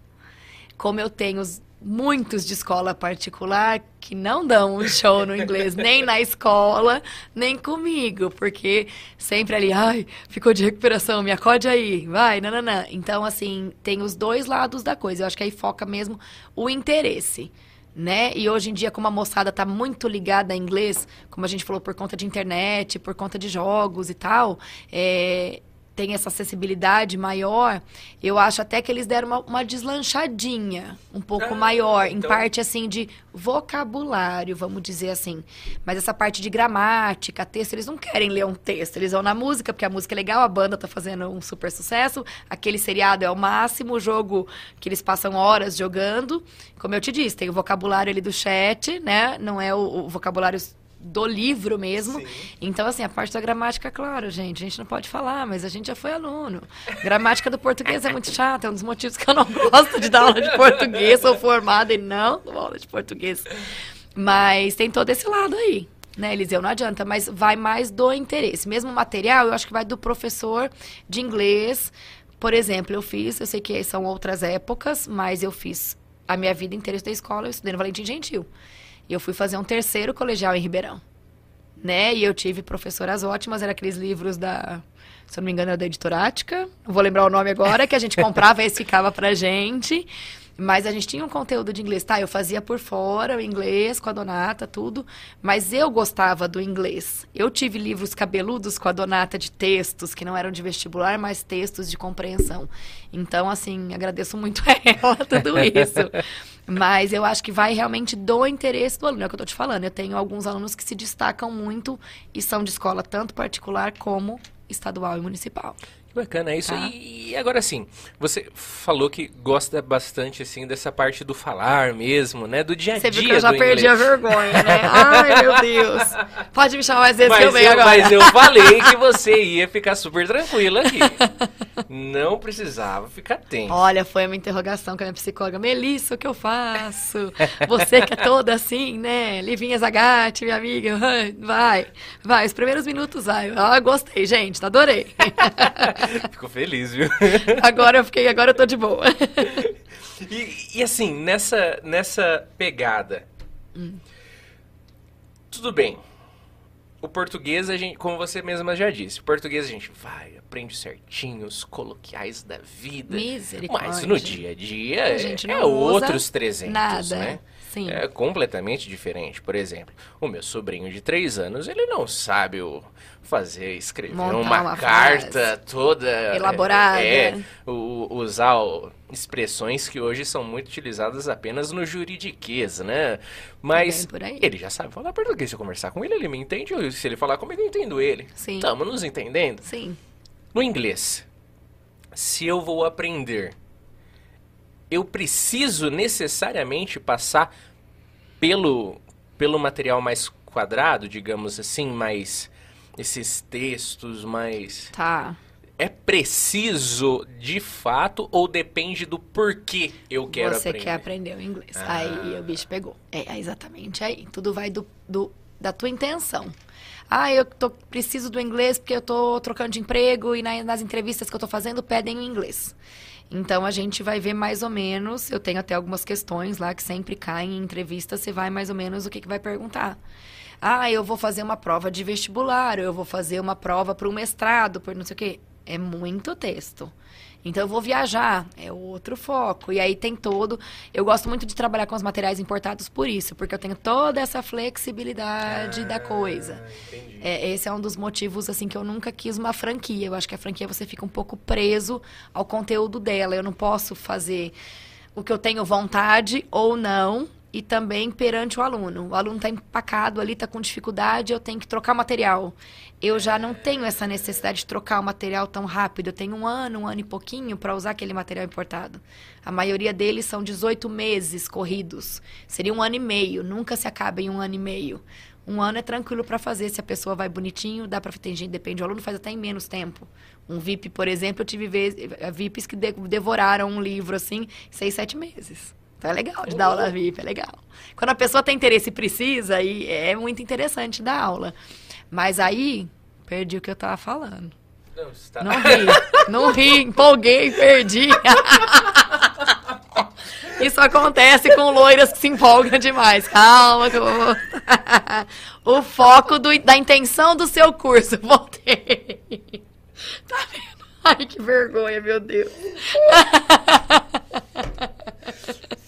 [SPEAKER 2] Como eu tenho muitos de escola particular que não dão um show no inglês, nem na escola, nem comigo, porque sempre ali, ai, ficou de recuperação, me acode aí, vai, nananã. Então, assim, tem os dois lados da coisa. Eu acho que aí foca mesmo o interesse né? E hoje em dia, como a moçada está muito ligada a inglês, como a gente falou, por conta de internet, por conta de jogos e tal, é, tem essa acessibilidade maior, eu acho até que eles deram uma, uma deslanchadinha um pouco ah, maior, então... em parte assim de vocabulário, vamos dizer assim. Mas essa parte de gramática, texto, eles não querem ler um texto, eles vão na música, porque a música é legal, a banda tá fazendo um super sucesso, aquele seriado é o máximo, o jogo que eles passam horas jogando. Como eu te disse, tem o vocabulário ali do chat, né? Não é o, o vocabulário do livro mesmo. Sim. Então, assim, a parte da gramática, claro, gente, a gente não pode falar, mas a gente já foi aluno. Gramática do português é muito chata, é um dos motivos que eu não gosto de dar aula de português. Sou formada e não dou aula de português. Mas tem todo esse lado aí. Né, Eliseu, não adianta, mas vai mais do interesse. Mesmo material, eu acho que vai do professor de inglês. Por exemplo, eu fiz, eu sei que são outras épocas, mas eu fiz a minha vida inteira da escola, eu estudei no Valentim Gentil. E eu fui fazer um terceiro colegial em Ribeirão. Né? E eu tive professoras ótimas, eram aqueles livros da, se eu não me engano, era da Editorática. Não vou lembrar o nome agora, que a gente comprava e ficava pra gente. Mas a gente tinha um conteúdo de inglês, tá? Eu fazia por fora o inglês com a Donata, tudo. Mas eu gostava do inglês. Eu tive livros cabeludos com a Donata de textos, que não eram de vestibular, mas textos de compreensão. Então, assim, agradeço muito a ela tudo isso. Mas eu acho que vai realmente do interesse do aluno. É o que eu tô te falando. Eu tenho alguns alunos que se destacam muito e são de escola tanto particular como estadual e municipal
[SPEAKER 1] bacana isso. Tá. E, agora sim, você falou que gosta bastante assim dessa parte do falar mesmo, né? Do dia a dia. Você viu
[SPEAKER 2] que eu já perdi
[SPEAKER 1] inglês.
[SPEAKER 2] a vergonha, né? Ai, meu Deus. Pode me chamar mais vezes
[SPEAKER 1] mas
[SPEAKER 2] que eu venho agora.
[SPEAKER 1] Mas eu falei que você ia ficar super tranquila aqui. Não precisava ficar tenso.
[SPEAKER 2] Olha, foi uma interrogação com a minha psicóloga. Melissa, o que eu faço? Você que é toda assim, né? Livinha Zagatti, minha amiga. Vai, vai. Os primeiros minutos, vai. Ah, gostei, gente. Adorei.
[SPEAKER 1] Ficou feliz, viu?
[SPEAKER 2] Agora eu fiquei, agora eu tô de boa.
[SPEAKER 1] E, e assim, nessa, nessa pegada. Hum. Tudo bem. O português, a gente, como você mesma já disse, o português a gente vai, aprende certinho os coloquiais da vida. Mas no dia a dia a é, é outros 300, nada. né?
[SPEAKER 2] Sim.
[SPEAKER 1] É completamente diferente. Por exemplo, o meu sobrinho de 3 anos, ele não sabe o fazer, escrever Montar uma, uma carta toda
[SPEAKER 2] elaborada.
[SPEAKER 1] É, o, usar o, expressões que hoje são muito utilizadas apenas no juridiquês, né? Mas ele já sabe falar português. Se eu conversar com ele, ele me entende. Se ele falar comigo, eu entendo ele.
[SPEAKER 2] Sim.
[SPEAKER 1] Estamos nos entendendo?
[SPEAKER 2] Sim.
[SPEAKER 1] No inglês, se eu vou aprender, eu preciso necessariamente passar pelo, pelo material mais quadrado, digamos assim, mais esses textos mais.
[SPEAKER 2] Tá.
[SPEAKER 1] é preciso de fato ou depende do porquê eu quero
[SPEAKER 2] Você
[SPEAKER 1] aprender?
[SPEAKER 2] quer aprender o inglês.
[SPEAKER 1] Ah.
[SPEAKER 2] Aí o bicho pegou. É, é exatamente aí. Tudo vai do, do- da tua intenção. Ah, eu tô, preciso do inglês porque eu tô trocando de emprego e na- nas entrevistas que eu tô fazendo pedem o inglês. Então a gente vai ver mais ou menos. Eu tenho até algumas questões lá que sempre caem em entrevista. Você vai mais ou menos o que, que vai perguntar. Ah, eu vou fazer uma prova de vestibular, eu vou fazer uma prova para um mestrado, por não sei o quê. É muito texto. Então eu vou viajar, é outro foco. E aí tem todo. Eu gosto muito de trabalhar com os materiais importados por isso, porque eu tenho toda essa flexibilidade da coisa.
[SPEAKER 1] Ah, entendi.
[SPEAKER 2] É, esse é um dos motivos assim que eu nunca quis uma franquia. Eu acho que a franquia você fica um pouco preso ao conteúdo dela. Eu não posso fazer o que eu tenho vontade ou não. E também perante o aluno. O aluno está empacado ali, está com dificuldade, eu tenho que trocar material. Eu já não tenho essa necessidade de trocar o material tão rápido. Eu tenho um ano, um ano e pouquinho para usar aquele material importado. A maioria deles são 18 meses corridos. Seria um ano e meio, nunca se acaba em um ano e meio. Um ano é tranquilo para fazer, se a pessoa vai bonitinho, dá para tem gente, depende do aluno, faz até em menos tempo. Um VIP, por exemplo, eu tive vez, eh, VIPs que de- devoraram um livro assim, seis, sete meses. Então é legal de dar aula VIP, é legal. Quando a pessoa tem interesse e precisa, é muito interessante dar aula. Mas aí, perdi o que eu tava falando.
[SPEAKER 1] Não, você tá-
[SPEAKER 2] Não ri, não ri, empolguei, perdi. Isso acontece com loiras que se empolgam demais. Calma que eu vou... O foco do- da intenção do seu curso. Voltei. Tá vendo? Ai, que vergonha, meu Deus.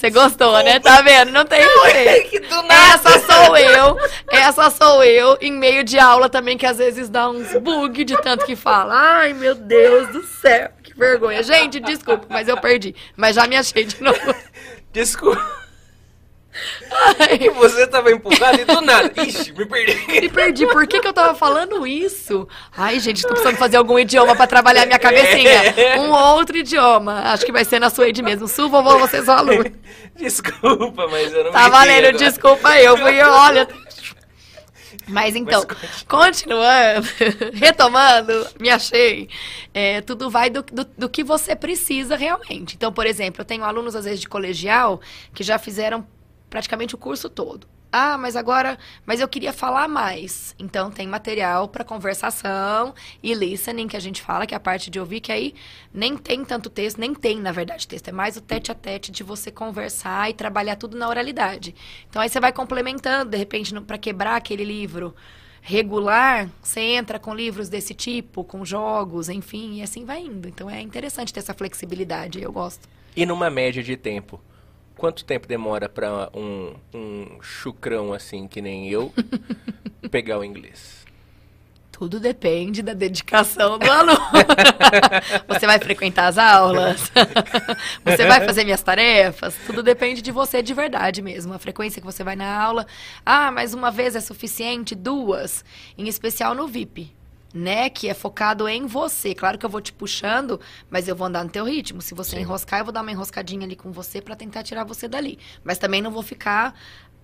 [SPEAKER 2] Você gostou, né? Tá vendo? Não tem jeito.
[SPEAKER 1] Que do nada.
[SPEAKER 2] Essa sou eu. Essa sou eu em meio de aula também, que às vezes dá uns bug de tanto que fala. Ai, meu Deus do céu. Que vergonha. Gente, desculpa, mas eu perdi. Mas já me achei de novo.
[SPEAKER 1] Desculpa,
[SPEAKER 2] Ai,
[SPEAKER 1] você tava empurrado e do nada. Ixi, me perdi.
[SPEAKER 2] me perdi. Por que, que eu tava falando isso? Ai, gente, tô precisando fazer algum idioma pra trabalhar minha cabecinha. Um outro idioma. Acho que vai ser na Suede mesmo. Sul, vovô, vocês são alunos.
[SPEAKER 1] Desculpa, mas eu não
[SPEAKER 2] Tá valendo, desculpa eu fui, olha. Mas então,
[SPEAKER 1] Mas
[SPEAKER 2] continuando, retomando, me achei. é, tudo vai do, do, do que você precisa realmente. Então, por exemplo, eu tenho alunos, às vezes, de colegial que já fizeram praticamente o curso todo. Ah, mas agora, mas eu queria falar mais. Então tem material para conversação e listening que a gente fala, que é a parte de ouvir, que aí nem tem tanto texto, nem tem, na verdade, texto. É mais o tete a tete de você conversar e trabalhar tudo na oralidade. Então aí você vai complementando, de repente, para quebrar aquele livro regular, você entra com livros desse tipo, com jogos, enfim, e assim vai indo. Então é interessante ter essa flexibilidade, eu gosto.
[SPEAKER 1] E numa média de tempo? Quanto tempo demora pra um, um chucrão assim, que nem eu, pegar o inglês?
[SPEAKER 2] Tudo depende da dedicação do aluno. você vai frequentar as aulas? você vai fazer minhas tarefas? Tudo depende de você de verdade mesmo. A frequência que você vai na aula. Ah, mas uma vez é suficiente? Duas. Em especial no VIP. Né, que é focado em você. Claro que eu vou te puxando, mas eu vou andar no teu ritmo. Se você
[SPEAKER 1] Sim.
[SPEAKER 2] enroscar, eu vou dar uma enroscadinha ali com você pra tentar tirar você dali. Mas também não vou ficar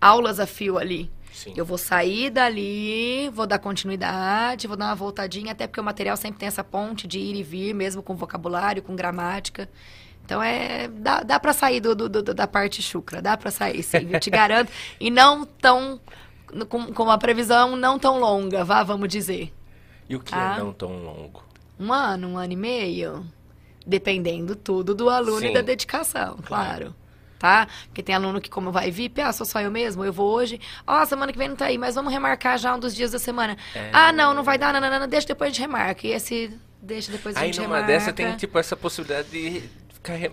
[SPEAKER 2] aulas a fio ali.
[SPEAKER 1] Sim.
[SPEAKER 2] Eu vou sair dali, vou dar continuidade, vou dar uma voltadinha, até porque o material sempre tem essa ponte de ir e vir, mesmo com vocabulário, com gramática. Então é. Dá, dá pra sair do, do- do- da parte chucra, dá pra sair, sim, eu te garanto. E não tão. Com, com uma previsão não tão longa, vá, vamos dizer.
[SPEAKER 1] E o que
[SPEAKER 2] Ah.
[SPEAKER 1] é não tão longo?
[SPEAKER 2] Um ano, um ano e meio. Dependendo tudo do aluno
[SPEAKER 1] Sim.
[SPEAKER 2] e da dedicação, claro. Tá? Porque tem aluno que, como vai VIP, ah, sou só eu mesmo, eu vou hoje. Ó, semana que vem não tá aí, mas vamos remarcar já um dos dias da semana.
[SPEAKER 1] É.
[SPEAKER 2] Ah, não, não vai dar, não, não, não, não, deixa depois a gente remarca. E esse, deixa depois a
[SPEAKER 1] Aí
[SPEAKER 2] gente
[SPEAKER 1] numa
[SPEAKER 2] remarca.
[SPEAKER 1] dessa tem tipo essa possibilidade de ficar. re-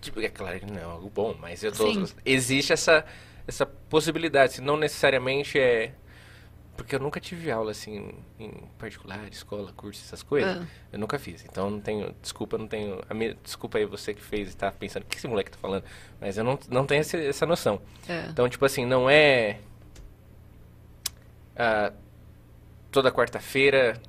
[SPEAKER 1] Tipo, é claro que não é algo bom, mas eu tô.
[SPEAKER 2] Sim.
[SPEAKER 1] Existe essa, essa possibilidade, não necessariamente é. Porque eu nunca tive aula assim em particular, escola, curso, essas coisas.
[SPEAKER 2] Ah.
[SPEAKER 1] Eu nunca fiz. Então não tenho. Desculpa, não tenho. A minha, desculpa aí você que fez e tá pensando, o que esse moleque tá falando? Mas eu não, não tenho esse- essa noção.
[SPEAKER 2] É.
[SPEAKER 1] Então, tipo assim, não é. ah, toda quarta-feira,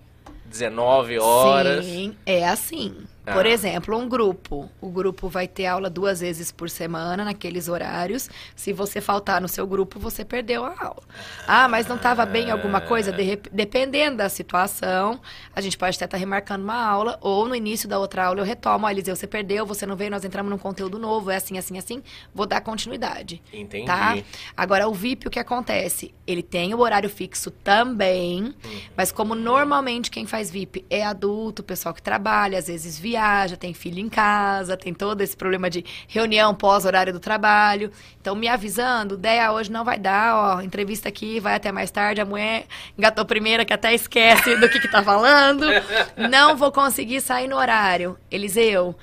[SPEAKER 1] 19 horas.
[SPEAKER 2] Sim, é assim. Por
[SPEAKER 1] Ah.
[SPEAKER 2] exemplo, um grupo. O grupo vai ter aula duas vezes por semana, naqueles horários. Se você faltar no seu grupo, você perdeu a aula. Ah, mas não estava bem alguma coisa? De dependendo da situação, a gente pode até estar remarcando uma aula, ou no início da outra aula eu retomo. Ó, Eliseu, você perdeu, você não veio, nós entramos num conteúdo novo, é assim, assim, assim. Vou dar continuidade.
[SPEAKER 1] Entendi.
[SPEAKER 2] Tá? Agora, o VIP, o que acontece? Ele tem o horário fixo também, mas como normalmente quem faz VIP é adulto, pessoal que trabalha, às vezes viaja, tem filho em casa, tem todo esse problema de reunião pós-horário do trabalho. Então, me avisando, Deia, hoje não vai dar, ó, entrevista aqui, vai até mais tarde, a mulher engatou primeira que até esquece do que que tá falando. Não vou conseguir sair no horário. Eliseu,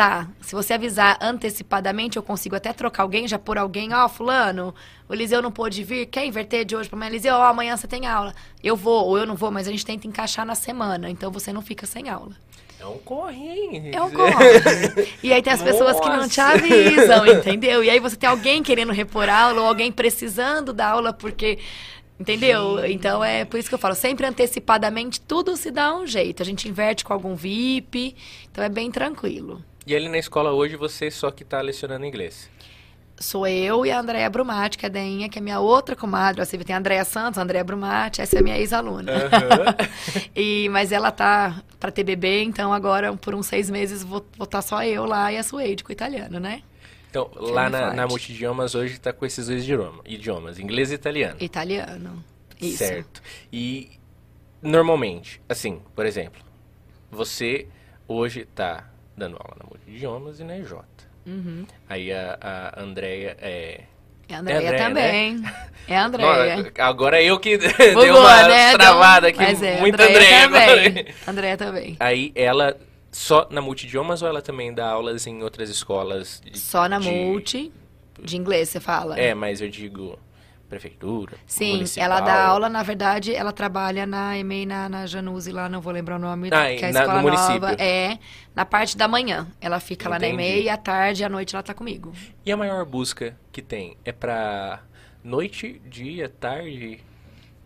[SPEAKER 2] Tá, se você avisar antecipadamente, eu consigo até trocar alguém, já por alguém, ó, fulano, o Eliseu não pôde vir, quer inverter de hoje pra amanhã? Eliseu, ó, amanhã você tem aula. Eu vou, ou eu não vou, mas a gente tenta encaixar na semana, então você não fica sem aula.
[SPEAKER 1] É um corre, hein?
[SPEAKER 2] É um corre. E aí tem as pessoas que não te
[SPEAKER 1] Nossa.
[SPEAKER 2] avisam, entendeu? E aí você tem alguém querendo repor aula, ou alguém precisando da aula porque... Entendeu? Então é por isso que eu falo, sempre antecipadamente tudo se dá um jeito. A gente inverte com algum VIP, então é bem tranquilo.
[SPEAKER 1] E ali na escola hoje você só que tá lecionando inglês.
[SPEAKER 2] Sou eu e a Andréia Brumati, que é a Deinha, que é minha outra comadre. Você tem a Andréia Santos, a Andréia Brumati, essa é minha ex-aluna. e Mas ela tá para ter bebê, então agora por uns seis meses vou estar tá só eu lá e a Suede com o italiano, né?
[SPEAKER 1] Então,
[SPEAKER 2] é
[SPEAKER 1] lá na, na Multidiomas hoje tá com esses dois idioma- idiomas, inglês e italiano.
[SPEAKER 2] Italiano. Isso.
[SPEAKER 1] Certo. E normalmente, assim, por exemplo, você hoje tá dando aula na Multidiomas e na EJ.
[SPEAKER 2] Uhum.
[SPEAKER 1] Aí a, a Andrea é.
[SPEAKER 2] É a Andréia
[SPEAKER 1] Andréia,
[SPEAKER 2] também. É a Andréia.
[SPEAKER 1] Nossa, agora eu que dei
[SPEAKER 2] Bugou,
[SPEAKER 1] uma
[SPEAKER 2] né?
[SPEAKER 1] travada aqui,
[SPEAKER 2] Mas é,
[SPEAKER 1] muito
[SPEAKER 2] Andréia
[SPEAKER 1] Andréia
[SPEAKER 2] também. Andréia também.
[SPEAKER 1] Aí ela só na Multidiomas ou ela também dá aulas em outras escolas? de-
[SPEAKER 2] Só na
[SPEAKER 1] de-
[SPEAKER 2] multi, de inglês, você fala?
[SPEAKER 1] É, mas eu digo prefeitura.
[SPEAKER 2] Sim,
[SPEAKER 1] municipal.
[SPEAKER 2] ela dá aula, na verdade, ela trabalha na EMEI, na, na Januse, lá, não vou lembrar o nome,
[SPEAKER 1] Ah,
[SPEAKER 2] que é a
[SPEAKER 1] na- no
[SPEAKER 2] escola
[SPEAKER 1] município.
[SPEAKER 2] nova. É, na parte da manhã. Ela fica lá na
[SPEAKER 1] Entendi.
[SPEAKER 2] EMEI e à tarde e à noite ela tá comigo.
[SPEAKER 1] E a maior busca que tem é pra noite, dia, tarde?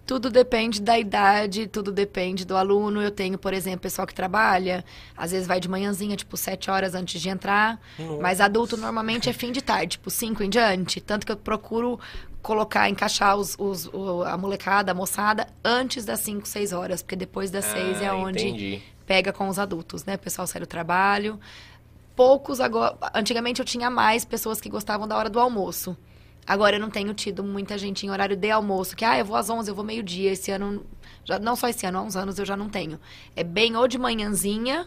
[SPEAKER 2] Tudo depende da idade, tudo depende do aluno. Eu tenho, por exemplo, pessoal que trabalha, às vezes vai de manhãzinha, tipo, sete horas antes de entrar. Mas adulto normalmente é fim de tarde, tipo, cinco em diante. Tanto que eu procuro colocar, encaixar os, os- o- a molecada, a moçada, antes das cinco, seis horas. Porque depois das seis é
[SPEAKER 1] Ah,
[SPEAKER 2] onde
[SPEAKER 1] entendi.
[SPEAKER 2] pega com os adultos, né? O pessoal sai do trabalho. Poucos agora. Antigamente eu tinha mais pessoas que gostavam da hora do almoço. Agora eu não tenho tido muita gente em horário de almoço, que ah, eu vou às 11, eu vou meio-dia. Esse ano, já, não só esse ano, há uns anos eu já não tenho. É bem ou de manhãzinha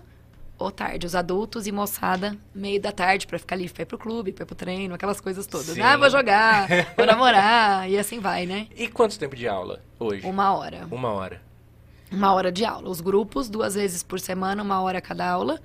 [SPEAKER 2] ou tarde. Os adultos e moçada, meio da tarde, pra ficar livre, pra ir pro clube, pra ir pro treino, aquelas coisas todas.
[SPEAKER 1] Sim.
[SPEAKER 2] Ah, vou jogar, vou namorar, e assim vai, né?
[SPEAKER 1] E quanto tempo de aula hoje?
[SPEAKER 2] Uma hora.
[SPEAKER 1] Uma hora.
[SPEAKER 2] Uma hora de aula. Os grupos, duas vezes por semana, uma hora cada aula.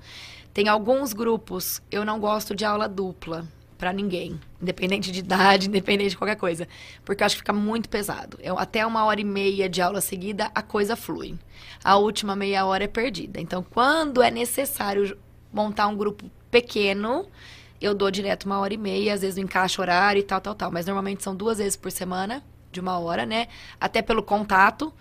[SPEAKER 2] Tem alguns grupos, eu não gosto de aula dupla pra ninguém, independente de idade, independente de qualquer coisa, porque eu acho que fica muito pesado. Eu, até uma hora e meia de aula seguida, a coisa flui. A última meia hora é perdida. Então, quando é necessário montar um grupo pequeno, eu dou direto uma hora e meia, às vezes eu encaixo horário e tal, tal, tal. Mas normalmente são duas vezes por semana, de uma hora, né? Até pelo contato.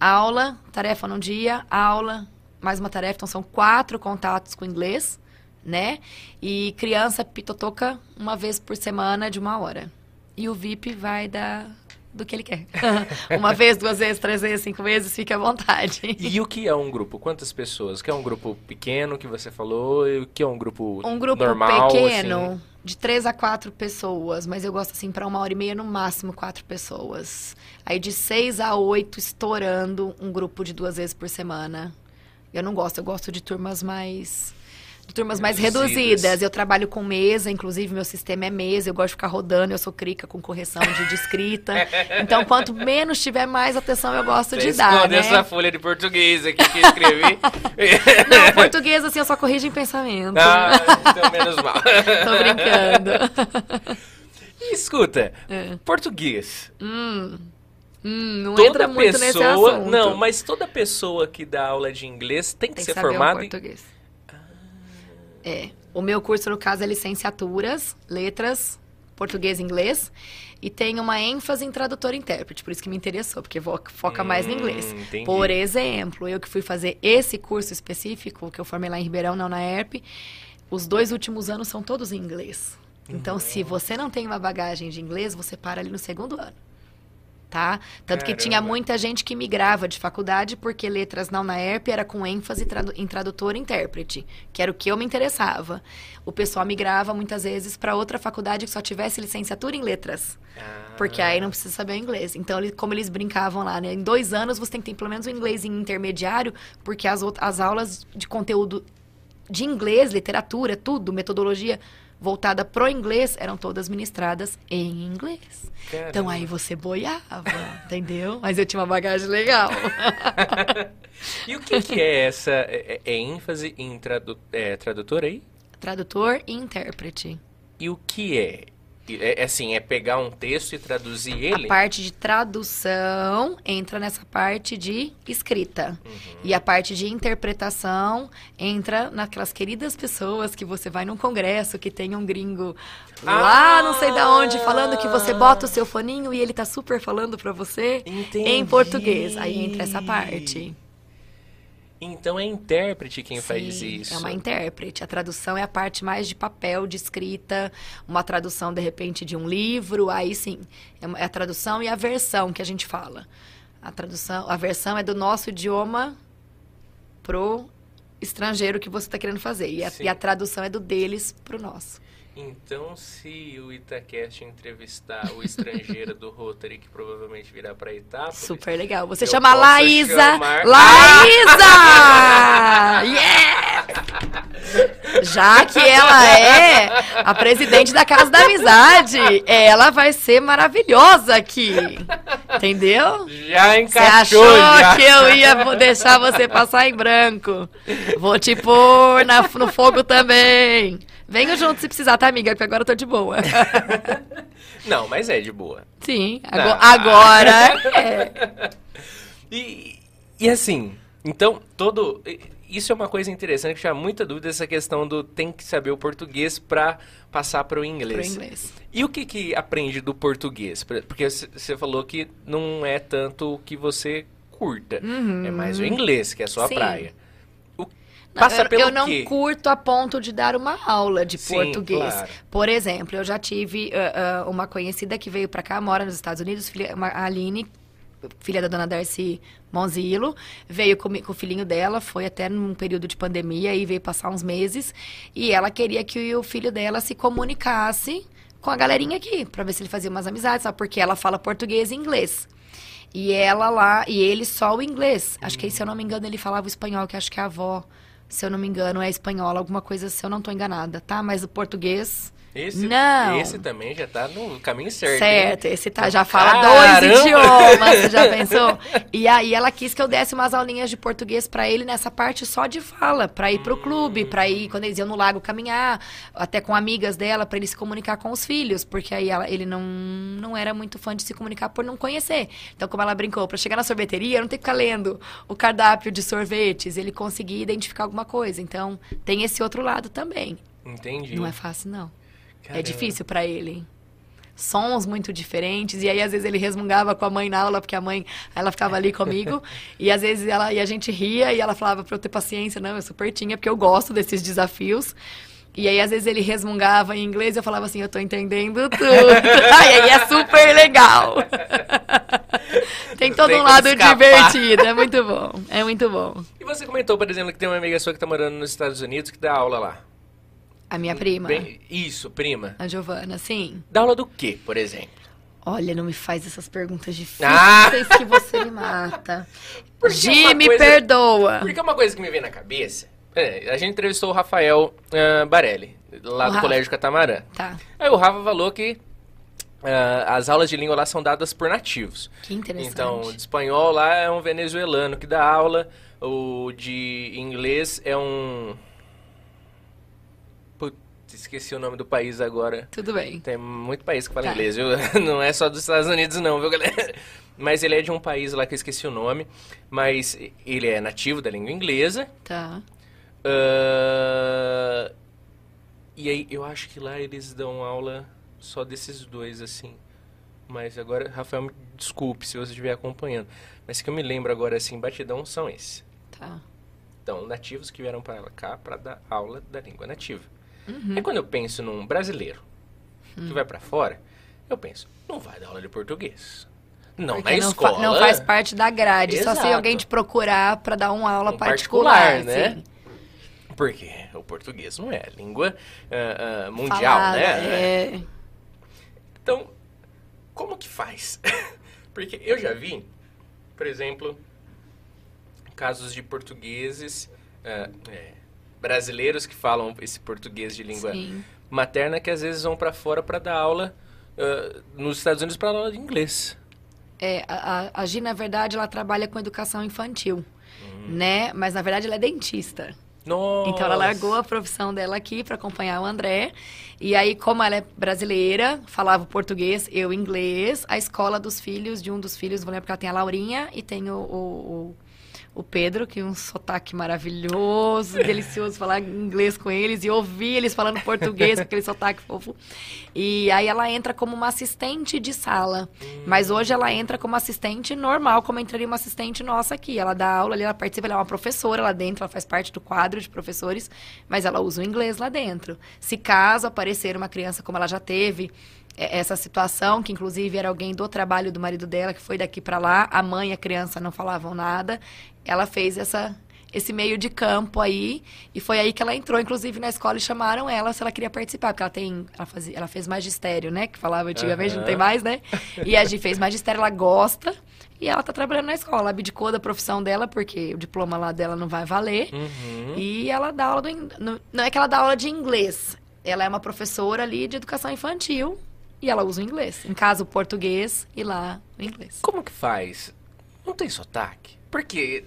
[SPEAKER 2] Aula, tarefa num dia, aula, mais uma tarefa. Então, são quatro contatos com inglês, né? E criança pitotoca uma vez por semana de uma hora. E o VIP vai da do que ele quer. uma vez, duas vezes, três vezes, cinco vezes, fique à vontade.
[SPEAKER 1] E o que é um grupo? Quantas pessoas? O que é um grupo pequeno que você falou? E o que é um grupo
[SPEAKER 2] Um grupo
[SPEAKER 1] normal?
[SPEAKER 2] pequeno,
[SPEAKER 1] assim?
[SPEAKER 2] de três a quatro pessoas, mas eu gosto assim para uma hora e meia no máximo quatro pessoas. Aí de seis a oito estourando um grupo de duas vezes por semana. Eu não gosto, eu gosto de turmas mais turmas mais
[SPEAKER 1] Reduzidas.
[SPEAKER 2] reduzidas. Eu trabalho com mesa, inclusive meu sistema é mesa, eu gosto de ficar rodando, eu sou crica com correção de, de escrita. Então, quanto menos tiver, mais atenção eu gosto de
[SPEAKER 1] Você
[SPEAKER 2] dar,
[SPEAKER 1] esconde
[SPEAKER 2] né?
[SPEAKER 1] essa folha de português aqui que escrevi.
[SPEAKER 2] Não, português assim eu só corrijo em pensamento.
[SPEAKER 1] ah, então menos mal.
[SPEAKER 2] Tô brincando.
[SPEAKER 1] E escuta,
[SPEAKER 2] É.
[SPEAKER 1] português.
[SPEAKER 2] Hum, não
[SPEAKER 1] toda
[SPEAKER 2] entra muito nesse
[SPEAKER 1] pessoa,
[SPEAKER 2] assunto.
[SPEAKER 1] não, mas toda pessoa que dá aula de inglês tem que
[SPEAKER 2] tem
[SPEAKER 1] ser formada em
[SPEAKER 2] português. É. O meu curso, no caso, é licenciaturas, letras, português e inglês. E tem uma ênfase em tradutor e intérprete, por isso que me interessou, porque foca mais no
[SPEAKER 1] Hum,
[SPEAKER 2] inglês.
[SPEAKER 1] entendi.
[SPEAKER 2] Por exemplo, eu que fui fazer esse curso específico, que eu formei lá em Ribeirão, não na ERP, os dois últimos anos são todos em inglês. Então, se você não tem uma bagagem de inglês, você para ali no segundo ano. Tá? Tanto que tinha
[SPEAKER 1] Caramba.
[SPEAKER 2] muita gente que migrava de faculdade porque letras não na ERP era com ênfase tradu- em tradutor e intérprete, que era o que eu me interessava. O pessoal migrava muitas vezes para outra faculdade que só tivesse licenciatura em letras.
[SPEAKER 1] Ah,
[SPEAKER 2] Porque aí não precisa saber o inglês. Então, como eles brincavam lá, né? Em dois anos você tem que ter pelo menos o inglês em intermediário, porque as, as aulas de conteúdo de inglês, literatura, tudo, metodologia voltada pro inglês, eram todas ministradas em inglês.
[SPEAKER 1] Caramba.
[SPEAKER 2] Então aí você boiava, entendeu? Mas eu tinha uma bagagem legal.
[SPEAKER 1] E o que, que é essa é, é ênfase em tradu é, tradutor aí?
[SPEAKER 2] Tradutor e intérprete.
[SPEAKER 1] E o que é? É, é assim, é pegar um texto e traduzir ele?
[SPEAKER 2] A parte de tradução entra nessa parte de escrita. E a parte de interpretação entra naquelas queridas pessoas que você vai num congresso que tem um gringo lá,
[SPEAKER 1] Ah!
[SPEAKER 2] não sei da onde, falando que você bota o seu foninho e ele tá super falando pra você
[SPEAKER 1] Entendi.
[SPEAKER 2] em português. Aí entra essa parte.
[SPEAKER 1] Então é intérprete quem faz
[SPEAKER 2] Sim,
[SPEAKER 1] isso.
[SPEAKER 2] É uma intérprete. A tradução é a parte mais de papel, de escrita, uma tradução, de repente, de um livro, aí sim. É é a tradução e a versão que a gente fala. A tradução, a versão é do nosso idioma pro estrangeiro que você está querendo fazer. E a, e a tradução é do deles pro nosso.
[SPEAKER 1] Então, se o Itacast entrevistar o estrangeiro do Rotary, que provavelmente virá para Itápolis...
[SPEAKER 2] Super legal. Você chama Laísa!
[SPEAKER 1] chamar-
[SPEAKER 2] Laísa! Yeah! Já que ela é a presidente da Casa da Amizade, ela vai ser maravilhosa aqui. Entendeu?
[SPEAKER 1] Já
[SPEAKER 2] Você
[SPEAKER 1] encaixou,
[SPEAKER 2] achou
[SPEAKER 1] já.
[SPEAKER 2] que eu ia deixar você passar em branco? Vou te pôr na- no fogo também. Venha junto se precisar, tá, amiga? Porque agora eu tô de boa.
[SPEAKER 1] Não, mas é de boa.
[SPEAKER 2] Sim, ago-
[SPEAKER 1] Não.
[SPEAKER 2] agora é.
[SPEAKER 1] E, e assim, então, todo... Isso é uma coisa interessante que tinha muita dúvida, essa questão do tem que saber o português para passar para o inglês.
[SPEAKER 2] inglês.
[SPEAKER 1] E o que que aprende do português? Por- Porque você falou que não é tanto o que você curta, é mais o inglês, que é a sua
[SPEAKER 2] Uhum. Sim.
[SPEAKER 1] praia. Passa
[SPEAKER 2] eu,
[SPEAKER 1] pelo
[SPEAKER 2] eu não
[SPEAKER 1] quê?
[SPEAKER 2] curto a ponto de dar uma aula de
[SPEAKER 1] Sim,
[SPEAKER 2] português.
[SPEAKER 1] claro.
[SPEAKER 2] Por exemplo, eu já tive ah, ah, uma conhecida que veio pra cá, mora nos Estados Unidos, filha, uma, a Aline, filha da dona Darcy Monzilo, veio com, com o filhinho dela, foi até num período de pandemia e veio passar uns meses. E ela queria que o filho dela se comunicasse com a galerinha aqui, pra ver se ele fazia umas amizades, sabe? Porque ela fala português e inglês. E ela lá, e ele só o inglês. Acho que aí, se eu não me engano, ele falava o espanhol, que acho que a avó, se eu não me engano, é espanhola, alguma coisa, se eu não tô enganada, tá? Mas o português,
[SPEAKER 1] Esse,
[SPEAKER 2] não.
[SPEAKER 1] esse também já tá no caminho certo. hein?
[SPEAKER 2] certo, esse tá, já
[SPEAKER 1] Caramba!
[SPEAKER 2] fala dois idiomas, você já pensou? E aí ela quis que eu desse umas aulinhas de português pra ele nessa parte só de fala, pra ir pro clube, pra ir quando eles iam no lago caminhar, até com amigas dela, pra ele se comunicar com os filhos, porque aí ela- ele não, não era muito fã de se comunicar por não conhecer. Então, como ela brincou, pra chegar na sorveteria, eu não tenho que ficar lendo o cardápio de sorvetes, ele conseguia identificar alguma coisa. Então, tem esse outro lado também.
[SPEAKER 1] Entendi.
[SPEAKER 2] Não é fácil, não.
[SPEAKER 1] Caramba.
[SPEAKER 2] É difícil pra ele. Sons muito diferentes, e aí às vezes ele resmungava com a mãe na aula, porque a mãe, ela ficava ali comigo, e às vezes ela, e a gente ria, e ela falava pra eu ter paciência, não, eu super tinha, porque eu gosto desses desafios. E aí às vezes ele resmungava em inglês, e eu falava assim, eu tô entendendo tudo. e aí é super legal. Tem todo
[SPEAKER 1] Tem
[SPEAKER 2] um lado
[SPEAKER 1] escapar.
[SPEAKER 2] divertido, é muito bom, é muito bom.
[SPEAKER 1] E você comentou, por exemplo, que tem uma amiga sua que tá morando nos Estados Unidos que dá aula lá.
[SPEAKER 2] A minha prima,
[SPEAKER 1] Bem- isso, prima.
[SPEAKER 2] a Giovana, sim.
[SPEAKER 1] Dá aula do quê, por exemplo?
[SPEAKER 2] Olha, não me faz essas perguntas difíceis
[SPEAKER 1] Ah!
[SPEAKER 2] que você me mata.
[SPEAKER 1] Porque
[SPEAKER 2] Gi,
[SPEAKER 1] uma
[SPEAKER 2] me
[SPEAKER 1] coisa-
[SPEAKER 2] perdoa.
[SPEAKER 1] Porque uma coisa que me vem na cabeça... é, a gente entrevistou o Rafael ah, Barelli, lá
[SPEAKER 2] O
[SPEAKER 1] do
[SPEAKER 2] Rafa.
[SPEAKER 1] Colégio Catamarã.
[SPEAKER 2] Tá,
[SPEAKER 1] Aí o Rafa falou que ah, as aulas de língua lá são dadas por nativos.
[SPEAKER 2] que interessante.
[SPEAKER 1] Então, de espanhol lá é um venezuelano que dá aula, o de inglês é um... Esqueci o nome do país agora.
[SPEAKER 2] Tudo bem.
[SPEAKER 1] Tem muito país que fala
[SPEAKER 2] Tá.
[SPEAKER 1] inglês, viu? Não é só dos Estados Unidos não, viu, galera? Mas ele é de um país lá que eu esqueci o nome, mas ele é nativo da língua inglesa.
[SPEAKER 2] Tá.
[SPEAKER 1] Ah, e aí, eu acho que lá eles dão aula só desses dois, assim. Mas agora, Rafael, me desculpe se você estiver acompanhando. Mas que eu me lembro agora, assim, batidão são esses.
[SPEAKER 2] Tá.
[SPEAKER 1] Então, nativos que vieram para cá para dar aula da língua nativa.
[SPEAKER 2] Uhum.
[SPEAKER 1] Aí quando eu penso num brasileiro que vai para fora, eu penso, não vai dar aula de português. Não
[SPEAKER 2] Porque
[SPEAKER 1] na
[SPEAKER 2] não,
[SPEAKER 1] escola.
[SPEAKER 2] fa- não faz parte da grade. Só se
[SPEAKER 1] Exato.
[SPEAKER 2] alguém te procurar pra dar uma aula
[SPEAKER 1] Um
[SPEAKER 2] particular,
[SPEAKER 1] particular, né?
[SPEAKER 2] sim.
[SPEAKER 1] Porque o português não é a língua ah, ah, mundial,
[SPEAKER 2] Falada,
[SPEAKER 1] né?
[SPEAKER 2] É...
[SPEAKER 1] Então, como que faz? Porque eu já vi, por exemplo, casos de portugueses ah, é, brasileiros que falam esse português de língua
[SPEAKER 2] Sim.
[SPEAKER 1] materna que às vezes vão para fora para dar aula ah, nos Estados Unidos para aula de inglês.
[SPEAKER 2] É, a, a- a Gi, na verdade, ela trabalha com educação infantil,
[SPEAKER 1] Hum.
[SPEAKER 2] né? Mas, na verdade, ela é dentista.
[SPEAKER 1] Nossa.
[SPEAKER 2] Então, ela largou a profissão dela aqui para acompanhar o André. E aí, como ela é brasileira, falava português, eu inglês, a escola dos filhos, de um dos filhos, vou lembrar porque ela tem a Laurinha e tem o, o, o- o Pedro, que um sotaque maravilhoso, delicioso falar inglês com eles e ouvir eles falando português com aquele sotaque fofo. E aí ela entra como uma assistente de sala. Mas hoje ela entra como assistente normal, como entraria uma assistente nossa aqui. Ela dá aula ali, ela participa, ela é uma professora lá dentro, ela faz parte do quadro de professores, mas ela usa o inglês lá dentro. Se caso aparecer uma criança como ela já teve, essa situação, que inclusive era alguém do trabalho do marido dela, que foi daqui para lá, a mãe e a criança não falavam nada, ela fez essa esse meio de campo aí, e foi aí que ela entrou, inclusive, na escola e chamaram ela se ela queria participar, porque ela tem, ela, fazia, ela fez magistério, né, que falava antigamente, não tem mais, né, e a Gi fez magistério, ela gosta, e ela tá trabalhando na escola, ela abdicou da profissão dela, porque o diploma lá dela não vai valer,
[SPEAKER 1] Uhum.
[SPEAKER 2] e ela dá aula do, não é que ela dá aula de inglês, ela é uma professora ali de educação infantil, e ela usa o inglês, em casa o português, e lá o inglês.
[SPEAKER 1] Como que faz? Não tem sotaque? Porque.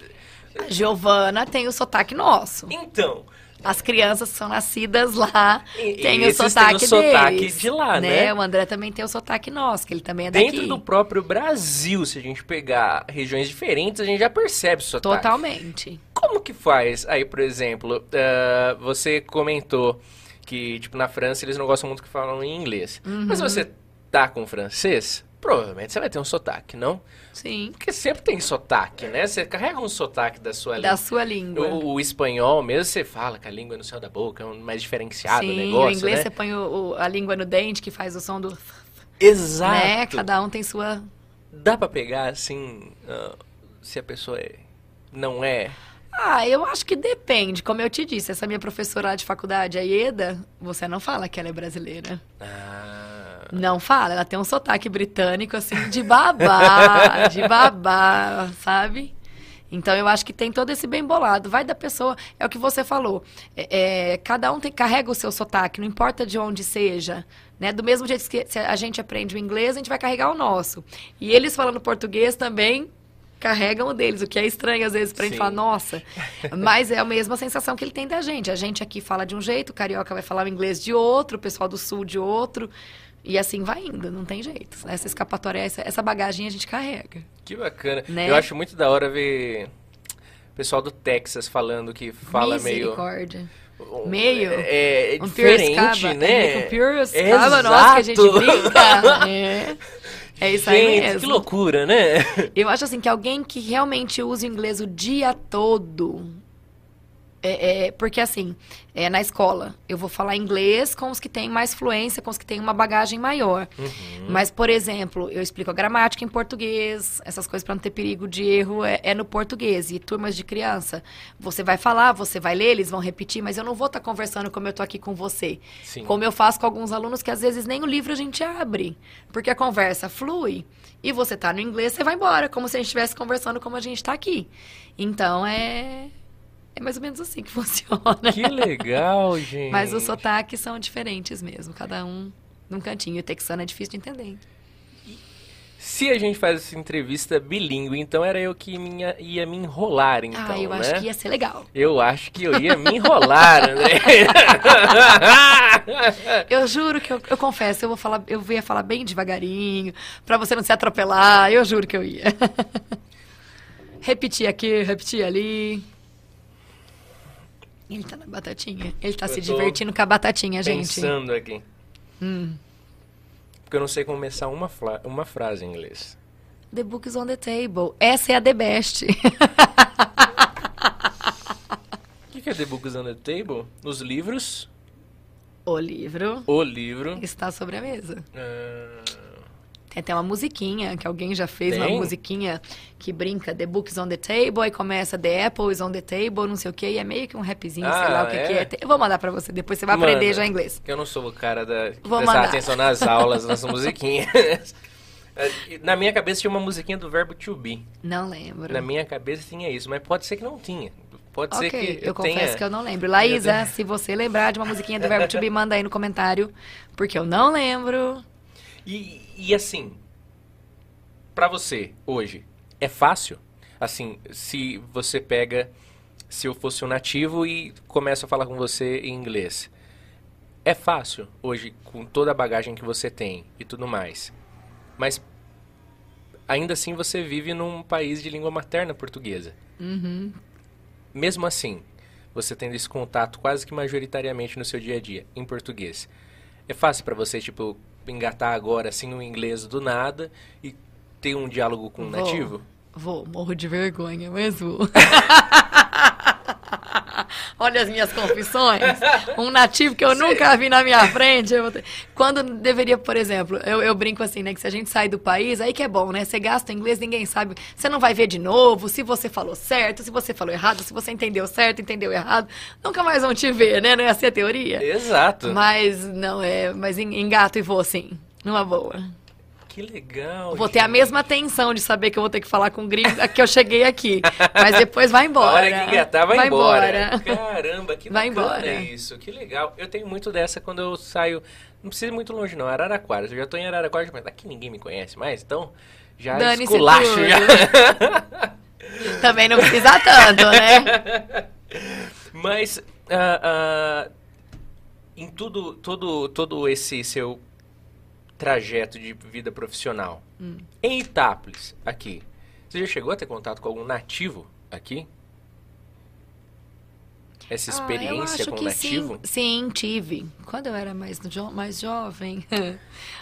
[SPEAKER 2] A Giovana tem o sotaque nosso.
[SPEAKER 1] Então.
[SPEAKER 2] As crianças são nascidas lá
[SPEAKER 1] E-
[SPEAKER 2] têm o
[SPEAKER 1] esses têm o
[SPEAKER 2] sotaque
[SPEAKER 1] sotaque
[SPEAKER 2] deles,
[SPEAKER 1] de lá, né?
[SPEAKER 2] O André também tem o sotaque nosso, que ele também é daqui.
[SPEAKER 1] Dentro do próprio Brasil, se a gente pegar regiões diferentes, a gente já percebe o sotaque.
[SPEAKER 2] Totalmente.
[SPEAKER 1] Como que faz? Aí, por exemplo, ah, você comentou que, tipo, na França eles não gostam muito que falam em inglês.
[SPEAKER 2] Uhum.
[SPEAKER 1] Mas você tá com francês, provavelmente você vai ter um sotaque, não?
[SPEAKER 2] Sim.
[SPEAKER 1] Porque sempre tem sotaque, né? Você carrega um sotaque da sua
[SPEAKER 2] Da
[SPEAKER 1] língua.
[SPEAKER 2] sua língua.
[SPEAKER 1] O, o espanhol mesmo, você fala que a língua é no céu da boca, é um mais diferenciado o
[SPEAKER 2] Sim,
[SPEAKER 1] negócio,
[SPEAKER 2] o inglês
[SPEAKER 1] né?
[SPEAKER 2] você põe o- o- a língua no dente, que faz o som do...
[SPEAKER 1] Exato.
[SPEAKER 2] Né? Cada um tem sua...
[SPEAKER 1] Dá pra pegar, assim, ah, se a pessoa é... não é...
[SPEAKER 2] Ah, eu acho que depende. Como eu te disse, essa minha professora lá de faculdade, a Ieda, você não fala que ela é brasileira.
[SPEAKER 1] Ah,
[SPEAKER 2] Não fala, ela tem um sotaque britânico, assim, de babá, de babá, sabe? Então eu acho que tem todo esse bem bolado. Vai da pessoa, é o que você falou. É, é, cada um tem, carrega o seu sotaque, não importa de onde seja. Né? Do mesmo jeito que se a gente aprende o inglês, a gente vai carregar o nosso. E eles falando português também carregam o deles, o que é estranho às vezes pra gente
[SPEAKER 1] Sim.
[SPEAKER 2] falar, nossa. Mas é a mesma sensação que ele tem da gente. A gente aqui fala de um jeito, o carioca vai falar o inglês de outro, o pessoal do sul de outro. E assim vai indo, não tem jeito. Essa escapatória, essa, essa bagagem a gente carrega.
[SPEAKER 1] que bacana.
[SPEAKER 2] Né?
[SPEAKER 1] Eu acho muito da hora ver pessoal do Texas falando que fala meio... Um-
[SPEAKER 2] Meio?
[SPEAKER 1] É, é
[SPEAKER 2] Um
[SPEAKER 1] diferente, né?
[SPEAKER 2] É, um Piracicaba, nossa, que a gente
[SPEAKER 1] Exato.
[SPEAKER 2] brinca. É, é isso aí
[SPEAKER 1] Gente,
[SPEAKER 2] mesmo.
[SPEAKER 1] que loucura, né?
[SPEAKER 2] Eu acho assim que alguém que realmente usa o inglês o dia todo. É, é, porque assim, é, na escola, eu vou falar inglês com os que têm mais fluência, com os que têm uma bagagem maior.
[SPEAKER 1] Uhum.
[SPEAKER 2] Mas, por exemplo, eu explico a gramática em português, essas coisas para não ter perigo de erro é, é no português. E turmas de criança, você vai falar, você vai ler, eles vão repetir, mas eu não vou estar conversando como eu tô aqui com você.
[SPEAKER 1] Sim.
[SPEAKER 2] Como eu faço com alguns alunos que às vezes nem o livro a gente abre, porque a conversa flui. E você tá no inglês, você vai embora, como se a gente estivesse conversando como a gente tá aqui. Então é é mais ou menos assim que funciona.
[SPEAKER 1] Que legal, gente.
[SPEAKER 2] Mas os sotaques são diferentes mesmo, cada um num cantinho. O texano é difícil de entender.
[SPEAKER 1] Se a gente faz essa entrevista bilíngue, então era eu que minha- ia me enrolar, então,
[SPEAKER 2] ah, eu
[SPEAKER 1] né?
[SPEAKER 2] acho que ia ser legal.
[SPEAKER 1] Eu acho que eu ia me enrolar, André.
[SPEAKER 2] Eu juro que eu, eu confesso, eu vou falar, eu ia falar bem devagarinho, pra você não se atropelar. Eu juro que eu ia. repetir aqui, repetir ali. Ele tá na batatinha. Ele tá
[SPEAKER 1] Eu
[SPEAKER 2] se divertindo com a batatinha, gente.
[SPEAKER 1] Pensando aqui. Porque eu não sei começar uma, uma frase em inglês.
[SPEAKER 2] The book is on the table. Essa é a The Best.
[SPEAKER 1] O que, que é The Books on the Table? Os livros,
[SPEAKER 2] o livro
[SPEAKER 1] o livro.
[SPEAKER 2] está sobre a mesa.
[SPEAKER 1] ah,
[SPEAKER 2] Tem até uma musiquinha que alguém já fez,
[SPEAKER 1] Tem?
[SPEAKER 2] uma musiquinha que brinca The book is on the table, aí começa The apple is on the table, não sei o que, e é meio que um rapzinho, sei
[SPEAKER 1] Ah,
[SPEAKER 2] lá o que
[SPEAKER 1] é?
[SPEAKER 2] que é. Eu vou mandar pra você, depois você vai
[SPEAKER 1] Manda.
[SPEAKER 2] aprender já inglês.
[SPEAKER 1] Eu não sou o cara da, que
[SPEAKER 2] Vou
[SPEAKER 1] prestava
[SPEAKER 2] mandar.
[SPEAKER 1] atenção nas aulas, nas musiquinhas. Na minha cabeça tinha uma musiquinha do verbo to be.
[SPEAKER 2] Não lembro.
[SPEAKER 1] Na minha cabeça tinha isso, mas pode ser que não tinha. Pode
[SPEAKER 2] Ok,
[SPEAKER 1] ser que
[SPEAKER 2] eu,
[SPEAKER 1] eu,
[SPEAKER 2] confesso
[SPEAKER 1] tenha...
[SPEAKER 2] que eu não lembro. Laísa, se você lembrar de uma musiquinha do Verbo to Be, manda aí no comentário, porque eu não lembro.
[SPEAKER 1] E, e assim, pra você, hoje, é fácil? Assim, se você pega, se eu fosse um nativo e começo a falar com você em inglês, é fácil hoje, com toda a bagagem que você tem e tudo mais. Mas, ainda assim, você vive num país de língua materna portuguesa.
[SPEAKER 2] Uhum.
[SPEAKER 1] Mesmo assim, você tendo esse contato quase que majoritariamente no seu dia a dia, em português. É fácil pra você, tipo, engatar agora assim o inglês do nada e ter um diálogo com um
[SPEAKER 2] Vou.
[SPEAKER 1] nativo?
[SPEAKER 2] Vou, morro de vergonha, mas vou. Olha as minhas confissões. Um nativo que eu nunca vi na minha frente. ter- Quando deveria, por exemplo, eu, eu brinco assim, né? Que se a gente sai do país, aí que é bom, né? Você gasta inglês, ninguém sabe. Você não vai ver de novo se você falou certo, se você falou errado, se você entendeu certo, entendeu errado. Nunca mais vão te ver, né? Não é assim a teoria?
[SPEAKER 1] Exato.
[SPEAKER 2] Mas não é. Mas en- engato e vou sim. Numa boa.
[SPEAKER 1] Que legal.
[SPEAKER 2] Vou ter a
[SPEAKER 1] gente.
[SPEAKER 2] mesma tensão de saber que eu vou ter que falar com o gringo que eu cheguei aqui. Mas depois vai embora.
[SPEAKER 1] hora que engatar, vai, embora.
[SPEAKER 2] embora.
[SPEAKER 1] Caramba, que
[SPEAKER 2] Vai embora.
[SPEAKER 1] isso. Que legal. Eu tenho muito dessa quando eu saio. Não precisa ir muito longe, não. Araraquara. Eu já tô em Araraquara, penso, aqui ninguém me conhece mais, então já
[SPEAKER 2] Dane-se
[SPEAKER 1] esculacho.
[SPEAKER 2] tudo.
[SPEAKER 1] Já.
[SPEAKER 2] Também não precisa tanto, né?
[SPEAKER 1] Mas ah, ah, em tudo, todo, todo esse seu trajeto de vida profissional,
[SPEAKER 2] Hum.
[SPEAKER 1] em Itápolis, aqui, você já chegou a ter contato com algum nativo aqui? Essa
[SPEAKER 2] Ah,
[SPEAKER 1] experiência
[SPEAKER 2] acho
[SPEAKER 1] com
[SPEAKER 2] que
[SPEAKER 1] nativo?
[SPEAKER 2] Sim, sim, tive. Quando eu era mais, jo mais jovem,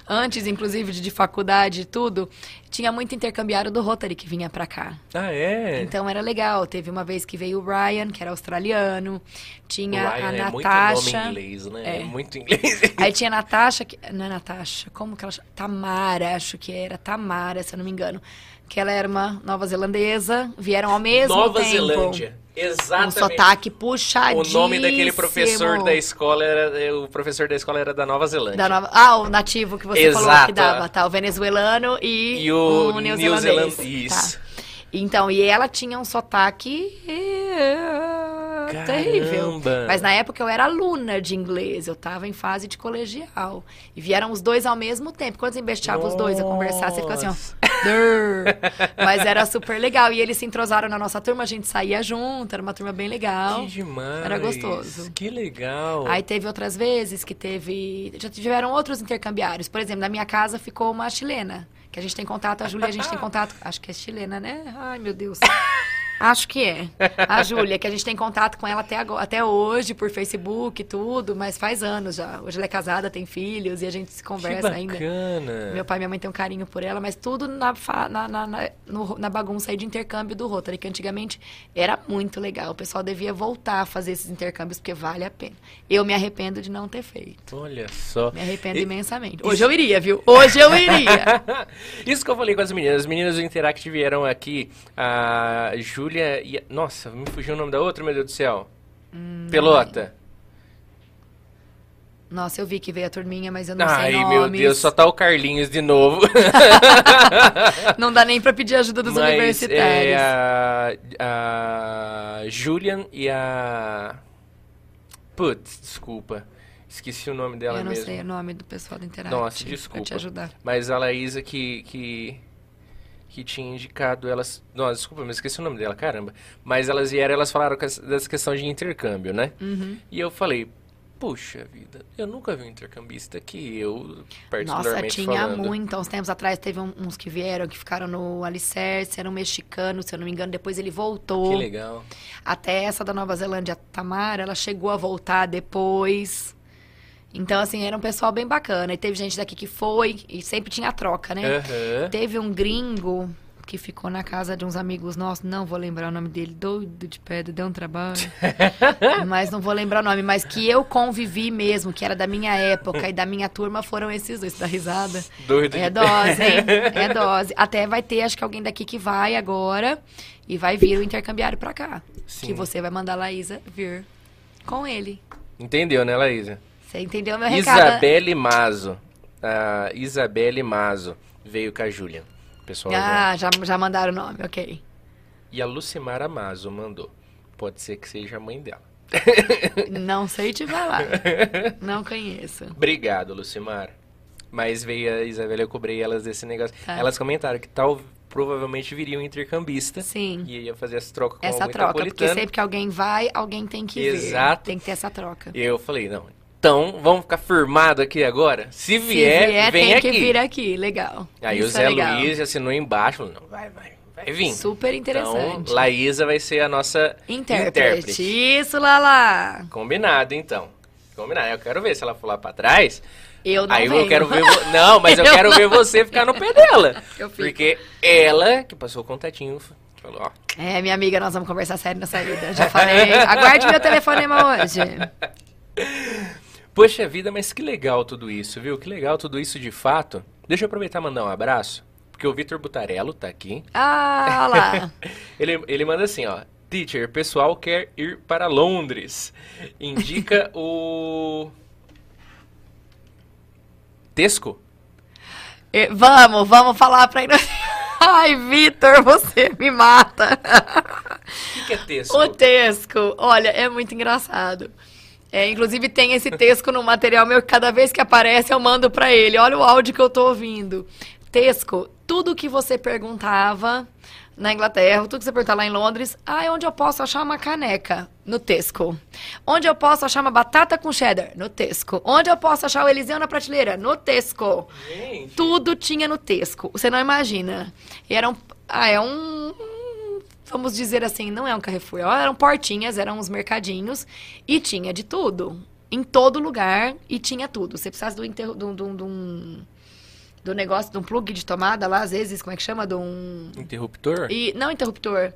[SPEAKER 2] antes, inclusive, de, de faculdade e tudo, tinha muito intercambiário do Rotary que vinha pra cá.
[SPEAKER 1] Ah, é?
[SPEAKER 2] Então era legal. Teve uma vez que veio o Ryan, que era australiano. Tinha
[SPEAKER 1] o Ryan
[SPEAKER 2] a
[SPEAKER 1] é muito
[SPEAKER 2] Natasha.
[SPEAKER 1] nome inglês, né? É,
[SPEAKER 2] É.
[SPEAKER 1] muito inglês.
[SPEAKER 2] Aí tinha a Natasha, que, não é Natasha, como que ela chama? Tamara, acho que era Tamara, se eu não me engano. Que ela era uma nova zelandesa, vieram ao mesmo
[SPEAKER 1] Nova
[SPEAKER 2] tempo.
[SPEAKER 1] Zelândia.
[SPEAKER 2] Um
[SPEAKER 1] Exatamente.
[SPEAKER 2] sotaque
[SPEAKER 1] o
[SPEAKER 2] puxadíssimo.
[SPEAKER 1] nome daquele professor da escola era. O professor da escola era da Nova Zelândia.
[SPEAKER 2] Da nova... Ah, o nativo que você falou
[SPEAKER 1] Exato,
[SPEAKER 2] que dava, tá? O venezuelano e,
[SPEAKER 1] E o
[SPEAKER 2] o
[SPEAKER 1] neozelandês.
[SPEAKER 2] neozelandês.
[SPEAKER 1] Isso.
[SPEAKER 2] Tá. Então, e ela tinha um sotaque eh, terrível.
[SPEAKER 1] Caramba.
[SPEAKER 2] Mas na época eu era aluna de inglês, eu tava em fase de colegial. E vieram os dois ao mesmo tempo. Quando você embesteava os dois a conversar, você ficava assim, ó. Mas era super legal. E eles se entrosaram na nossa turma, a gente saía junto, era uma turma bem legal.
[SPEAKER 1] Que demais.
[SPEAKER 2] Era gostoso.
[SPEAKER 1] Que legal.
[SPEAKER 2] Aí teve outras vezes que teve. Já tiveram outros intercambiários. Por exemplo, na minha casa ficou uma chilena. Que a gente tem contato, a Júlia, a gente tem contato. Acho que é chilena, né? Ai, meu Deus. Acho que é. A Júlia, que a gente tem contato com ela até, agora, até hoje, por Facebook e tudo, mas faz anos já. Hoje ela é casada, tem filhos e a gente se
[SPEAKER 1] que
[SPEAKER 2] conversa ainda.
[SPEAKER 1] bacana.
[SPEAKER 2] Meu pai e minha mãe têm um carinho por ela, mas tudo na, na, na, na, no- na bagunça aí de intercâmbio do Rotary, que antigamente era muito legal. O pessoal devia voltar a fazer esses intercâmbios, porque vale a pena. Eu me arrependo de não ter feito.
[SPEAKER 1] Olha só.
[SPEAKER 2] Me arrependo
[SPEAKER 1] E-
[SPEAKER 2] imensamente. Hoje eu iria, viu? Hoje eu iria.
[SPEAKER 1] Isso que eu falei com as meninas. As meninas do Interact vieram aqui. A Júlia e. a- Nossa, me fugiu o nome da outra, meu Deus do céu.
[SPEAKER 2] Hum,
[SPEAKER 1] Pelota.
[SPEAKER 2] Nossa, eu vi que veio a turminha, mas eu não
[SPEAKER 1] Ai,
[SPEAKER 2] sei
[SPEAKER 1] meu
[SPEAKER 2] nomes.
[SPEAKER 1] Deus, só tá o Carlinhos de novo.
[SPEAKER 2] Não dá nem pra pedir ajuda dos
[SPEAKER 1] Mas
[SPEAKER 2] universitários.
[SPEAKER 1] é a, a Julian e a. Putz, desculpa. Esqueci o nome dela
[SPEAKER 2] eu não
[SPEAKER 1] mesmo.
[SPEAKER 2] sei o nome do pessoal do Interact.
[SPEAKER 1] Nossa,
[SPEAKER 2] Pra
[SPEAKER 1] desculpa.
[SPEAKER 2] te ajudar.
[SPEAKER 1] Mas a Laísa que, que, que tinha indicado elas. Nossa, desculpa, mas esqueci o nome dela, caramba. Mas elas vieram elas falaram dessa questão de intercâmbio, né?
[SPEAKER 2] Uhum.
[SPEAKER 1] E eu falei, puxa vida, eu nunca vi um intercambista que eu,
[SPEAKER 2] Nossa,
[SPEAKER 1] particularmente
[SPEAKER 2] tinha
[SPEAKER 1] falando.
[SPEAKER 2] muito. Uns tempos atrás teve uns que vieram, que ficaram no Alicerce, era um mexicano, se eu não me engano. Depois ele voltou.
[SPEAKER 1] Que legal.
[SPEAKER 2] Até essa da Nova Zelândia, Tamara, ela chegou a voltar depois. Então, assim, era um pessoal bem bacana. E teve gente daqui que foi, e sempre tinha troca, né?
[SPEAKER 1] Aham.
[SPEAKER 2] Teve um gringo que ficou na casa de uns amigos nossos, não vou lembrar o nome dele, doido de pedra, deu um trabalho. mas não vou lembrar o nome, mas que eu convivi mesmo, que era da minha época e da minha turma, foram esses dois, da risada.
[SPEAKER 1] Doido
[SPEAKER 2] É
[SPEAKER 1] de
[SPEAKER 2] dose, hein? É dose. Até vai ter, acho que alguém daqui que vai agora e vai vir o intercambiário pra cá.
[SPEAKER 1] Sim.
[SPEAKER 2] Que você vai mandar a Laísa vir com ele.
[SPEAKER 1] Entendeu, né, Laísa?
[SPEAKER 2] Você entendeu meu recado?
[SPEAKER 1] Isabelle Mazo. A Isabelle Mazo veio com a Júlia. Pessoal
[SPEAKER 2] Ah, já, já mandaram o nome, ok.
[SPEAKER 1] E a Lucimara Mazo mandou. Pode ser que seja a mãe dela.
[SPEAKER 2] Não sei te falar. Não conheço.
[SPEAKER 1] Obrigado, Lucimar. Mas veio a Isabela, eu cobrei elas desse negócio.
[SPEAKER 2] Tá.
[SPEAKER 1] Elas comentaram que tal provavelmente viria um intercambista.
[SPEAKER 2] Sim.
[SPEAKER 1] E ia fazer essa troca com
[SPEAKER 2] Essa troca, porque sempre que alguém vai, alguém tem que
[SPEAKER 1] Exato.
[SPEAKER 2] Tem que ter essa troca.
[SPEAKER 1] E eu falei, não, então vamos ficar firmado aqui agora? Se vier,
[SPEAKER 2] Se vier,
[SPEAKER 1] vem
[SPEAKER 2] tem
[SPEAKER 1] aqui.
[SPEAKER 2] que vir aqui. Legal.
[SPEAKER 1] Aí o
[SPEAKER 2] Isso
[SPEAKER 1] Zé
[SPEAKER 2] é legal.
[SPEAKER 1] Luiz assinou embaixo, falou, não, vai, vai, vai vir.
[SPEAKER 2] Super interessante.
[SPEAKER 1] Então, Laísa vai ser a nossa
[SPEAKER 2] Intérprete. Isso, Lala.
[SPEAKER 1] Combinado, então. Combinado. Eu quero ver se ela for lá pra trás.
[SPEAKER 2] Eu não
[SPEAKER 1] aí
[SPEAKER 2] venho.
[SPEAKER 1] eu quero ver. vo- Não, mas eu,
[SPEAKER 2] Eu
[SPEAKER 1] quero
[SPEAKER 2] não-
[SPEAKER 1] ver você ficar no pé dela.
[SPEAKER 2] Eu fico.
[SPEAKER 1] Porque ela, que passou o contatinho, falou: ó,
[SPEAKER 2] É, minha amiga, nós vamos conversar sério na saída. Já falei. Aguarde meu telefonema hoje.
[SPEAKER 1] Poxa vida, mas que legal tudo isso, viu? Que legal tudo isso de fato. Deixa eu aproveitar e mandar um abraço, porque o Vitor Butarello tá aqui.
[SPEAKER 2] Ah, olha lá.
[SPEAKER 1] Ele, ele manda assim, ó. Teacher, pessoal quer ir para Londres. Indica o. Tesco?
[SPEAKER 2] E- Vamos, vamos falar pra ele. Ai, Vitor, você me mata.
[SPEAKER 1] O que, que é Tesco?
[SPEAKER 2] O Tesco, olha, é muito engraçado. É, inclusive tem esse Tesco no material meu que cada vez que aparece eu mando pra ele. Olha o áudio que eu tô ouvindo. Tesco, tudo que você perguntava na Inglaterra, tudo que você perguntava lá em Londres, ah, onde eu posso achar uma caneca? No Tesco. Onde eu posso achar uma batata com cheddar? No Tesco. Onde eu posso achar o Eliseu na prateleira? No Tesco.
[SPEAKER 1] Gente.
[SPEAKER 2] Tudo tinha no Tesco. Você não imagina. E era um. Ah, é um. Vamos dizer assim, não é um Carrefour. Eram portinhas, eram uns mercadinhos. E tinha de tudo. Em todo lugar. E tinha tudo. Você precisasse do, interro- do, do, do, do negócio, de um plug de tomada lá, às vezes, como é que chama? De um.
[SPEAKER 1] Interruptor?
[SPEAKER 2] E, não interruptor.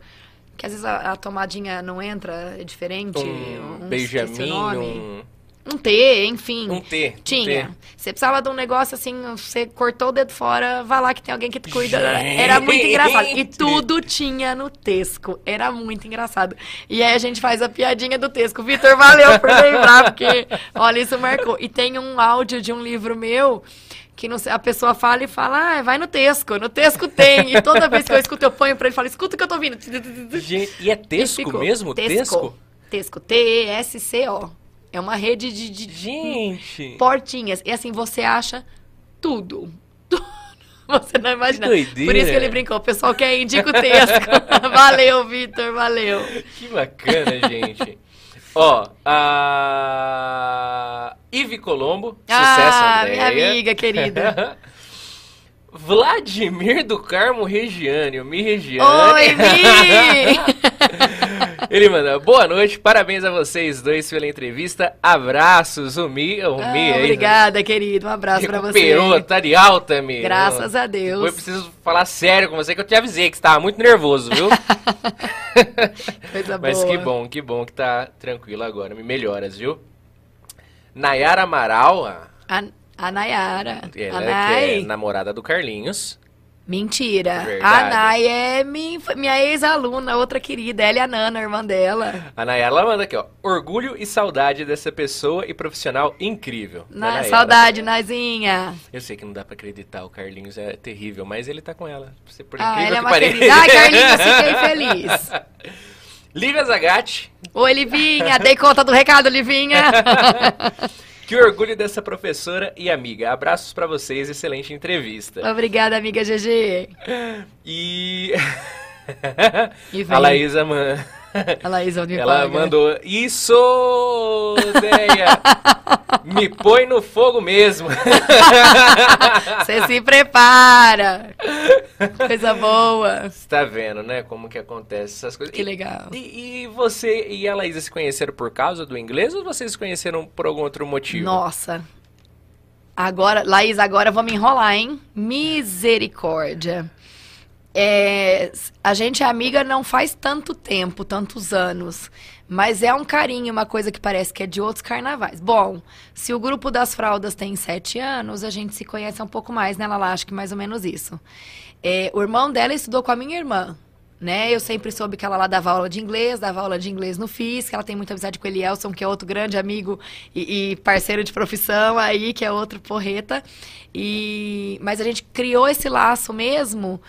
[SPEAKER 2] Que às vezes a, a tomadinha não entra, é diferente.
[SPEAKER 1] um
[SPEAKER 2] um
[SPEAKER 1] Benjamin, um,
[SPEAKER 2] Um T, enfim.
[SPEAKER 1] um T. um
[SPEAKER 2] Tinha.
[SPEAKER 1] T.
[SPEAKER 2] Você precisava de um negócio assim, você cortou o dedo fora, vai lá que tem alguém que te cuida.
[SPEAKER 1] Gente!
[SPEAKER 2] Era muito engraçado. E tudo tinha no Tesco. Era muito engraçado. E aí a gente faz a piadinha do Tesco. Vitor, valeu por lembrar, porque, olha, isso marcou. E tem um áudio de um livro meu que não a pessoa fala e fala, ah, vai no Tesco. No Tesco tem. E toda vez que eu escuto, eu ponho pra ele e falo, escuta o que eu tô ouvindo.
[SPEAKER 1] Gente, e é Tesco
[SPEAKER 2] E
[SPEAKER 1] mesmo? Tesco?
[SPEAKER 2] Tesco. T-E-S-C-O. É uma rede de, de,
[SPEAKER 1] Gente.
[SPEAKER 2] portinhas. E assim, você acha tudo. Tudo. Você não imagina.
[SPEAKER 1] Que doideira.
[SPEAKER 2] Por isso que ele brincou. O pessoal quer indica o texto. valeu, Vitor, valeu.
[SPEAKER 1] Que bacana, gente. Ó, a Ive Colombo, sucesso,
[SPEAKER 2] ah,
[SPEAKER 1] Andréia.
[SPEAKER 2] minha amiga querida.
[SPEAKER 1] Vladimir do Carmo Regiane, o Mi Regiane.
[SPEAKER 2] Oi, Mi!
[SPEAKER 1] Ele manda, boa noite, parabéns a vocês dois pela entrevista, abraços, o Mi, o
[SPEAKER 2] Ah,
[SPEAKER 1] Mi aí,
[SPEAKER 2] obrigada, querido. Um abraço pra você.
[SPEAKER 1] recuperou, tá de alta, Mi.
[SPEAKER 2] Graças a Deus.
[SPEAKER 1] Eu preciso falar sério com você, que eu te avisei que você tava muito nervoso, viu?
[SPEAKER 2] Coisa
[SPEAKER 1] Mas
[SPEAKER 2] boa.
[SPEAKER 1] que bom, que bom que tá tranquilo agora, me melhoras, viu? Nayara Amaral, a-
[SPEAKER 2] A, a Nayara.
[SPEAKER 1] ela
[SPEAKER 2] a
[SPEAKER 1] que
[SPEAKER 2] Nay.
[SPEAKER 1] é namorada do Carlinhos.
[SPEAKER 2] Mentira.
[SPEAKER 1] Verdade.
[SPEAKER 2] A Nay é minha, minha ex-aluna, outra querida. Ela e a Nana, irmã dela.
[SPEAKER 1] A Nayara ela manda aqui, ó. Orgulho e saudade dessa pessoa e profissional incrível.
[SPEAKER 2] Na,
[SPEAKER 1] Nayara.
[SPEAKER 2] saudade, Nazinha.
[SPEAKER 1] Eu sei que não dá pra acreditar, o Carlinhos é terrível, mas ele tá com ela. Por
[SPEAKER 2] Ah,
[SPEAKER 1] incrível
[SPEAKER 2] ela é
[SPEAKER 1] que
[SPEAKER 2] uma
[SPEAKER 1] pareça.
[SPEAKER 2] Ai, Carlinhos, fiquei feliz.
[SPEAKER 1] Lívia Zagatti,
[SPEAKER 2] Oi, Livinha. Dei conta do recado, Livinha.
[SPEAKER 1] que orgulho dessa professora e amiga. Abraços pra vocês, excelente entrevista.
[SPEAKER 2] Obrigada, amiga GG.
[SPEAKER 1] E.
[SPEAKER 2] E
[SPEAKER 1] a Laísa man...
[SPEAKER 2] A Laísa
[SPEAKER 1] Ela
[SPEAKER 2] Unipaga.
[SPEAKER 1] mandou. Isso, Deia! Me põe no fogo mesmo.
[SPEAKER 2] Você se prepara. Coisa boa.
[SPEAKER 1] Você tá vendo, né? Como que acontece essas coisas.
[SPEAKER 2] Que legal.
[SPEAKER 1] E, e você e a Laísa se conheceram por causa do inglês ou vocês se conheceram por algum outro motivo?
[SPEAKER 2] Nossa. Agora, Laís, agora eu vou me enrolar, hein? Misericórdia. É, a gente é amiga não faz tanto tempo, tantos anos. Mas é um carinho, uma coisa que parece que é de outros carnavais. Bom, se o grupo das fraldas tem sete anos, a gente se conhece um pouco mais, né, Lala? Acho que mais ou menos isso. É, o irmão dela estudou com a minha irmã. Né? Eu sempre soube que ela lá dava aula de inglês, dava aula de inglês no FIS, que ela tem muita amizade com o Elielson, que é outro grande amigo e, e parceiro de profissão aí, que é outro porreta. E mas a gente criou esse laço mesmo,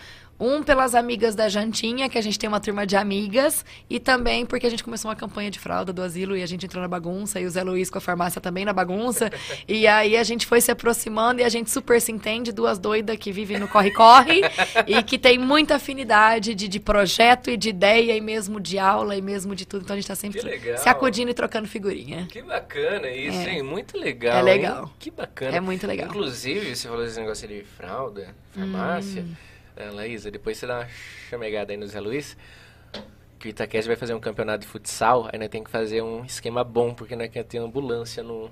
[SPEAKER 2] um pelas amigas da Jantinha, que a gente tem uma turma de amigas, e também porque a gente começou uma campanha de fralda do asilo e a gente entrou na bagunça, e o Zé Luiz com a farmácia também na bagunça. e aí a gente foi se aproximando e a gente super se entende, duas doidas que vivem no corre-corre e que tem muita afinidade de, de projeto e de ideia, e mesmo de aula, e mesmo de tudo. Então a gente tá sempre se acudindo e trocando figurinha.
[SPEAKER 1] Que bacana isso,
[SPEAKER 2] É.
[SPEAKER 1] hein? Muito legal.
[SPEAKER 2] É legal.
[SPEAKER 1] hein? Que bacana.
[SPEAKER 2] É muito legal.
[SPEAKER 1] Inclusive, você falou desse negócio de fralda, farmácia.
[SPEAKER 2] Hum.
[SPEAKER 1] É, Laísa, depois você dá uma chamegada aí no Zé Luiz. Que o Itaquest vai fazer um campeonato de futsal. Aí nós tem que fazer um esquema bom, porque nós queremos ter ambulância no,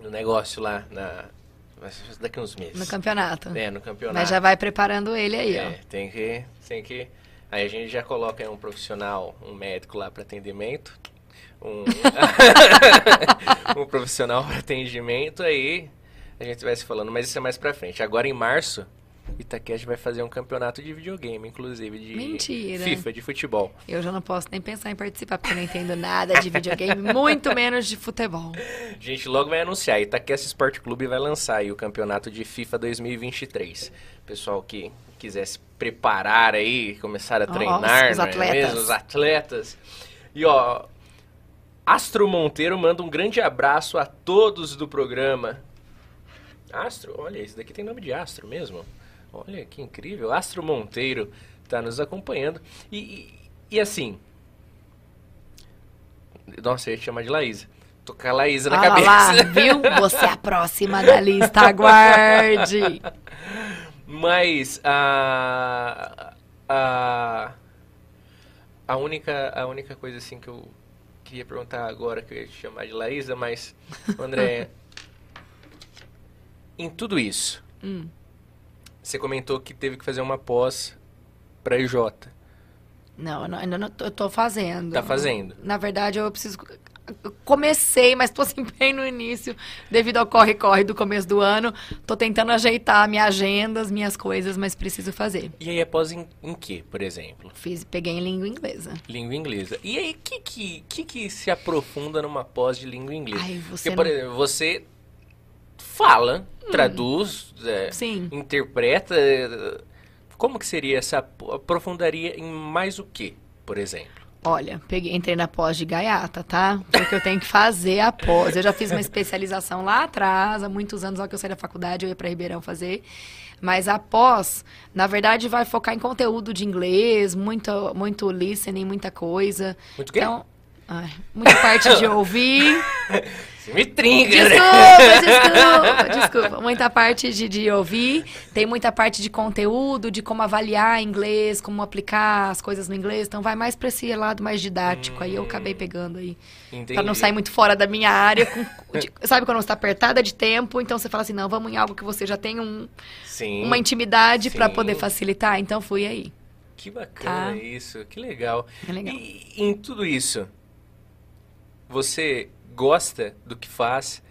[SPEAKER 1] no negócio lá. Na, daqui uns meses.
[SPEAKER 2] No campeonato.
[SPEAKER 1] É, no campeonato.
[SPEAKER 2] Mas já vai preparando ele aí,
[SPEAKER 1] É, tem que, tem que. Aí a gente já coloca um profissional, um médico lá para atendimento, um, um profissional para atendimento, aí a gente vai se falando, mas isso é mais pra frente. Agora em março, Itaquest vai fazer um campeonato de videogame, inclusive de
[SPEAKER 2] Mentira.
[SPEAKER 1] FIFA, de futebol.
[SPEAKER 2] Eu já não posso nem pensar em participar, porque eu não entendo nada de videogame, muito menos de futebol.
[SPEAKER 1] A gente logo vai anunciar, Itaquest Sport Clube vai lançar aí o campeonato de FIFA 2023. Pessoal que quiser se preparar aí, começar a
[SPEAKER 2] Ó,
[SPEAKER 1] treinar,
[SPEAKER 2] os
[SPEAKER 1] não é
[SPEAKER 2] atletas.
[SPEAKER 1] mesmo? Os atletas. E ó, Astro Monteiro manda um grande abraço a todos do programa. Astro, olha, esse daqui tem nome de Astro mesmo. Olha que incrível. Astro Monteiro tá nos acompanhando. E, e, e assim. Nossa, eu ia te chamar de Laísa. Tô com a Laísa na
[SPEAKER 2] Olha
[SPEAKER 1] cabeça.
[SPEAKER 2] lá, viu? Você é a próxima da lista, aguarde.
[SPEAKER 1] Mas a, a a única a única coisa assim que eu queria perguntar agora que eu ia te chamar de Laísa, mas André, em tudo isso,
[SPEAKER 2] Hum.
[SPEAKER 1] Você comentou que teve que fazer uma pós para IJ.
[SPEAKER 2] Não, eu não- ainda não eu tô fazendo.
[SPEAKER 1] Tá fazendo?
[SPEAKER 2] Na verdade, eu preciso. eu comecei, mas tô assim bem no início, devido ao corre-corre do começo do ano. Tô tentando ajeitar minha agenda, as minhas coisas, mas preciso fazer.
[SPEAKER 1] E aí é pós em, em que, por exemplo?
[SPEAKER 2] Fiz, peguei em língua inglesa.
[SPEAKER 1] Língua inglesa. E aí, o que, que, que que se aprofunda numa pós de língua inglesa?
[SPEAKER 2] Ai, você
[SPEAKER 1] Porque, por
[SPEAKER 2] não-
[SPEAKER 1] exemplo, você fala, traduz, é, interpreta. é, Como que seria essa. Aprofundaria em mais o que, por exemplo?
[SPEAKER 2] Olha, peguei, entrei na pós de gaiata, tá? Porque eu tenho que fazer a pós. Eu já fiz uma especialização lá atrás, há muitos anos, logo que eu saí da faculdade, eu ia para Ribeirão fazer. Mas a pós, na verdade, vai focar em conteúdo de inglês, muito, muito listening, muita coisa.
[SPEAKER 1] Muito o quê?
[SPEAKER 2] Então, ai, muita parte de ouvir.
[SPEAKER 1] Você me trinca?
[SPEAKER 2] Desculpa, desculpa, desculpa. Muita parte de, de ouvir, tem muita parte de conteúdo, de como avaliar inglês, como aplicar as coisas no inglês. Então vai mais pra esse lado mais didático. Aí eu acabei pegando aí.
[SPEAKER 1] Entendi.
[SPEAKER 2] Pra não sair muito fora da minha área. com- de- sabe quando você tá apertada de tempo, então você fala assim, não, vamos em algo que você já tem um-
[SPEAKER 1] Sim.
[SPEAKER 2] uma intimidade pra
[SPEAKER 1] Sim.
[SPEAKER 2] poder facilitar. Então fui aí.
[SPEAKER 1] Que bacana
[SPEAKER 2] Tá.
[SPEAKER 1] isso, que legal.
[SPEAKER 2] É legal.
[SPEAKER 1] E em tudo isso, você gosta do que faz?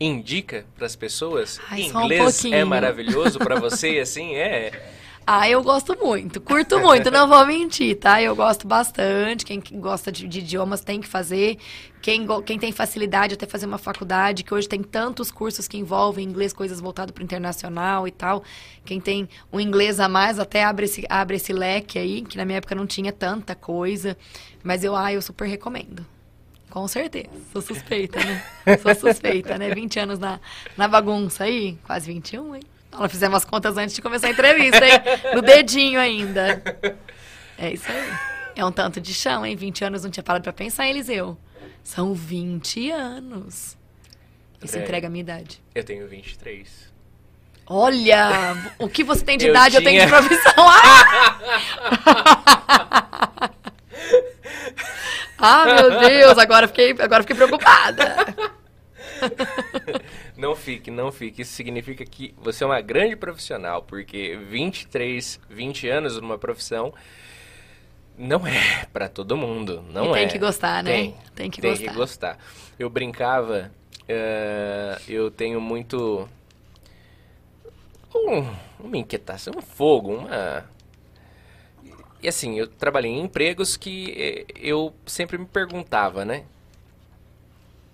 [SPEAKER 1] Indica para as pessoas?
[SPEAKER 2] Ai, só um
[SPEAKER 1] Inglês é maravilhoso para você, assim, é.
[SPEAKER 2] Ah, eu gosto muito, curto muito, não vou mentir, tá? Eu gosto bastante. Quem gosta de, de idiomas tem que fazer. Quem, quem tem facilidade até fazer uma faculdade, que hoje tem tantos cursos que envolvem inglês, coisas voltadas para o internacional e tal. Quem tem um inglês a mais até abre esse, abre esse leque aí, que na minha época não tinha tanta coisa. Mas eu, ah, eu super recomendo. Com certeza. Sou suspeita, né? Sou suspeita, né? 20 anos na, na bagunça aí. Quase 21, hein? Nós fizemos as contas antes de começar a entrevista, hein? No dedinho ainda. É isso aí. É um tanto de chão, hein? 20 anos não tinha parado pra pensar, Eliseu. São 20 anos. Isso
[SPEAKER 1] André,
[SPEAKER 2] entrega a minha idade.
[SPEAKER 1] Eu tenho 23.
[SPEAKER 2] Olha, o que você tem de
[SPEAKER 1] Eu
[SPEAKER 2] idade, eu tenho de
[SPEAKER 1] tinha-
[SPEAKER 2] profissão. Ah! ah, meu Deus, agora fiquei, agora fiquei preocupada.
[SPEAKER 1] Não fique, não fique. Isso significa que você é uma grande profissional, porque 23, 20 anos numa profissão não é pra todo mundo, não
[SPEAKER 2] E
[SPEAKER 1] é.
[SPEAKER 2] tem que gostar, né?
[SPEAKER 1] Tem,
[SPEAKER 2] Tem que
[SPEAKER 1] tem
[SPEAKER 2] gostar.
[SPEAKER 1] que gostar. Eu brincava, eh, eu tenho muito um- uma inquietação, um fogo, uma e assim, eu trabalhei em empregos que eh, eu sempre me perguntava, né?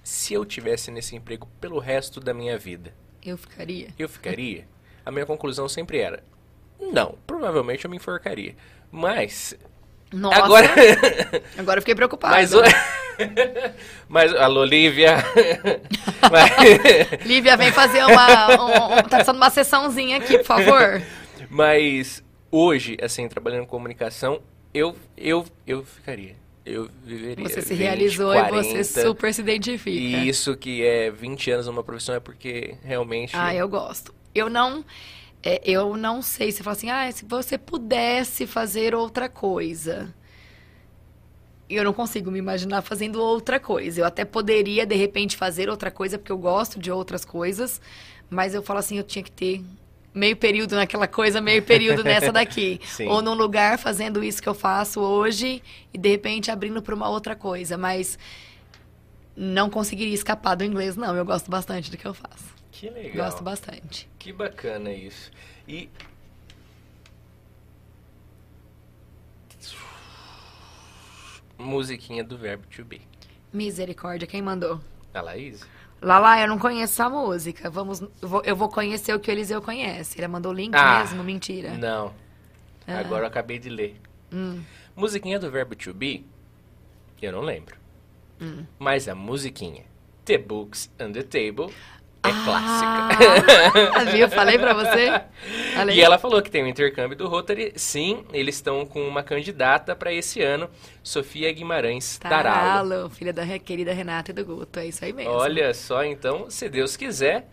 [SPEAKER 1] Se eu tivesse nesse emprego pelo resto da minha vida,
[SPEAKER 2] Eu ficaria.
[SPEAKER 1] eu ficaria? A minha conclusão sempre era: não, provavelmente eu me enforcaria. Mas
[SPEAKER 2] Nossa,
[SPEAKER 1] agora
[SPEAKER 2] agora eu fiquei preocupada.
[SPEAKER 1] mas o- Mas alô Lívia. Mas-
[SPEAKER 2] Lívia, vem fazer uma. Um, um- tá precisando de uma sessãozinha aqui, por favor.
[SPEAKER 1] Mas hoje, assim, trabalhando em comunicação, eu eu eu ficaria. Eu viveria.
[SPEAKER 2] Você se
[SPEAKER 1] 20,
[SPEAKER 2] realizou
[SPEAKER 1] 40,
[SPEAKER 2] e você super se identifica.
[SPEAKER 1] E isso que é 20 anos numa profissão é porque realmente.
[SPEAKER 2] Ah, eu gosto. Eu não. é, eu não sei se fala assim, ah, se você pudesse fazer outra coisa. Eu não consigo me imaginar fazendo outra coisa. Eu até poderia, de repente, fazer outra coisa, porque eu gosto de outras coisas, mas eu falo assim, eu tinha que ter meio período naquela coisa, meio período nessa daqui. Ou num lugar fazendo isso que eu faço hoje e, de repente, abrindo para uma outra coisa. Mas não conseguiria escapar do inglês, não. Eu gosto bastante do que eu faço.
[SPEAKER 1] Que legal.
[SPEAKER 2] Gosto bastante.
[SPEAKER 1] Que bacana isso. E. Musiquinha do verbo to be.
[SPEAKER 2] Misericórdia, quem mandou?
[SPEAKER 1] A Laís?
[SPEAKER 2] Lala, eu não conheço essa música. Vamos, eu vou, eu vou conhecer o que o Eliseu conhece. Ele mandou o link
[SPEAKER 1] Ah,
[SPEAKER 2] mesmo? Mentira.
[SPEAKER 1] Não.
[SPEAKER 2] Ah.
[SPEAKER 1] Agora eu acabei de ler.
[SPEAKER 2] Hum.
[SPEAKER 1] Musiquinha do verbo to be, eu não lembro.
[SPEAKER 2] Hum.
[SPEAKER 1] Mas a musiquinha The Books on the Table é
[SPEAKER 2] Ah,
[SPEAKER 1] clássica.
[SPEAKER 2] viu? Falei pra você? Falei.
[SPEAKER 1] E ela falou que tem um intercâmbio do Rotary. Sim, eles estão com uma candidata para esse ano, Sofia Guimarães Taralo.
[SPEAKER 2] Taralo, filha da querida Renata e do Guto. É isso aí mesmo.
[SPEAKER 1] Olha só, então, se Deus quiser,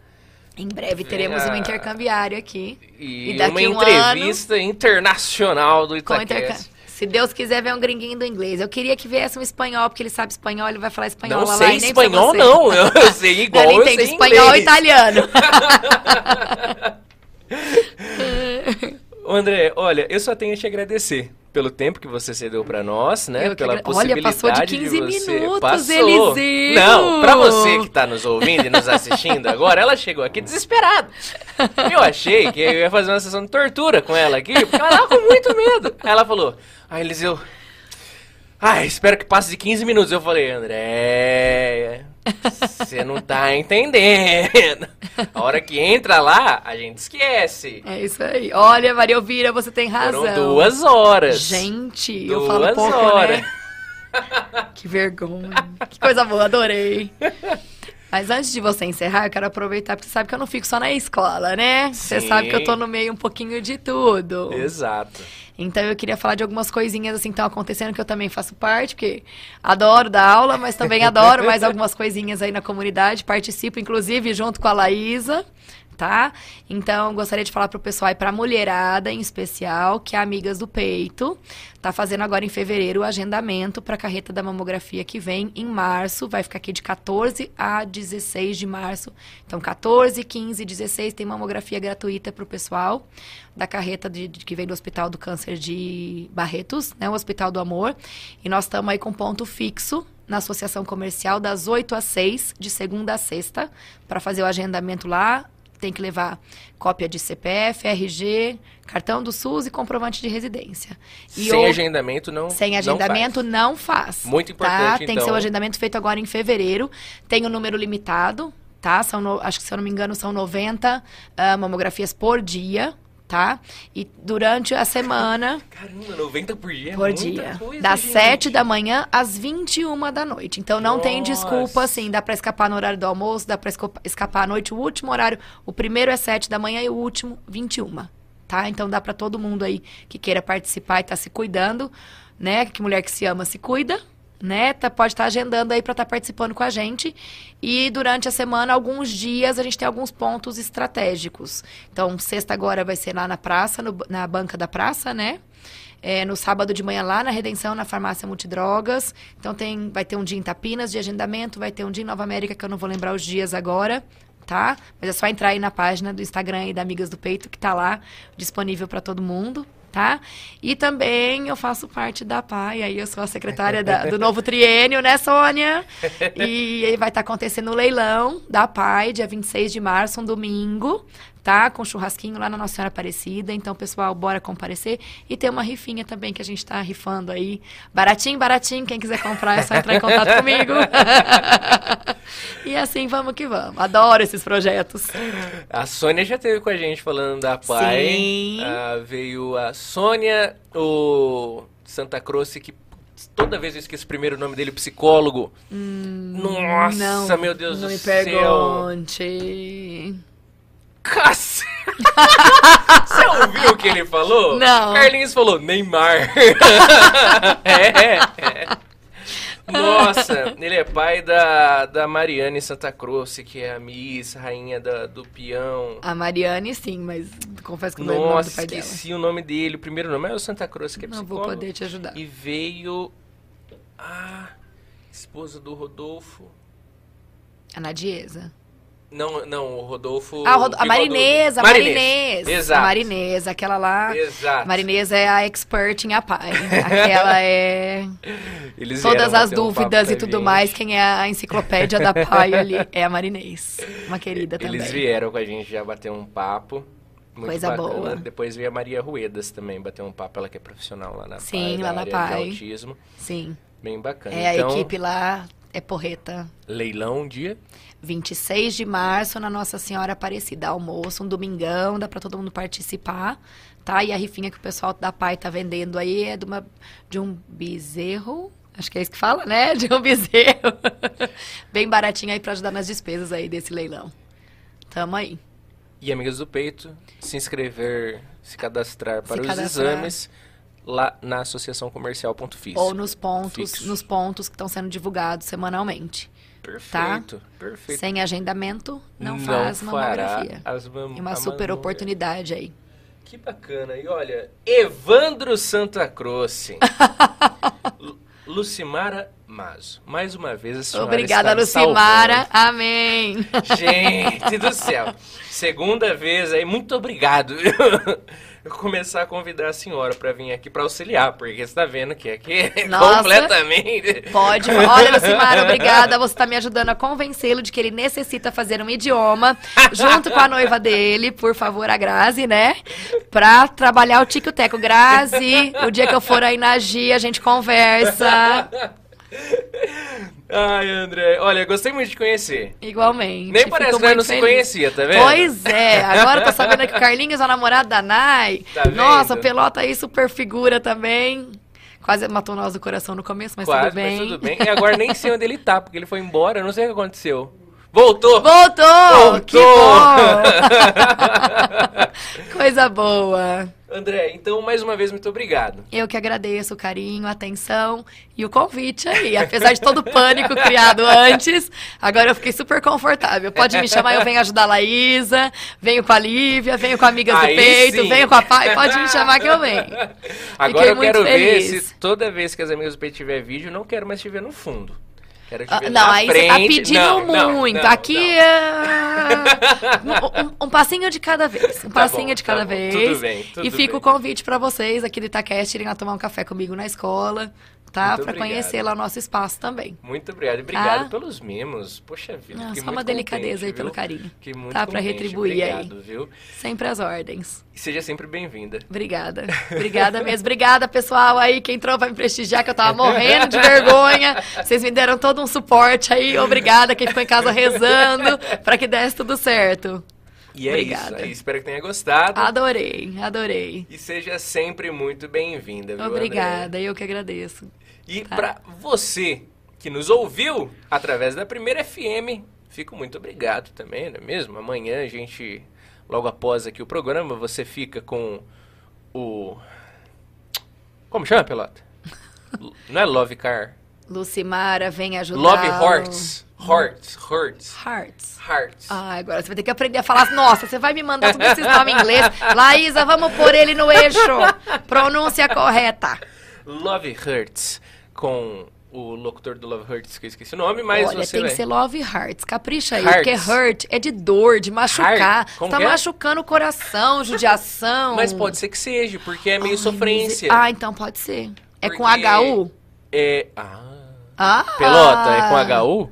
[SPEAKER 2] Em breve teremos um intercambiário aqui.
[SPEAKER 1] e,
[SPEAKER 2] E daqui
[SPEAKER 1] uma
[SPEAKER 2] um
[SPEAKER 1] entrevista internacional do. Itacast.
[SPEAKER 2] Se Deus quiser, vem um gringuinho do inglês. Eu queria que viesse um espanhol, porque ele sabe espanhol, ele vai falar espanhol
[SPEAKER 1] Não
[SPEAKER 2] lá,
[SPEAKER 1] sei
[SPEAKER 2] lá, e
[SPEAKER 1] espanhol, não. Eu, eu sei igual,
[SPEAKER 2] Ele
[SPEAKER 1] eu
[SPEAKER 2] entende
[SPEAKER 1] sei
[SPEAKER 2] espanhol e
[SPEAKER 1] inglês.
[SPEAKER 2] italiano.
[SPEAKER 1] Ô, André, olha, eu só tenho a te agradecer pelo tempo que você cedeu pra nós, né?
[SPEAKER 2] Eu
[SPEAKER 1] Pela
[SPEAKER 2] agra- Olha,
[SPEAKER 1] possibilidade
[SPEAKER 2] passou de 15
[SPEAKER 1] você...
[SPEAKER 2] minutos,
[SPEAKER 1] passou.
[SPEAKER 2] Eliseu!
[SPEAKER 1] Não, pra você que tá nos ouvindo e nos assistindo agora, ela chegou aqui desesperada. Eu achei que eu ia fazer uma sessão de tortura com ela aqui, porque ela tava com muito medo. Ela falou, ah, Eliseu... Ai, espero que passe de 15 minutos. Eu falei, André, você não tá entendendo. A hora que entra lá, a gente esquece.
[SPEAKER 2] É isso aí. Olha, Maria Elvira, você tem razão.
[SPEAKER 1] Foram duas horas.
[SPEAKER 2] Gente, eu
[SPEAKER 1] Duas
[SPEAKER 2] falo pouco,
[SPEAKER 1] horas.
[SPEAKER 2] né? Que vergonha. Que coisa boa, adorei. Mas antes de você encerrar, eu quero aproveitar, porque você sabe que eu não fico só na escola, né? Você
[SPEAKER 1] Sim.
[SPEAKER 2] sabe que eu tô no meio um pouquinho de tudo.
[SPEAKER 1] Exato.
[SPEAKER 2] Então eu queria falar de algumas coisinhas assim que estão acontecendo, que eu também faço parte, porque adoro dar aula, mas também adoro mais algumas coisinhas aí na comunidade, participo, inclusive, junto com a Laísa, tá? Então, gostaria de falar pro pessoal e pra mulherada, em especial, que é Amigas do Peito, tá fazendo agora em fevereiro o agendamento pra carreta da mamografia que vem em março, vai ficar aqui de 14 a 16 de março. Então, 14, 15, 16 tem mamografia gratuita pro pessoal da carreta de, de- que vem do Hospital do Câncer de Barretos, né, o Hospital do Amor. E nós estamos aí com ponto fixo na Associação Comercial das 8 às 6, de segunda a sexta, para fazer o agendamento lá. Tem que levar cópia de CPF, RG, cartão do SUS e comprovante de residência. E
[SPEAKER 1] Sem agendamento não
[SPEAKER 2] sem
[SPEAKER 1] não
[SPEAKER 2] agendamento
[SPEAKER 1] faz.
[SPEAKER 2] não faz.
[SPEAKER 1] Muito
[SPEAKER 2] Tá?
[SPEAKER 1] importante,
[SPEAKER 2] Tem que
[SPEAKER 1] então.
[SPEAKER 2] ser o agendamento feito agora em fevereiro. Tem o número limitado, tá? São no- acho que, se eu não me engano, são 90 ah, mamografias por dia, tá? E durante a semana,
[SPEAKER 1] Caramba, 90 por dia é
[SPEAKER 2] por dia.
[SPEAKER 1] coisa,
[SPEAKER 2] das
[SPEAKER 1] gente.
[SPEAKER 2] 7 da manhã às 21 da noite. Então não tem
[SPEAKER 1] Nossa.
[SPEAKER 2] desculpa, assim, dá pra escapar no horário do almoço, dá pra esco- escapar à noite. O último horário, o primeiro é 7 da manhã e o último, 21. Tá? Então dá pra todo mundo aí que queira participar e tá se cuidando, né? Que mulher que se ama se cuida, né? Tá, pode estar agendando aí para estar participando com a gente. E durante a semana, alguns dias, a gente tem alguns pontos estratégicos. Então, sexta agora vai ser lá na praça, no- na banca da praça, né? É, no sábado de manhã lá na Redenção, na farmácia Multidrogas. Então tem, vai ter um dia em Tapinas de agendamento, vai ter um dia em Nova América, que eu não vou lembrar os dias agora, tá? Mas é só entrar aí na página do Instagram e da Amigas do Peito, que tá lá disponível para todo mundo. Tá? E também eu faço parte da PAI, aí eu sou a secretária da- do novo triênio, né, Sônia? E aí vai estar acontecendo o leilão da PAI, dia 26 de março, um domingo, tá? Com churrasquinho lá na Nossa Senhora Aparecida. Então, pessoal, bora comparecer. E tem uma rifinha também que a gente tá rifando aí. Baratinho, baratinho. Quem quiser comprar é só entrar em contato comigo. e assim, vamos que vamos. Adoro esses projetos.
[SPEAKER 1] A Sônia já esteve com a gente falando da Pai.
[SPEAKER 2] Sim.
[SPEAKER 1] Ah, veio a Sônia, o Santa Cruz, que toda vez eu esqueço o primeiro nome dele, psicólogo. Nossa,
[SPEAKER 2] Hum, não,
[SPEAKER 1] meu Deus
[SPEAKER 2] não
[SPEAKER 1] do
[SPEAKER 2] me
[SPEAKER 1] céu.
[SPEAKER 2] pergunte.
[SPEAKER 1] Cacete! Você ouviu o que ele falou?
[SPEAKER 2] Não.
[SPEAKER 1] Carlinhos falou Neymar. é, é. Nossa, ele é pai da, da Mariane Santa Cruz, que é a Miss, rainha da, do peão.
[SPEAKER 2] A Mariane, sim, mas confesso que não lembro o nome do pai dela.
[SPEAKER 1] esqueci o nome dele. O primeiro nome é o Santa Cruz, que é
[SPEAKER 2] Não
[SPEAKER 1] psicólogo.
[SPEAKER 2] vou poder te ajudar.
[SPEAKER 1] E veio a esposa do Rodolfo.
[SPEAKER 2] A Nadiesa.
[SPEAKER 1] Não, não, o Rodolfo.
[SPEAKER 2] Ah, o Rodo- a. Marinesa, a Marinês.
[SPEAKER 1] Exato.
[SPEAKER 2] A Marinesa, aquela lá.
[SPEAKER 1] Exato.
[SPEAKER 2] Marinesa é a expert em apai. Aquela é.
[SPEAKER 1] Eles
[SPEAKER 2] Todas as
[SPEAKER 1] um
[SPEAKER 2] dúvidas
[SPEAKER 1] com
[SPEAKER 2] e tudo
[SPEAKER 1] gente.
[SPEAKER 2] mais, quem é a enciclopédia da pai ali é a Marinês. Uma querida também.
[SPEAKER 1] Eles vieram com a gente já bater um papo. Muito
[SPEAKER 2] Coisa
[SPEAKER 1] bacana.
[SPEAKER 2] boa.
[SPEAKER 1] Depois veio a Maria Ruedas também bater um papo, ela que é profissional lá na
[SPEAKER 2] Sim,
[SPEAKER 1] PAI,
[SPEAKER 2] lá na PAI.
[SPEAKER 1] de autismo.
[SPEAKER 2] Sim.
[SPEAKER 1] Bem bacana.
[SPEAKER 2] É,
[SPEAKER 1] então,
[SPEAKER 2] a equipe lá é porreta.
[SPEAKER 1] leilão dia
[SPEAKER 2] 26 de março na Nossa Senhora Aparecida. Almoço, um domingão, dá pra todo mundo participar, tá? E a rifinha que o pessoal da PAI tá vendendo aí é de, uma, de um bezerro. Acho que é isso que fala, né? De um bezerro. Bem baratinho aí pra ajudar nas despesas aí desse leilão. Tamo aí.
[SPEAKER 1] E Amigas do Peito, se inscrever, se cadastrar para os
[SPEAKER 2] cadastrar.
[SPEAKER 1] exames lá na Associação Comercial Ponto Fixo.
[SPEAKER 2] Ou nos pontos,
[SPEAKER 1] Fixo.
[SPEAKER 2] nos pontos que estão sendo divulgados semanalmente.
[SPEAKER 1] Perfeito, perfeito.
[SPEAKER 2] Sem agendamento, não, faz
[SPEAKER 1] fará
[SPEAKER 2] mamografia.
[SPEAKER 1] as mam-
[SPEAKER 2] uma super
[SPEAKER 1] mamografia.
[SPEAKER 2] oportunidade aí.
[SPEAKER 1] Que bacana. E olha, Evandro Santa Cruz. Lu- Lucimara Mazo. Mais uma vez a senhora
[SPEAKER 2] Obrigada, Lucimara. Amém.
[SPEAKER 1] Gente do céu. Segunda vez aí, muito obrigado. Eu começar a convidar a senhora para vir aqui para auxiliar, porque você tá vendo que aqui é
[SPEAKER 2] Nossa.
[SPEAKER 1] completamente...
[SPEAKER 2] Pode. Olha, Lucimara, obrigada. Você está me ajudando a convencê-lo de que ele necessita fazer um idioma junto com a noiva dele, por favor, a Grazi, né? Pra trabalhar o tico teco. Grazi, o dia que eu for aí na Gia, a gente conversa.
[SPEAKER 1] Ai, André, olha, gostei muito de te conhecer.
[SPEAKER 2] Igualmente.
[SPEAKER 1] Nem parece que
[SPEAKER 2] muito
[SPEAKER 1] não se conhecia, tá vendo?
[SPEAKER 2] Pois é, agora eu tô sabendo que o Carlinhos é o namorado da Nai.
[SPEAKER 1] Tá vendo?
[SPEAKER 2] Nossa, pelota aí, super figura também. Quase matou nós do coração no começo, mas
[SPEAKER 1] Quase,
[SPEAKER 2] tudo bem.
[SPEAKER 1] mas tudo bem. E agora nem sei onde ele tá, porque ele foi embora, eu não sei o que aconteceu. Voltou!
[SPEAKER 2] Voltou! Que
[SPEAKER 1] Voltou!
[SPEAKER 2] bom! Coisa boa.
[SPEAKER 1] André, então mais uma vez, muito obrigado.
[SPEAKER 2] Eu que agradeço o carinho, a atenção e o convite aí. Apesar de todo o pânico criado antes, agora eu fiquei super confortável. Pode me chamar, eu venho ajudar a Laísa, venho com a Lívia, venho com amigas
[SPEAKER 1] Aí
[SPEAKER 2] do peito,
[SPEAKER 1] sim.
[SPEAKER 2] venho com a pai, pode me chamar que eu venho.
[SPEAKER 1] Agora eu
[SPEAKER 2] muito
[SPEAKER 1] quero ver
[SPEAKER 2] feliz.
[SPEAKER 1] se toda vez que as amigas do peito tiver vídeo, eu não quero mais te ver no fundo. Quero te
[SPEAKER 2] Ah,
[SPEAKER 1] ver
[SPEAKER 2] não, aí
[SPEAKER 1] frente.
[SPEAKER 2] você tá pedindo
[SPEAKER 1] Não,
[SPEAKER 2] muito.
[SPEAKER 1] não,
[SPEAKER 2] Aqui
[SPEAKER 1] não.
[SPEAKER 2] é um, um passinho de cada vez. Um
[SPEAKER 1] Tá
[SPEAKER 2] passinho
[SPEAKER 1] bom,
[SPEAKER 2] de cada
[SPEAKER 1] tá bom.
[SPEAKER 2] vez.
[SPEAKER 1] Tudo bem, tudo
[SPEAKER 2] e fica o convite pra vocês aqui do Itacast irem lá tomar um café comigo na escola, tá?
[SPEAKER 1] Obrigado.
[SPEAKER 2] conhecer lá o nosso espaço também.
[SPEAKER 1] Muito obrigado. e Obrigado
[SPEAKER 2] Tá?
[SPEAKER 1] pelos mimos. Poxa vida.
[SPEAKER 2] Não, só uma delicadeza aí pelo
[SPEAKER 1] viu?
[SPEAKER 2] carinho.
[SPEAKER 1] Fiquei muito
[SPEAKER 2] Tá?
[SPEAKER 1] Contente.
[SPEAKER 2] retribuir aí.
[SPEAKER 1] Obrigado, viu?
[SPEAKER 2] Sempre às ordens.
[SPEAKER 1] E seja sempre bem-vinda.
[SPEAKER 2] Obrigada. Obrigada mesmo. Obrigada, pessoal, aí que entrou pra me prestigiar, que eu tava morrendo de vergonha. Vocês me deram todo um suporte aí. Obrigada quem ficou em casa rezando pra que desse tudo certo.
[SPEAKER 1] E é
[SPEAKER 2] Obrigada.
[SPEAKER 1] isso. aí. Espero que tenha gostado.
[SPEAKER 2] Adorei, adorei.
[SPEAKER 1] E seja sempre muito bem-vinda, viu, André?
[SPEAKER 2] Obrigada, eu que agradeço.
[SPEAKER 1] E
[SPEAKER 2] Tá.
[SPEAKER 1] pra você que nos ouviu através da primeira FM, fico muito obrigado também, não é mesmo? Amanhã a gente, logo após aqui o programa, você fica com o. Como chama, Pelota? Não é Love Car?
[SPEAKER 2] Lucimara vem ajudar.
[SPEAKER 1] Love Hearts. Hearts. Hearts.
[SPEAKER 2] Hearts.
[SPEAKER 1] Hearts.
[SPEAKER 2] Ah, agora você vai ter que aprender a falar. Nossa, você vai me mandar todos esses nomes em inglês. Laísa, vamos pôr ele no eixo. Pronúncia correta.
[SPEAKER 1] Love Hurts. Com o locutor do Love Hurts, que eu esqueci o nome, mas
[SPEAKER 2] Olha,
[SPEAKER 1] você
[SPEAKER 2] tem
[SPEAKER 1] vai...
[SPEAKER 2] que ser love hearts. Capricha aí,
[SPEAKER 1] Hearts.
[SPEAKER 2] porque hurt é de dor, de machucar.
[SPEAKER 1] Heart.
[SPEAKER 2] Tá
[SPEAKER 1] é?
[SPEAKER 2] machucando o coração, judiação.
[SPEAKER 1] Mas pode ser que seja, porque é meio
[SPEAKER 2] Ai,
[SPEAKER 1] sofrência.
[SPEAKER 2] Ah, então pode ser. É com
[SPEAKER 1] Porque-
[SPEAKER 2] HU?
[SPEAKER 1] É... Ah...
[SPEAKER 2] Ah.
[SPEAKER 1] Pelota é com HU?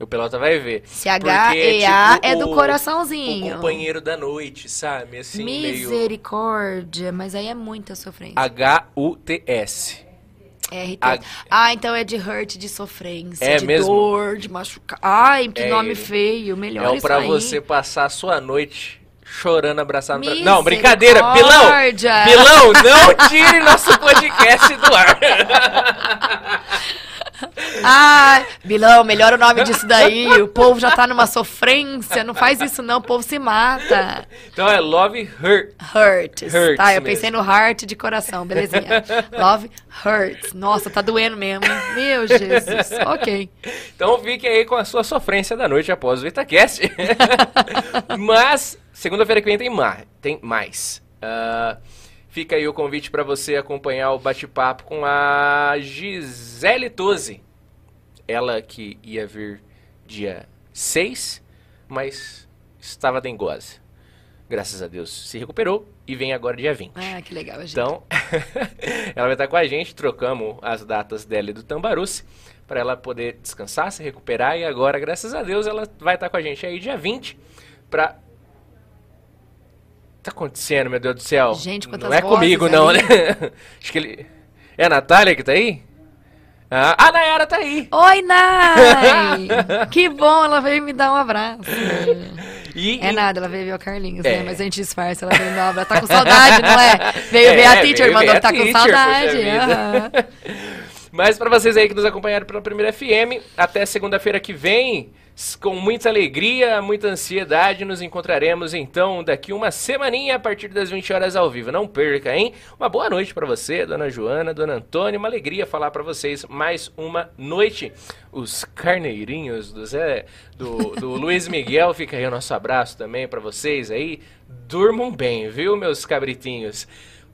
[SPEAKER 1] O Pelota vai ver.
[SPEAKER 2] Se H-E-A
[SPEAKER 1] Porque
[SPEAKER 2] é do
[SPEAKER 1] o-
[SPEAKER 2] coraçãozinho.
[SPEAKER 1] O companheiro da noite, sabe? Assim, meio...
[SPEAKER 2] Misericórdia, mas aí é muita sofrência.
[SPEAKER 1] H-U-T-S.
[SPEAKER 2] RT.
[SPEAKER 1] A-
[SPEAKER 2] Ah, então é de hurt, de sofrência,
[SPEAKER 1] É
[SPEAKER 2] de
[SPEAKER 1] mesmo?
[SPEAKER 2] dor, de machucar. Ai, que
[SPEAKER 1] É
[SPEAKER 2] nome
[SPEAKER 1] ele.
[SPEAKER 2] feio. Melhor
[SPEAKER 1] É o
[SPEAKER 2] isso
[SPEAKER 1] pra
[SPEAKER 2] aí.
[SPEAKER 1] você passar a sua noite chorando, abraçado. Pra... Não, brincadeira. Pilão!
[SPEAKER 2] Misericórdia.
[SPEAKER 1] Pilão, não tire nosso podcast do ar.
[SPEAKER 2] Ai, Bilão, melhora o nome disso daí. O povo já tá numa sofrência. Não faz isso não, o povo se mata.
[SPEAKER 1] Então é Love Hurt.
[SPEAKER 2] Hurts.
[SPEAKER 1] Hurts
[SPEAKER 2] tá, eu
[SPEAKER 1] mesmo.
[SPEAKER 2] pensei no heart de coração, belezinha. Love hurts. Nossa, tá doendo mesmo. hein? Meu Jesus. Ok.
[SPEAKER 1] Então fique aí com a sua sofrência da noite após o Itacast. Mas, segunda-feira que vem tem mais. Tem mais. Ah, fica aí o convite para você acompanhar o bate-papo com a Gisele Toze. Ela que ia vir dia 6, mas estava dengosa. Graças a Deus se recuperou e vem agora dia 20.
[SPEAKER 2] Ah, que legal, gente.
[SPEAKER 1] Então, ela vai estar com a gente, trocamos as datas dela e do Tambaruce, para ela poder descansar, se recuperar, e agora, graças a Deus, ela vai estar com a gente aí dia 20, pra... Tá acontecendo, meu Deus do céu?
[SPEAKER 2] Gente, quantas
[SPEAKER 1] Não é comigo,
[SPEAKER 2] vozes
[SPEAKER 1] não, né? Acho que ele... É a Natália que tá aí? Ah, a Nayara tá aí!
[SPEAKER 2] Oi, Nai! que bom, ela veio me dar um abraço.
[SPEAKER 1] E,
[SPEAKER 2] É
[SPEAKER 1] e-
[SPEAKER 2] nada, ela veio ver o Carlinhos,
[SPEAKER 1] É.
[SPEAKER 2] né? Mas a gente disfarça, ela veio me dar um abraço. Tá com saudade, não é? Veio
[SPEAKER 1] É,
[SPEAKER 2] ver a teacher, mandou que tá com
[SPEAKER 1] teacher,
[SPEAKER 2] saudade.
[SPEAKER 1] vida.
[SPEAKER 2] aham.
[SPEAKER 1] Mas para vocês aí que nos acompanharam pela primeira FM, até segunda-feira que vem, com muita alegria, muita ansiedade, nos encontraremos então daqui uma semaninha a partir das 20 horas ao vivo. Não perca, hein? Uma boa noite para você, dona Joana, dona Antônia, uma alegria falar para vocês mais uma noite. Os carneirinhos do Zé, do, do Luiz Miguel, fica aí o nosso abraço também para vocês aí. Durmam bem, viu, meus cabritinhos?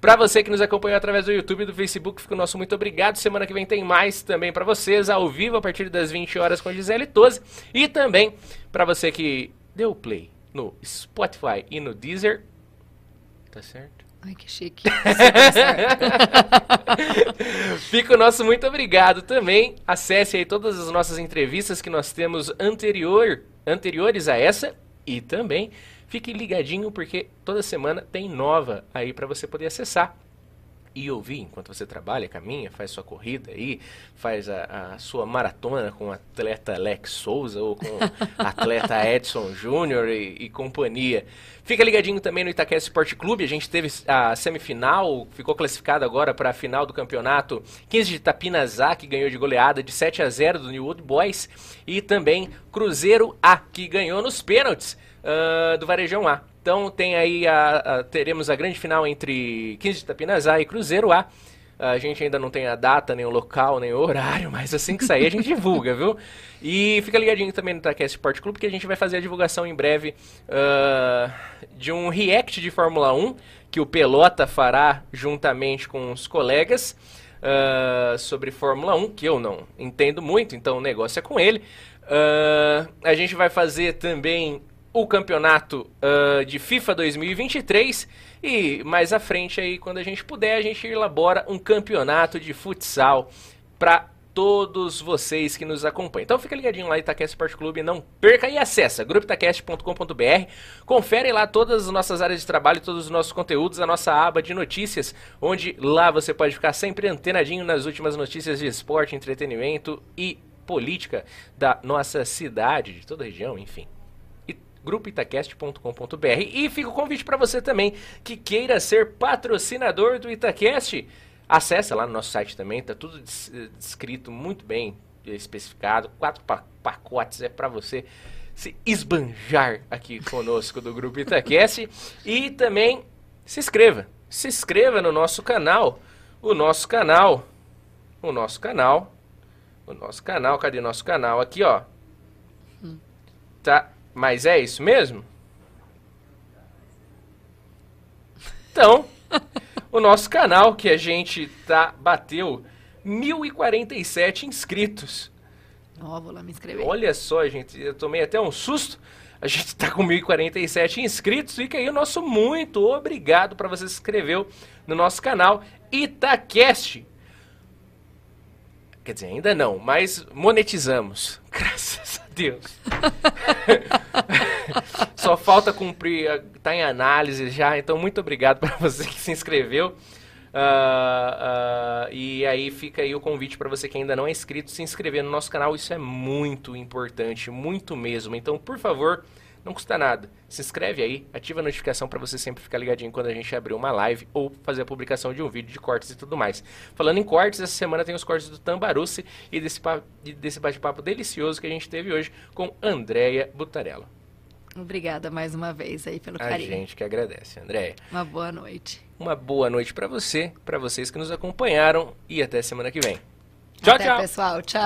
[SPEAKER 1] Pra você que nos acompanhou através do YouTube e do Facebook, fica o nosso muito obrigado. Semana que vem tem mais também pra vocês, ao vivo, a partir das 20 horas com a Gisele Toze. E também pra você que deu play no Spotify e no Deezer. Tá certo?
[SPEAKER 2] Ai, que chique.
[SPEAKER 1] Fica o nosso muito obrigado também. Acesse aí todas as nossas entrevistas que nós temos anterior, anteriores a essa e também fique ligadinho porque toda semana tem nova aí para você poder acessar e ouvir enquanto você trabalha, caminha, faz sua corrida aí, faz a, a sua maratona com o atleta Lex Souza ou com o atleta Edson Júnior e, e companhia. Fica ligadinho também no Itaquera Esporte Clube, a gente teve a semifinal, ficou classificado agora para a final do campeonato. 15 de Tapinazá, que ganhou de goleada de 7 a 0 do New Wood Boys, e também Cruzeiro A, que ganhou nos pênaltis ah, do Varejão A. Então tem aí a, a- teremos a grande final entre 15 de Tapinazá e Cruzeiro A. A gente ainda não tem a data, nem o local, nem o horário, mas assim que sair a gente divulga, viu? E fica ligadinho também no Itaquest Sport Clube que a gente vai fazer a divulgação em breve ah, de um react de Fórmula 1 que o Pelota fará juntamente com os colegas ah, sobre Fórmula 1, que eu não entendo muito, então o negócio é com ele. Ah, a gente vai fazer também o campeonato ah, de FIFA 2023 e mais à frente aí, quando a gente puder, a gente elabora um campeonato de futsal para todos vocês que nos acompanham. Então fica ligadinho lá, Itaquest Sport Clube, não perca e acessa grupitacast.com.br, confere lá todas as nossas áreas de trabalho, todos os nossos conteúdos, a nossa aba de notícias, onde lá você pode ficar sempre antenadinho nas últimas notícias de esporte, entretenimento e política da nossa cidade, de toda a região, enfim grupoitacast.com.br. E fica o convite para você também que queira ser patrocinador do Itacast. Acesse lá no nosso site também, tá tudo eh, descrito muito bem, especificado. Quatro pa- pacotes é para você se esbanjar aqui conosco do Grupo Itacast. E também se inscreva. Se inscreva no nosso canal. O nosso canal. O nosso canal O nosso canal, cadê nosso canal? Aqui, ó. Tá, mas é isso mesmo? Então, o nosso canal que a gente tá bateu 1047 inscritos.
[SPEAKER 2] Ó, vou lá me inscrever.
[SPEAKER 1] Olha só, gente, eu tomei até um susto. A gente tá com 1047 inscritos. Fica aí o nosso muito obrigado para você se inscreveu no nosso canal Itacast. Quer dizer, ainda não, mas monetizamos. Graças a Deus. Só falta cumprir, tá em análise já, então muito obrigado para você que se inscreveu. Ah, ah, e aí fica aí o convite para você que ainda não é inscrito, se inscrever no nosso canal, isso é muito importante, muito mesmo. Então, por favor, não custa nada. Se inscreve aí, ativa a notificação para você sempre ficar ligadinho quando a gente abrir uma live ou fazer a publicação de um vídeo de cortes e tudo mais. Falando em cortes, essa semana tem os cortes do Tambaruce e desse, desse bate-papo delicioso que a gente teve hoje com Andréia Butarello.
[SPEAKER 2] Obrigada mais uma vez aí pelo
[SPEAKER 1] A
[SPEAKER 2] carinho.
[SPEAKER 1] gente que agradece, Andréia.
[SPEAKER 2] Uma boa noite.
[SPEAKER 1] Uma boa noite para você, para vocês que nos acompanharam e até semana que vem. Tchau,
[SPEAKER 2] Até,
[SPEAKER 1] tchau.
[SPEAKER 2] pessoal. Tchau.